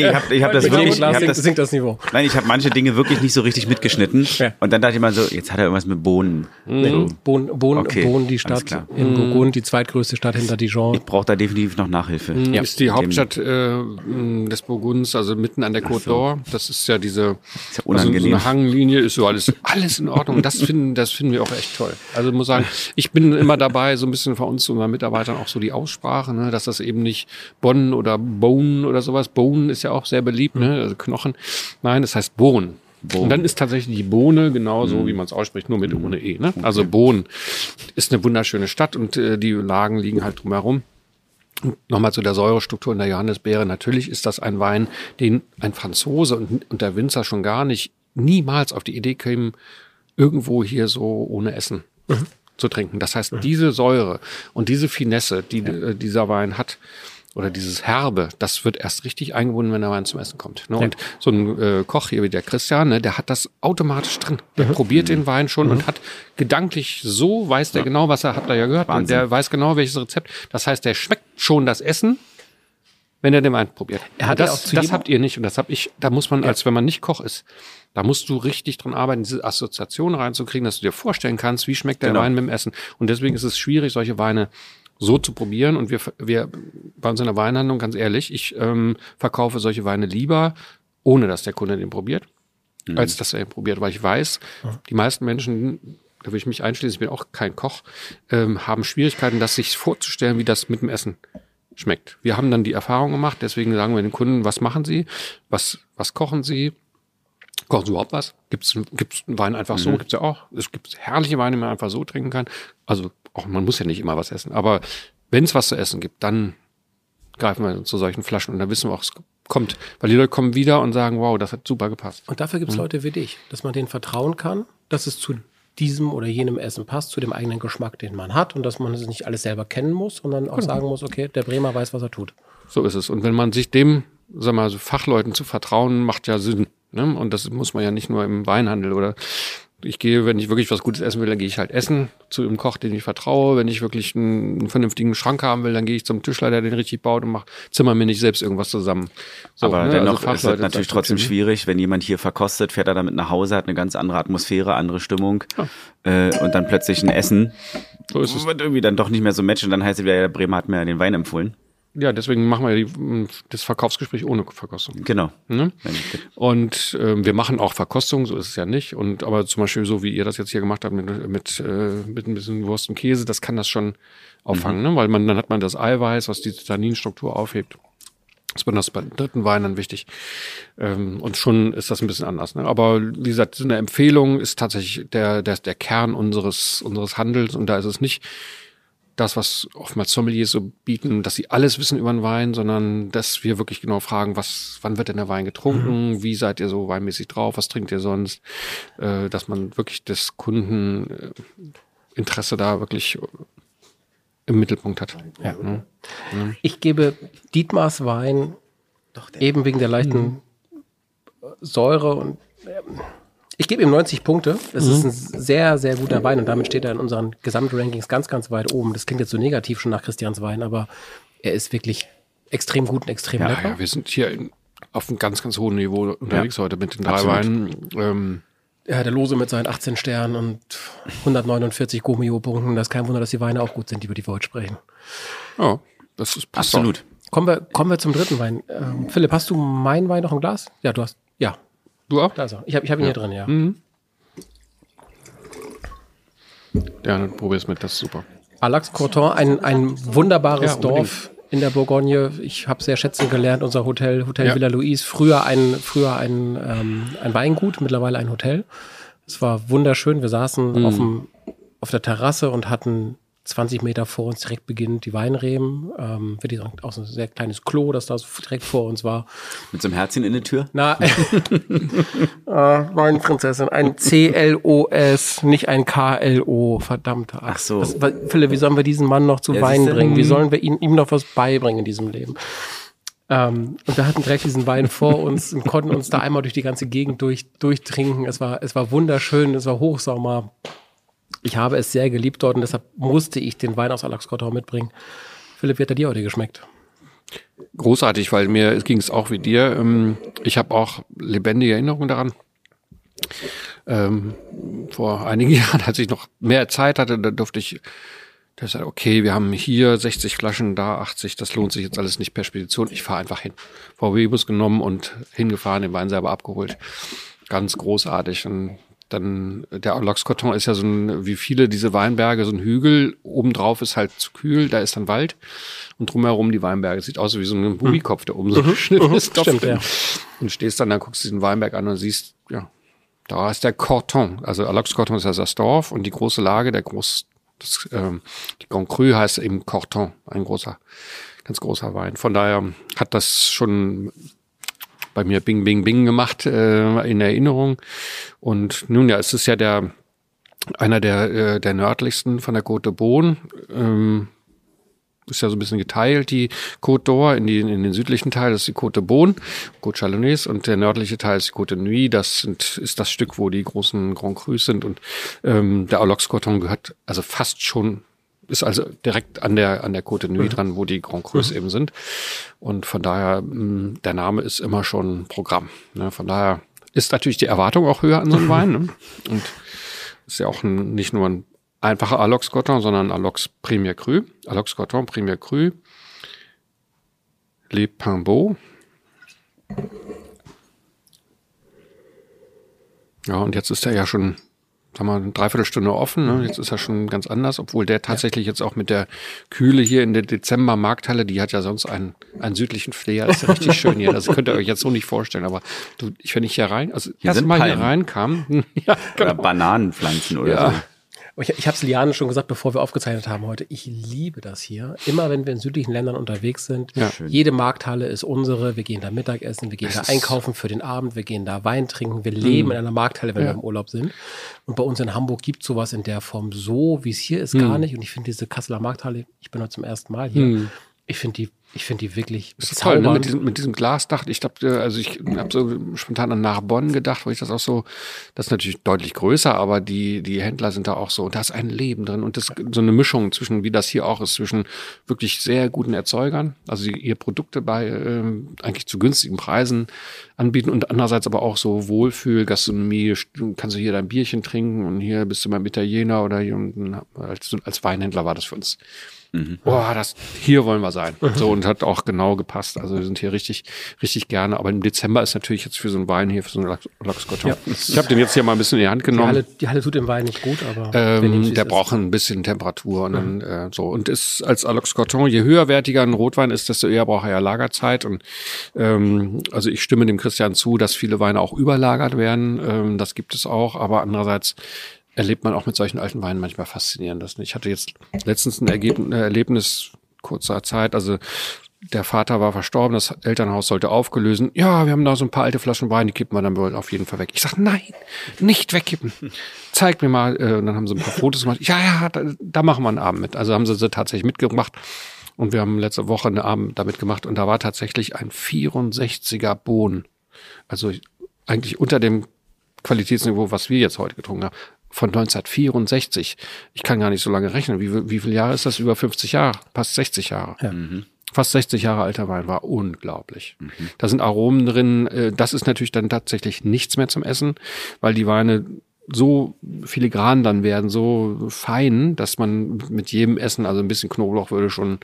ich habe ich hab das wirklich. Ich hab das, sinkt das Niveau. Nein, ich habe manche Dinge wirklich nicht so richtig mitgeschnitten. Ja. Und dann dachte ich mal so, jetzt hat er irgendwas mit Bohnen. Mhm. So. Bohnen, Bohnen, okay, Bohnen, die Stadt in Burgund, die zweitgrößte Stadt hinter Dijon. Ich brauche da definitiv noch Nachhilfe. Mhm. Ja. Ist die Hauptstadt äh, des Burgunds, also mitten an der Côte d'Or. Das ist ja diese ist ja unangenehm. Also so eine Hanglinie, ist so alles, alles in Ordnung. Das finden, das finden wir auch echt toll. Also ich muss sagen, ich bin immer dabei, so ein bisschen von uns, unseren Mitarbeitern auch so die Aussprache, ne, dass das eben nicht Bonn oder Bone oder sowas. Bone ist ja auch sehr beliebt, ne, also Knochen. Nein, das heißt Bohnen. Bohnen. Und dann ist tatsächlich die Bohne genauso, mhm. wie man es ausspricht, nur mit ohne E. Ne? Okay. Also Bohnen ist eine wunderschöne Stadt und äh, die Lagen liegen halt drumherum. Nochmal zu der Säurestruktur in der Johannisbeere. Natürlich ist das ein Wein, den ein Franzose und, und der Winzer schon gar nicht niemals auf die Idee kämen, irgendwo hier so ohne Essen mhm. Zu trinken. Das heißt, mhm. diese Säure und diese Finesse, die ja. Äh, dieser Wein hat, oder dieses Herbe, das wird erst richtig eingebunden, wenn der Wein zum Essen kommt. Ne? Ja. Und so ein äh, Koch hier wie der Christian, ne, der hat das automatisch drin. Der mhm. probiert den Wein schon mhm. und hat gedanklich so, weiß der ja. genau, was er, habt ihr ja gehört, und der weiß genau, welches Rezept. Das heißt, der schmeckt schon das Essen, wenn er den Wein probiert. Er hat das, das habt ihr nicht und das hab ich, da muss man, ja. als wenn man nicht Koch ist, da musst du richtig dran arbeiten, diese Assoziation reinzukriegen, dass du dir vorstellen kannst, wie schmeckt der genau. Wein mit dem Essen. Und deswegen ist es schwierig, solche Weine so zu probieren. Und wir, wir bei uns in der Weinhandlung, ganz ehrlich, ich ähm, verkaufe solche Weine lieber, ohne dass der Kunde den probiert, mhm. als dass er ihn probiert, weil ich weiß, die meisten Menschen, da will ich mich einschließen, ich bin auch kein Koch, ähm, haben Schwierigkeiten, das sich vorzustellen, wie das mit dem Essen schmeckt. Wir haben dann die Erfahrung gemacht, deswegen sagen wir den Kunden, was machen Sie, was, was kochen Sie, Kochen Sie überhaupt was? Gibt es gibt's einen Wein einfach mhm. so? Gibt es ja auch. Es gibt herrliche Weine, die man einfach so trinken kann. Also auch man muss ja nicht immer was essen. Aber wenn es was zu essen gibt, dann greifen wir zu solchen Flaschen und dann wissen wir auch, es kommt. Weil die Leute kommen wieder und sagen, wow, das hat super gepasst. Und dafür gibt es mhm. Leute wie dich, dass man denen vertrauen kann, dass es zu diesem oder jenem Essen passt, zu dem eigenen Geschmack, den man hat und dass man es nicht alles selber kennen muss, sondern auch genau. sagen muss, okay, der Bremer weiß, was er tut. So ist es. Und wenn man sich dem, sag mal, so Fachleuten zu vertrauen, macht ja Sinn. Ne? Und das muss man ja nicht nur im Weinhandel oder ich gehe, wenn ich wirklich was Gutes essen will, dann gehe ich halt essen zu einem Koch, den ich vertraue. Wenn ich wirklich einen, einen vernünftigen Schrank haben will, dann gehe ich zum Tischler, der den richtig baut und mach, zimmer mir nicht selbst irgendwas zusammen. So, Aber ne? dennoch also ist es natürlich trotzdem schwierig, wenn jemand hier verkostet, fährt er damit nach Hause, hat eine ganz andere Atmosphäre, andere Stimmung ja. äh, und dann plötzlich ein Essen. So ist es. Wird irgendwie dann doch nicht mehr so matchen. Dann heißt es wieder, der Bremer hat mir den Wein empfohlen. Ja, deswegen machen wir die, das Verkaufsgespräch ohne Verkostung. Genau. Ne? Und äh, wir machen auch Verkostung, so ist es ja nicht. Und aber zum Beispiel so wie ihr das jetzt hier gemacht habt mit, mit, äh, mit ein bisschen Wurst und Käse, das kann das schon auffangen, mhm. ne? weil man dann hat man das Eiweiß, was die Tanninstruktur aufhebt. Das wird das beim dritten Wein dann wichtig. Ähm, und schon ist das ein bisschen anders. Ne? Aber wie gesagt, so eine Empfehlung ist tatsächlich der, der, der Kern unseres, unseres Handels. Und da ist es nicht das, was oftmals Sommeliers so bieten, dass sie alles wissen über den Wein, sondern dass wir wirklich genau fragen, was, wann wird denn der Wein getrunken, mhm. wie seid ihr so weinmäßig drauf, was trinkt ihr sonst, äh, dass man wirklich das Kundeninteresse da wirklich im Mittelpunkt hat. Ja. Ja. Ich gebe Dietmars Wein Doch, eben wegen der leichten mhm. Säure und ähm, ich gebe ihm 90 Punkte. Das mhm. ist ein sehr, sehr guter Wein und damit steht er in unseren Gesamtrankings ganz, ganz weit oben. Das klingt jetzt so negativ schon nach Christians Wein, aber er ist wirklich extrem gut und extrem ja, lecker. Ja, wir sind hier in, auf einem ganz, ganz hohen Niveau unterwegs ja. heute mit den drei Absolut. Weinen. Ähm, ja, der Lose mit seinen 18 Sternen und 149 Gomio-Punkten. Das ist kein Wunder, dass die Weine auch gut sind, über die wir heute sprechen. Ja, das ist absolut. Kommen wir, kommen wir zum dritten Wein. Ähm, Philipp, hast du meinen Wein noch im Glas? Ja, du hast. Ja, Du auch? Da ist er. Ich habe ich hab ihn ja. hier drin, ja. Mhm. Ja, dann probier's mit, das ist super. Alax Courton, ein, ein wunderbares ja, Dorf in der Bourgogne. Ich habe sehr schätzen gelernt, unser Hotel, Hotel ja. Villa Louise, früher ein, früher ein, ähm, ein Weingut, mittlerweile ein Hotel. Es war wunderschön. Wir saßen mhm. auf, dem, auf der Terrasse und hatten 20 Meter vor uns direkt beginnt die Weinreben. Ähm, wirklich auch so ein sehr kleines Klo, das da so direkt vor uns war. Mit so einem Herzchen in der Tür? Na, äh, Weinprinzessin, ein C-L-O-S, nicht ein K-L-O, verdammte Ach so. Das, Philipp, wie sollen wir diesen Mann noch zu ja, Wein bringen? Wie sollen wir ihm, ihm noch was beibringen in diesem Leben? Ähm, und wir hatten direkt diesen Wein vor uns und konnten uns da einmal durch die ganze Gegend durch, durchtrinken. Es war, es war wunderschön, es war Hochsommer. Ich habe es sehr geliebt dort und deshalb musste ich den Wein aus Alax Alaxkottau mitbringen. Philipp, wie hat er dir heute geschmeckt? großartig, weil mir ging es auch wie dir. Ähm, ich habe auch lebendige Erinnerungen daran. Ähm, vor einigen Jahren, als ich noch mehr Zeit hatte, da durfte ich der sagt, okay, wir haben hier 60 Flaschen, da 80, das lohnt sich jetzt alles nicht per Spedition. Ich fahre einfach hin. VW-Bus genommen und hingefahren, den Wein selber abgeholt. Ganz großartig. Und dann, der Loxkarton ist ja so ein, wie viele diese Weinberge, so ein Hügel. Obendrauf ist halt zu kühl, da ist dann Wald. Und drumherum die Weinberge. Sieht aus wie so ein Bubikopf, der oben so geschnitten mhm. ist. Stimmt, ja. Und stehst dann, dann guckst du diesen Weinberg an und siehst, ja, da ist der Corton. Also Alox-Corton ist ja das Dorf und die große Lage, der groß, das, ähm, die Grand Cru heißt eben Corton, ein großer, ganz großer Wein. Von daher hat das schon bei mir Bing, Bing, Bing gemacht äh, in Erinnerung. Und nun ja, es ist ja der einer der, äh, der nördlichsten von der Côte de. Ähm, ist ja so ein bisschen geteilt, die Côte d'Or in, die, in den südlichen Teil, ist die Côte de Côte Chalonnaise und der nördliche Teil ist die Côte Nuit, das sind, ist das Stück, wo die großen Grand Crus sind und ähm, der Alox-Coton gehört also fast schon ist also direkt an der an der Côte de Nuit mhm. dran, wo die Grand Crus mhm. eben sind. Und von daher, mh, der Name ist immer schon Programm. Ne? Von daher ist natürlich die Erwartung auch höher an so einem Wein. Ne? Und ist ja auch ein, nicht nur ein einfacher Alox Coton, sondern Alox Premier Cru. Alox Coton Premier Cru. Le Pimbeau. Ja, und jetzt ist er ja schon, sagen wir, eine Dreiviertelstunde offen. Ne? Jetzt ist er schon ganz anders, obwohl der tatsächlich jetzt auch mit der Kühle hier in der Dezember-Markthalle, die hat ja sonst einen, einen südlichen Flair. Ist ja richtig schön hier. Das könnt ihr euch jetzt so nicht vorstellen. Aber du, ich, wenn ich hier rein, also hier erst mal hier reinkam. ja, genau. Oder Bananenpflanzen oder ja. so. Ich, ich habe es Liane schon gesagt, bevor wir aufgezeichnet haben heute. Ich liebe das hier. Immer wenn wir in südlichen Ländern unterwegs sind, ja. jede Markthalle ist unsere. Wir gehen da Mittagessen, wir gehen das da einkaufen für den Abend, wir gehen da Wein trinken. Wir leben mm. in einer Markthalle, wenn ja. wir im Urlaub sind. Und bei uns in Hamburg gibt sowas in der Form so, wie es hier ist, mm. gar nicht. Und ich finde diese Kasseler Markthalle, ich bin heute zum ersten Mal hier. Mm. Ich finde die ich finde die wirklich das ist toll, ne? mit, diesem, mit diesem Glasdach. Ich glaube, also ich habe so spontan an Narbonne gedacht, wo ich das auch so, das ist natürlich deutlich größer, aber die, die Händler sind da auch so, und da ist ein Leben drin und das so eine Mischung zwischen, wie das hier auch ist, zwischen wirklich sehr guten Erzeugern, also die ihr Produkte bei äh, eigentlich zu günstigen Preisen anbieten und andererseits aber auch so Wohlfühl, Gastronomie, kannst du hier dein Bierchen trinken und hier bist du beim Italiener oder hier unten, als, als Weinhändler war das für uns Mhm. Boah, das, hier wollen wir sein. So, und hat auch genau gepasst. Also wir sind hier richtig, richtig gerne. Aber im Dezember ist natürlich jetzt für so einen Wein hier, für so einen Lachskarton. Ja. Ich habe den jetzt hier mal ein bisschen in die Hand genommen. Die Halle, die Halle tut dem Wein nicht gut, aber ähm, der braucht ein bisschen Temperatur und dann äh, so. Und ist als Corton, je höherwertiger ein Rotwein ist, desto eher braucht er ja Lagerzeit. Und ähm, also ich stimme dem Christian zu, dass viele Weine auch überlagert werden. Ähm, das gibt es auch. Aber andererseits erlebt man auch mit solchen alten Weinen manchmal faszinierendes. Ich hatte jetzt letztens ein Ergebnis, Erlebnis kurzer Zeit, also der Vater war verstorben, das Elternhaus sollte aufgelösen. Ja, wir haben da so ein paar alte Flaschen Wein, die kippen wir dann auf jeden Fall weg. Ich sag, nein, nicht wegkippen. Zeig mir mal. Äh, und dann haben sie ein paar Fotos gemacht. Ja, ja, da, da machen wir einen Abend mit. Also haben sie sie tatsächlich mitgemacht. Und wir haben letzte Woche einen Abend damit gemacht. Und da war tatsächlich ein 64er Bohnen. Also eigentlich unter dem Qualitätsniveau, was wir jetzt heute getrunken haben von 1964. Ich kann gar nicht so lange rechnen. Wie, wie viele Jahre ist das? Über 50 Jahre, fast 60 Jahre. Ja. Mhm. Fast 60 Jahre alter Wein war unglaublich. Mhm. Da sind Aromen drin. Äh, das ist natürlich dann tatsächlich nichts mehr zum Essen, weil die Weine so filigran dann werden, so fein, dass man mit jedem Essen, also ein bisschen Knoblauch würde schon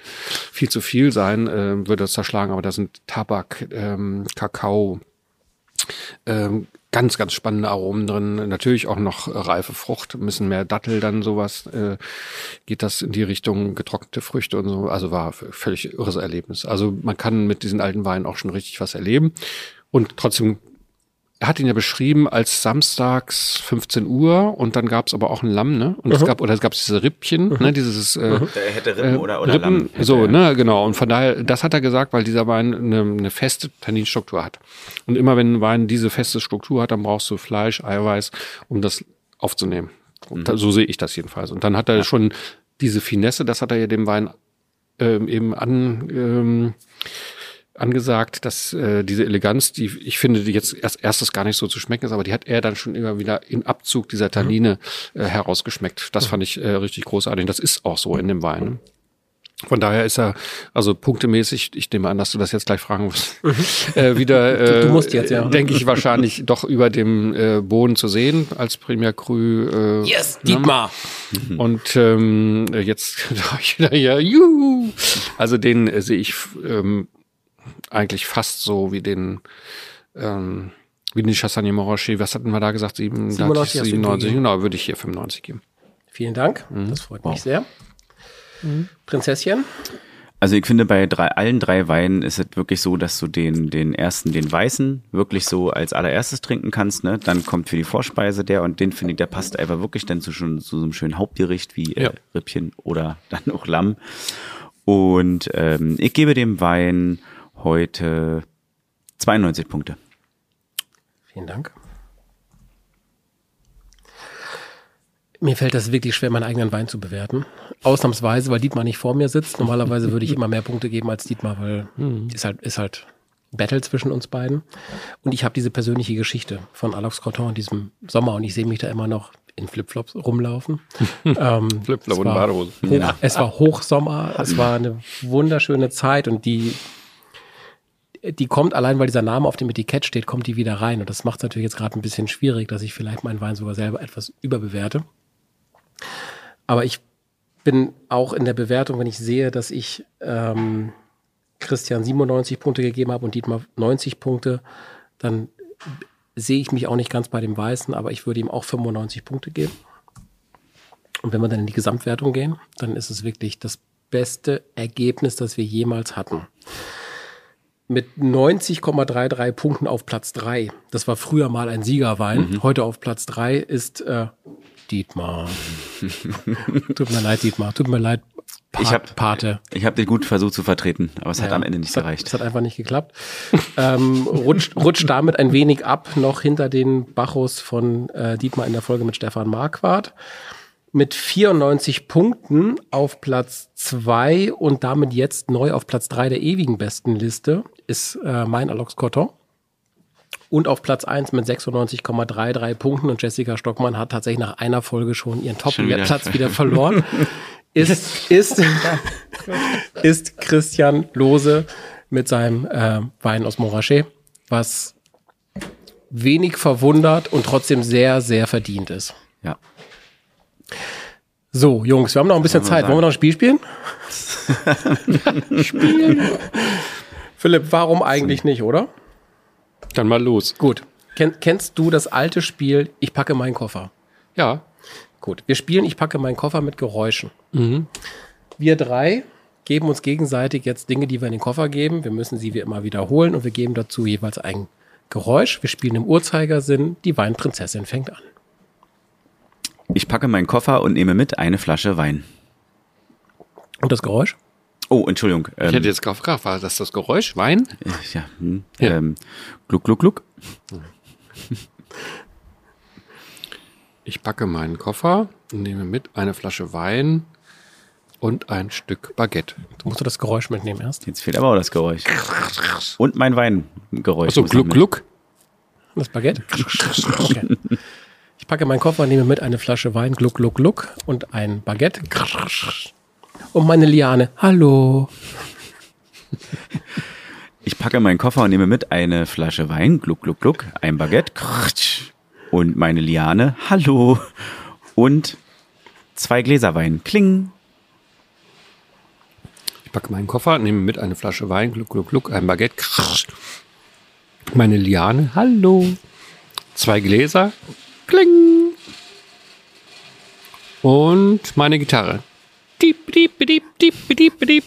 viel zu viel sein, äh, würde das zerschlagen, aber da sind Tabak, ähm, Kakao, ähm, ganz, ganz spannende Aromen drin. Natürlich auch noch reife Frucht, ein bisschen mehr Dattel dann sowas. Äh, geht das in die Richtung getrocknete Früchte und so. Also war völlig irres Erlebnis. Also man kann mit diesen alten Weinen auch schon richtig was erleben. Und trotzdem er hat ihn ja beschrieben als samstags 15 Uhr und dann gab es aber auch ein Lamm, ne? Und mhm. es gab oder es gab diese Rippchen, mhm. ne? Dieses äh, mhm. Der hätte Rippen äh, oder, oder Rippen, Lamm. So, ne, genau. Und von daher, das hat er gesagt, weil dieser Wein eine, eine feste Tanninstruktur hat. Und immer wenn ein Wein diese feste Struktur hat, dann brauchst du Fleisch, Eiweiß, um das aufzunehmen. Und mhm. so sehe ich das jedenfalls. Und dann hat er ja. schon diese Finesse, das hat er ja dem Wein ähm, eben an ähm, angesagt, dass äh, diese Eleganz, die ich finde, die jetzt erst erstes gar nicht so zu schmecken ist, aber die hat er dann schon immer wieder im Abzug dieser Tannine äh, herausgeschmeckt. Das fand ich äh, richtig großartig. Das ist auch so in dem Wein. Ne? Von daher ist er, also punktemäßig, ich nehme an, dass du das jetzt gleich fragen musst, äh, wieder, äh, Du musst jetzt, ja. denke ich, wahrscheinlich doch über dem äh, Boden zu sehen als Premier Cru. Äh, Yes, Dietmar! Und ähm, jetzt da ich wieder ja, juhu. Also den äh, sehe ich ähm, eigentlich fast so wie den ähm, wie den Chassagné Morochet. Was hatten wir da gesagt? Sieben, 97 da hast du hatte ich ihm 97, gegeben. genau, würde ich hier 95 geben. Vielen Dank, das freut mich sehr. Prinzesschen? Also ich finde, bei drei, allen drei Weinen ist es wirklich so, dass du den, den ersten, den weißen, wirklich so als allererstes trinken kannst. Ne? Dann kommt für die Vorspeise der und den finde ich, der passt einfach wirklich dann zu, schon, zu so einem schönen Hauptgericht wie äh, Ja. Rippchen oder dann auch Lamm. Und ähm, ich gebe dem Wein heute 92 Punkte. Vielen Dank. Mir fällt das wirklich schwer, meinen eigenen Wein zu bewerten. Ausnahmsweise, weil Dietmar nicht vor mir sitzt. Normalerweise würde ich immer mehr Punkte geben als Dietmar, weil ist halt, ist halt Battle zwischen uns beiden. Und ich habe diese persönliche Geschichte von Alex Corton in diesem Sommer und ich sehe mich da immer noch in Flipflops rumlaufen. ähm, Flipflop und Badehose. Hoch, Es war Hochsommer, es war eine wunderschöne Zeit und die, die kommt allein, weil dieser Name auf dem Etikett steht, kommt die wieder rein. Und das macht es natürlich jetzt gerade ein bisschen schwierig, dass ich vielleicht meinen Wein sogar selber etwas überbewerte. Aber ich bin auch in der Bewertung, wenn ich sehe, dass ich ähm, Christian 97 Punkte gegeben habe und Dietmar 90 Punkte, dann sehe ich mich auch nicht ganz bei dem Weißen, aber ich würde ihm auch 95 Punkte geben. Und wenn wir dann in die Gesamtwertung gehen, dann ist es wirklich das beste Ergebnis, das wir jemals hatten. Mit 90,33 Punkten auf Platz 3. Das war früher mal ein Siegerwein. Heute auf Platz 3 ist äh, Dietmar. Tut mir leid, Dietmar. Tut mir leid, pa Ich hab- Pate. Ich habe dich gut versucht zu vertreten, aber es hat Ja, am Ende nicht hat, gereicht. Es hat einfach nicht geklappt. ähm, rutscht, rutscht damit ein wenig ab, noch hinter den Bachus von äh, Dietmar in der Folge mit Stefan Marquardt. Mit 94 Punkten auf Platz 2 und damit jetzt neu auf Platz 3 der ewigen besten Liste ist äh, mein Alox Cotton. Und auf Platz 1 mit 96,33 Punkten und Jessica Stockmann hat tatsächlich nach einer Folge schon ihren. Top-Platz wieder verloren. ist, ist, ist Christian Lose mit seinem äh, Wein aus Montrachet, was wenig verwundert und trotzdem sehr, sehr verdient ist. Ja. So, Jungs, wir haben noch ein bisschen Zeit. Wollen wir noch ein Spiel spielen? spielen. Philipp, warum eigentlich nicht, oder? Dann mal los. Gut. Ken, kennst du das alte Spiel Ich packe meinen Koffer? Ja. Gut. Wir spielen Ich packe meinen Koffer mit Geräuschen. Wir drei geben uns gegenseitig jetzt Dinge, die wir in den Koffer geben. Wir müssen sie wie immer wiederholen und wir geben dazu jeweils ein Geräusch. Wir spielen im Uhrzeigersinn. Die Weinprinzessin fängt an. Ich packe meinen Koffer und nehme mit eine Flasche Wein. Und das Geräusch? Oh, Entschuldigung. Ich Ähm, hätte jetzt gefragt, war das das Geräusch? Wein? ja, hm, Ja. Ähm, gluck, gluck, gluck. Ich packe meinen Koffer, nehme mit eine Flasche Wein und ein Stück Baguette. Du musst du das Geräusch mitnehmen erst. Jetzt fehlt aber auch das Geräusch. Und mein Weingeräusch. Achso, Gluck. Gluck. Das Baguette? Okay. Ich packe meinen Koffer, nehme mit eine Flasche Wein, gluck, gluck, gluck und ein Baguette. Und meine Liane. Hallo. Ich packe meinen Koffer und nehme mit eine Flasche Wein, gluck, gluck, gluck, ein Baguette und meine Liane, hallo, und zwei Gläser Wein, kling. Ich packe meinen Koffer, nehme mit eine Flasche Wein, Gluck, Gluck, Gluck, ein Baguette. Meine Liane, hallo. Zwei Gläser, kling. Und meine Gitarre. Diep, diep, diep, diep, diep, diep.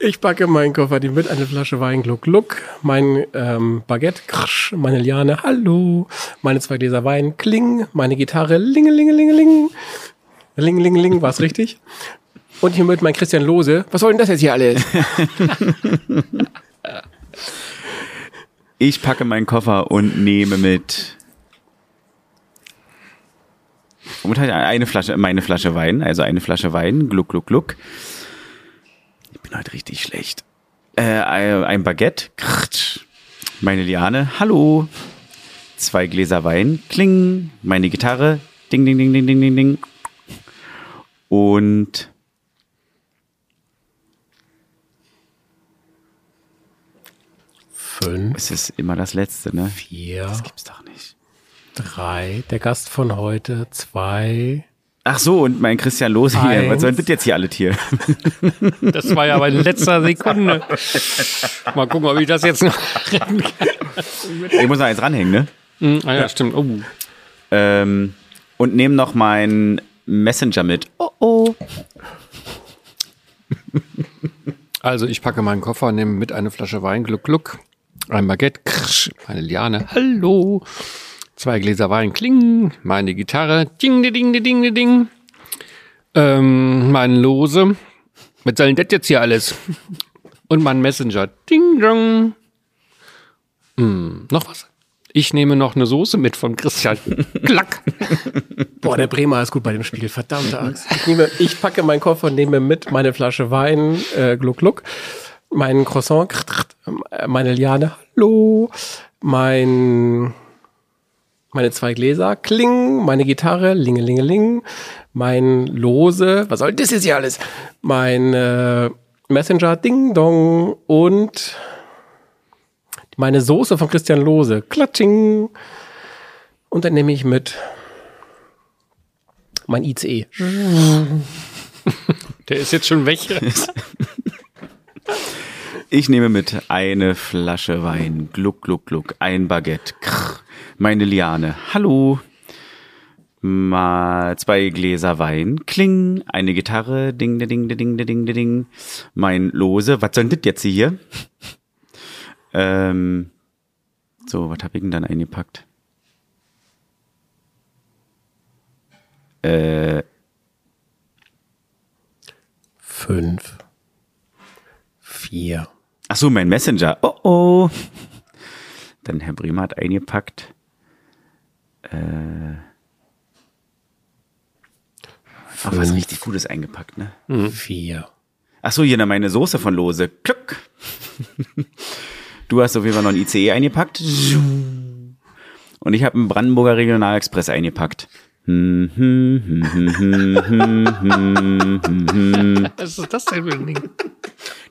Ich packe meinen Koffer, nehme mit eine Flasche Wein, gluck, gluck. Mein ähm, Baguette, krsch, meine Liane, hallo. Meine zwei Gläser Wein, kling. Meine Gitarre, lingelingelingeling. Lingelingeling, war's richtig? Und hier mit mein Christian Lose. Was soll denn das jetzt hier alles? Ich packe meinen Koffer und nehme mit und halt eine Flasche, meine Flasche Wein, also eine Flasche Wein, gluck, gluck, gluck. Ich bin heute richtig schlecht. Äh, ein Baguette, kratsch, meine Liane, hallo. Zwei Gläser Wein, kling, meine Gitarre, ding, ding, ding, ding, ding, ding, ding. Und fünf. Es ist immer das letzte, ne? Vier. Das gibt's doch drei. Der Gast von heute. Zwei. Ach so, und mein Christian Lose hier. Was soll das jetzt hier alle Tier? Das war ja bei letzter Sekunde. Mal gucken, ob ich das jetzt noch retten kann. Ich muss noch eins ranhängen, ne? Hm, ah ja, stimmt. Oh. Ähm, und nehme noch meinen Messenger mit. Oh, oh. Also ich packe meinen Koffer, nehme mit eine Flasche Wein, Gluck, Gluck, ein Baguette, krsch, meine Liane, hallo, zwei Gläser Wein, kling, meine Gitarre, ding, ding, ding, ding, ding, ähm, mein Lose, was soll denn das jetzt hier alles? Und mein Messenger, ding, dong. Hm, noch was? Ich nehme noch eine Soße mit von Christian. Klack. Boah, der Bremer ist gut bei dem Spiel. Verdammte Axt. Ich, nehme, ich packe meinen Koffer und nehme mit meine Flasche Wein, äh, Gluck Gluck, meinen Croissant, krrt, krrt, äh, meine Liane, hallo, mein, meine zwei Gläser, kling, meine Gitarre, lingelingeling, mein Lose, was soll das jetzt hier alles? Mein äh, Messenger, Ding Dong und meine Soße von Christian Lose, klatsching. Und dann nehme ich mit mein ICE. Der ist jetzt schon weg. Ich nehme mit eine Flasche Wein. Gluck, gluck, gluck. Ein Baguette. Krr. Meine Liane. Hallo. Mal zwei Gläser Wein. Kling. Eine Gitarre. Ding, ding, ding, ding, ding, ding, ding. Mein Lose. Was soll denn das jetzt hier? Ähm, so, was habe ich denn dann eingepackt? Äh, Fünf. Vier. ach so, mein Messenger. Oh, oh. Dann Herr Bremer hat eingepackt äh, auch was richtig Gutes eingepackt, ne? Mhm. Vier. Ach so, hier meine Soße von Lose. Klück. Du hast auf jeden Fall noch ein ICE eingepackt. Und ich habe einen Brandenburger Regionalexpress eingepackt. Was ist das denn für ein Ding?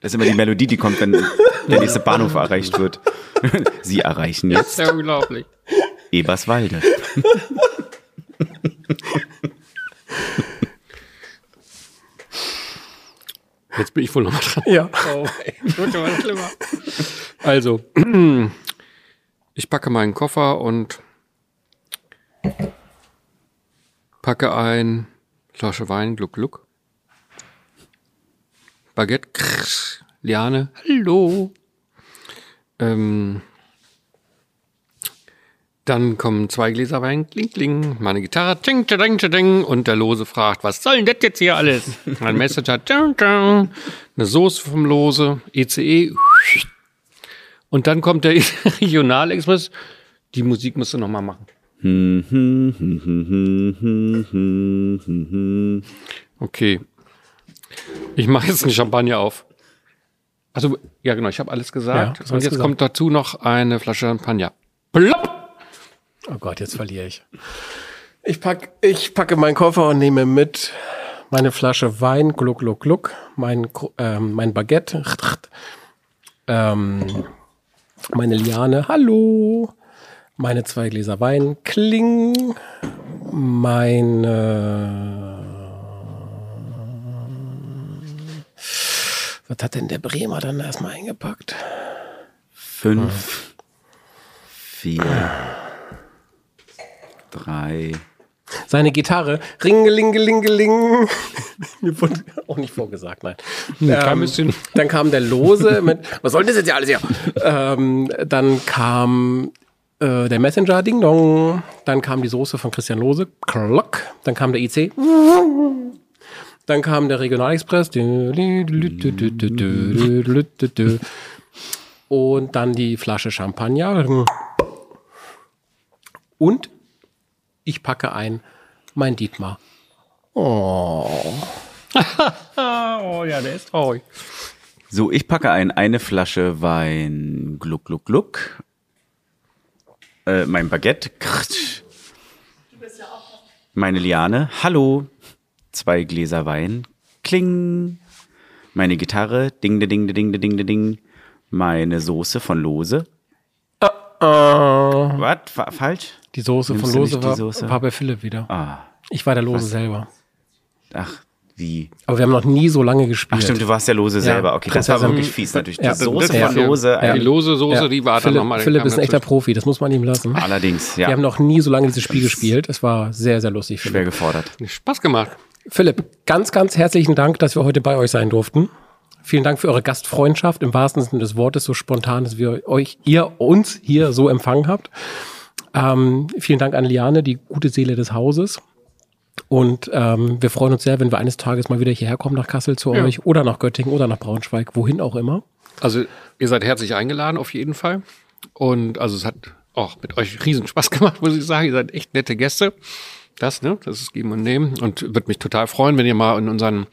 Das ist immer die Melodie, die kommt, wenn der nächste Bahnhof erreicht wird. Sie erreichen jetzt. Das ist ja unglaublich. Eberswalde. Jetzt bin ich wohl noch mal dran. Ja. Oh, ey, das wird mal schlimmer. Also, ich packe meinen Koffer und packe ein Flasche Wein, Gluck, Gluck. Baguette, krsch, Liane, hallo. Ähm, dann kommen zwei Gläser Wein, kling, kling, meine Gitarre, ting, ting, ting, und der Lose fragt, was soll denn das jetzt hier alles? Mein Messenger, ting, ting, eine Soße vom Lose, ECE, und dann kommt der Regionalexpress. Die Musik musst du noch mal machen. Okay. Ich mache jetzt einen Champagner auf. Also, ja genau, ich habe alles Ja, gesagt. hast und jetzt gesagt. kommt dazu noch eine Flasche Champagner. Plopp! Oh Gott, jetzt verliere ich. Ich, pack, ich packe meinen Koffer und nehme mit meine Flasche Wein, gluck, gluck, gluck, mein, ähm, mein Baguette, ähm, meine Liane, hallo, meine zwei Gläser Wein, kling, meine, was hat denn der Bremer dann erstmal eingepackt? Fünf, vier, drei. Seine Gitarre, ringelingelingeling. Mir wurde auch nicht vorgesagt, nein. Ähm, dann kam der Lose mit, was soll das jetzt ja alles hier? ähm, dann kam äh, der Messenger, Ding Dong. Dann kam die Soße von Christian Lose, Klock. Dann kam der IC. Dann kam der Regionalexpress. Und dann die Flasche Champagner. Und ich packe ein mein Dietmar. Oh ja, der ist traurig. So, ich packe ein eine Flasche Wein. Gluck, gluck, gluck. Äh, mein Baguette. Kratsch. Meine Liane. Hallo. Zwei Gläser Wein. Kling. Meine Gitarre. Ding, de, ding, de, ding, de, ding, de, ding. meine Soße von Lose. Äh, Was? Fa falsch? die Soße Nimmst von Lose die war, Soße? war bei Philipp wieder. Ah, Ich war der Lose selber. ach, wie? Aber wir haben noch nie so lange gespielt. Ach stimmt, du warst der Lose selber. Okay, das war Prinzessin. wirklich fies natürlich. Die Ja. Soße Ja. von Lose. Die lose Soße, Ja. die war dann Philipp, nochmal. Philipp ist ein echter Profi, das muss man ihm lassen. Allerdings, ja. Wir haben noch nie so lange dieses Spiel gespielt. Es war sehr, sehr lustig. schwer gefordert. Spaß gemacht. Philipp, ganz, ganz herzlichen Dank, dass wir heute bei euch sein durften. Vielen Dank für eure Gastfreundschaft im wahrsten Sinne des Wortes, so spontan, dass wir euch, ihr uns hier so empfangen habt. Ähm, vielen Dank an Liane, die gute Seele des Hauses. Und ähm, wir freuen uns sehr, wenn wir eines Tages mal wieder hierher kommen nach Kassel zu Ja. euch oder nach Göttingen oder nach Braunschweig, wohin auch immer. Also ihr seid herzlich eingeladen auf jeden Fall. Und also es hat auch mit euch riesen Spaß gemacht, muss ich sagen. Ihr seid echt nette Gäste. Das, ne? Das ist Geben und Nehmen. Und würde mich total freuen, wenn ihr mal in unseren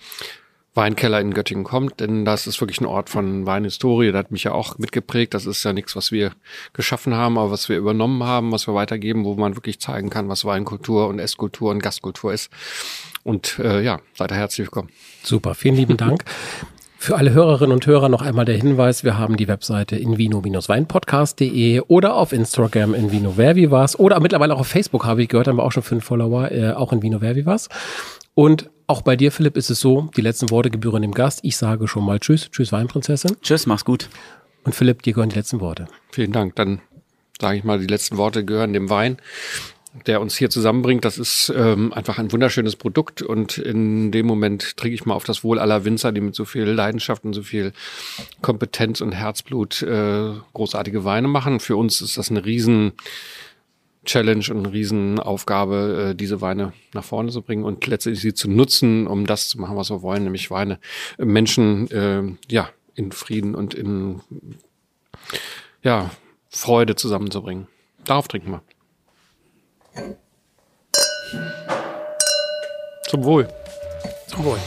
Weinkeller in Göttingen kommt, denn das ist wirklich ein Ort von Weinhistorie. Das hat mich ja auch mitgeprägt. Das ist ja nichts, was wir geschaffen haben, aber was wir übernommen haben, was wir weitergeben, wo man wirklich zeigen kann, was Weinkultur und Esskultur und Gastkultur ist. Und äh, ja, seid ihr herzlich willkommen. Super, vielen lieben Dank. Für alle Hörerinnen und Hörer noch einmal der Hinweis, wir haben die Webseite invino-weinpodcast.de oder auf Instagram invino was oder mittlerweile auch auf Facebook habe ich gehört, haben wir auch schon fünf Follower, äh, auch invino was. Und auch bei dir, Philipp, ist es so, die letzten Worte gebühren dem Gast. Ich sage schon mal Tschüss, Tschüss Weinprinzessin. Tschüss, mach's gut. Und Philipp, dir gehören die letzten Worte. Vielen Dank. Dann sage ich mal, die letzten Worte gehören dem Wein, der uns hier zusammenbringt. Das ist ähm, einfach ein wunderschönes Produkt und in dem Moment trinke ich mal auf das Wohl aller Winzer, die mit so viel Leidenschaft und so viel Kompetenz und Herzblut äh, großartige Weine machen. Für uns ist das eine riesen Challenge und eine Riesenaufgabe, äh, diese Weine nach vorne zu bringen und letztendlich sie zu nutzen, um das zu machen, was wir wollen, nämlich Weine äh, Menschen äh, ja in Frieden und in ja Freude zusammenzubringen. Darauf trinken wir. Zum Wohl. Zum Wohl.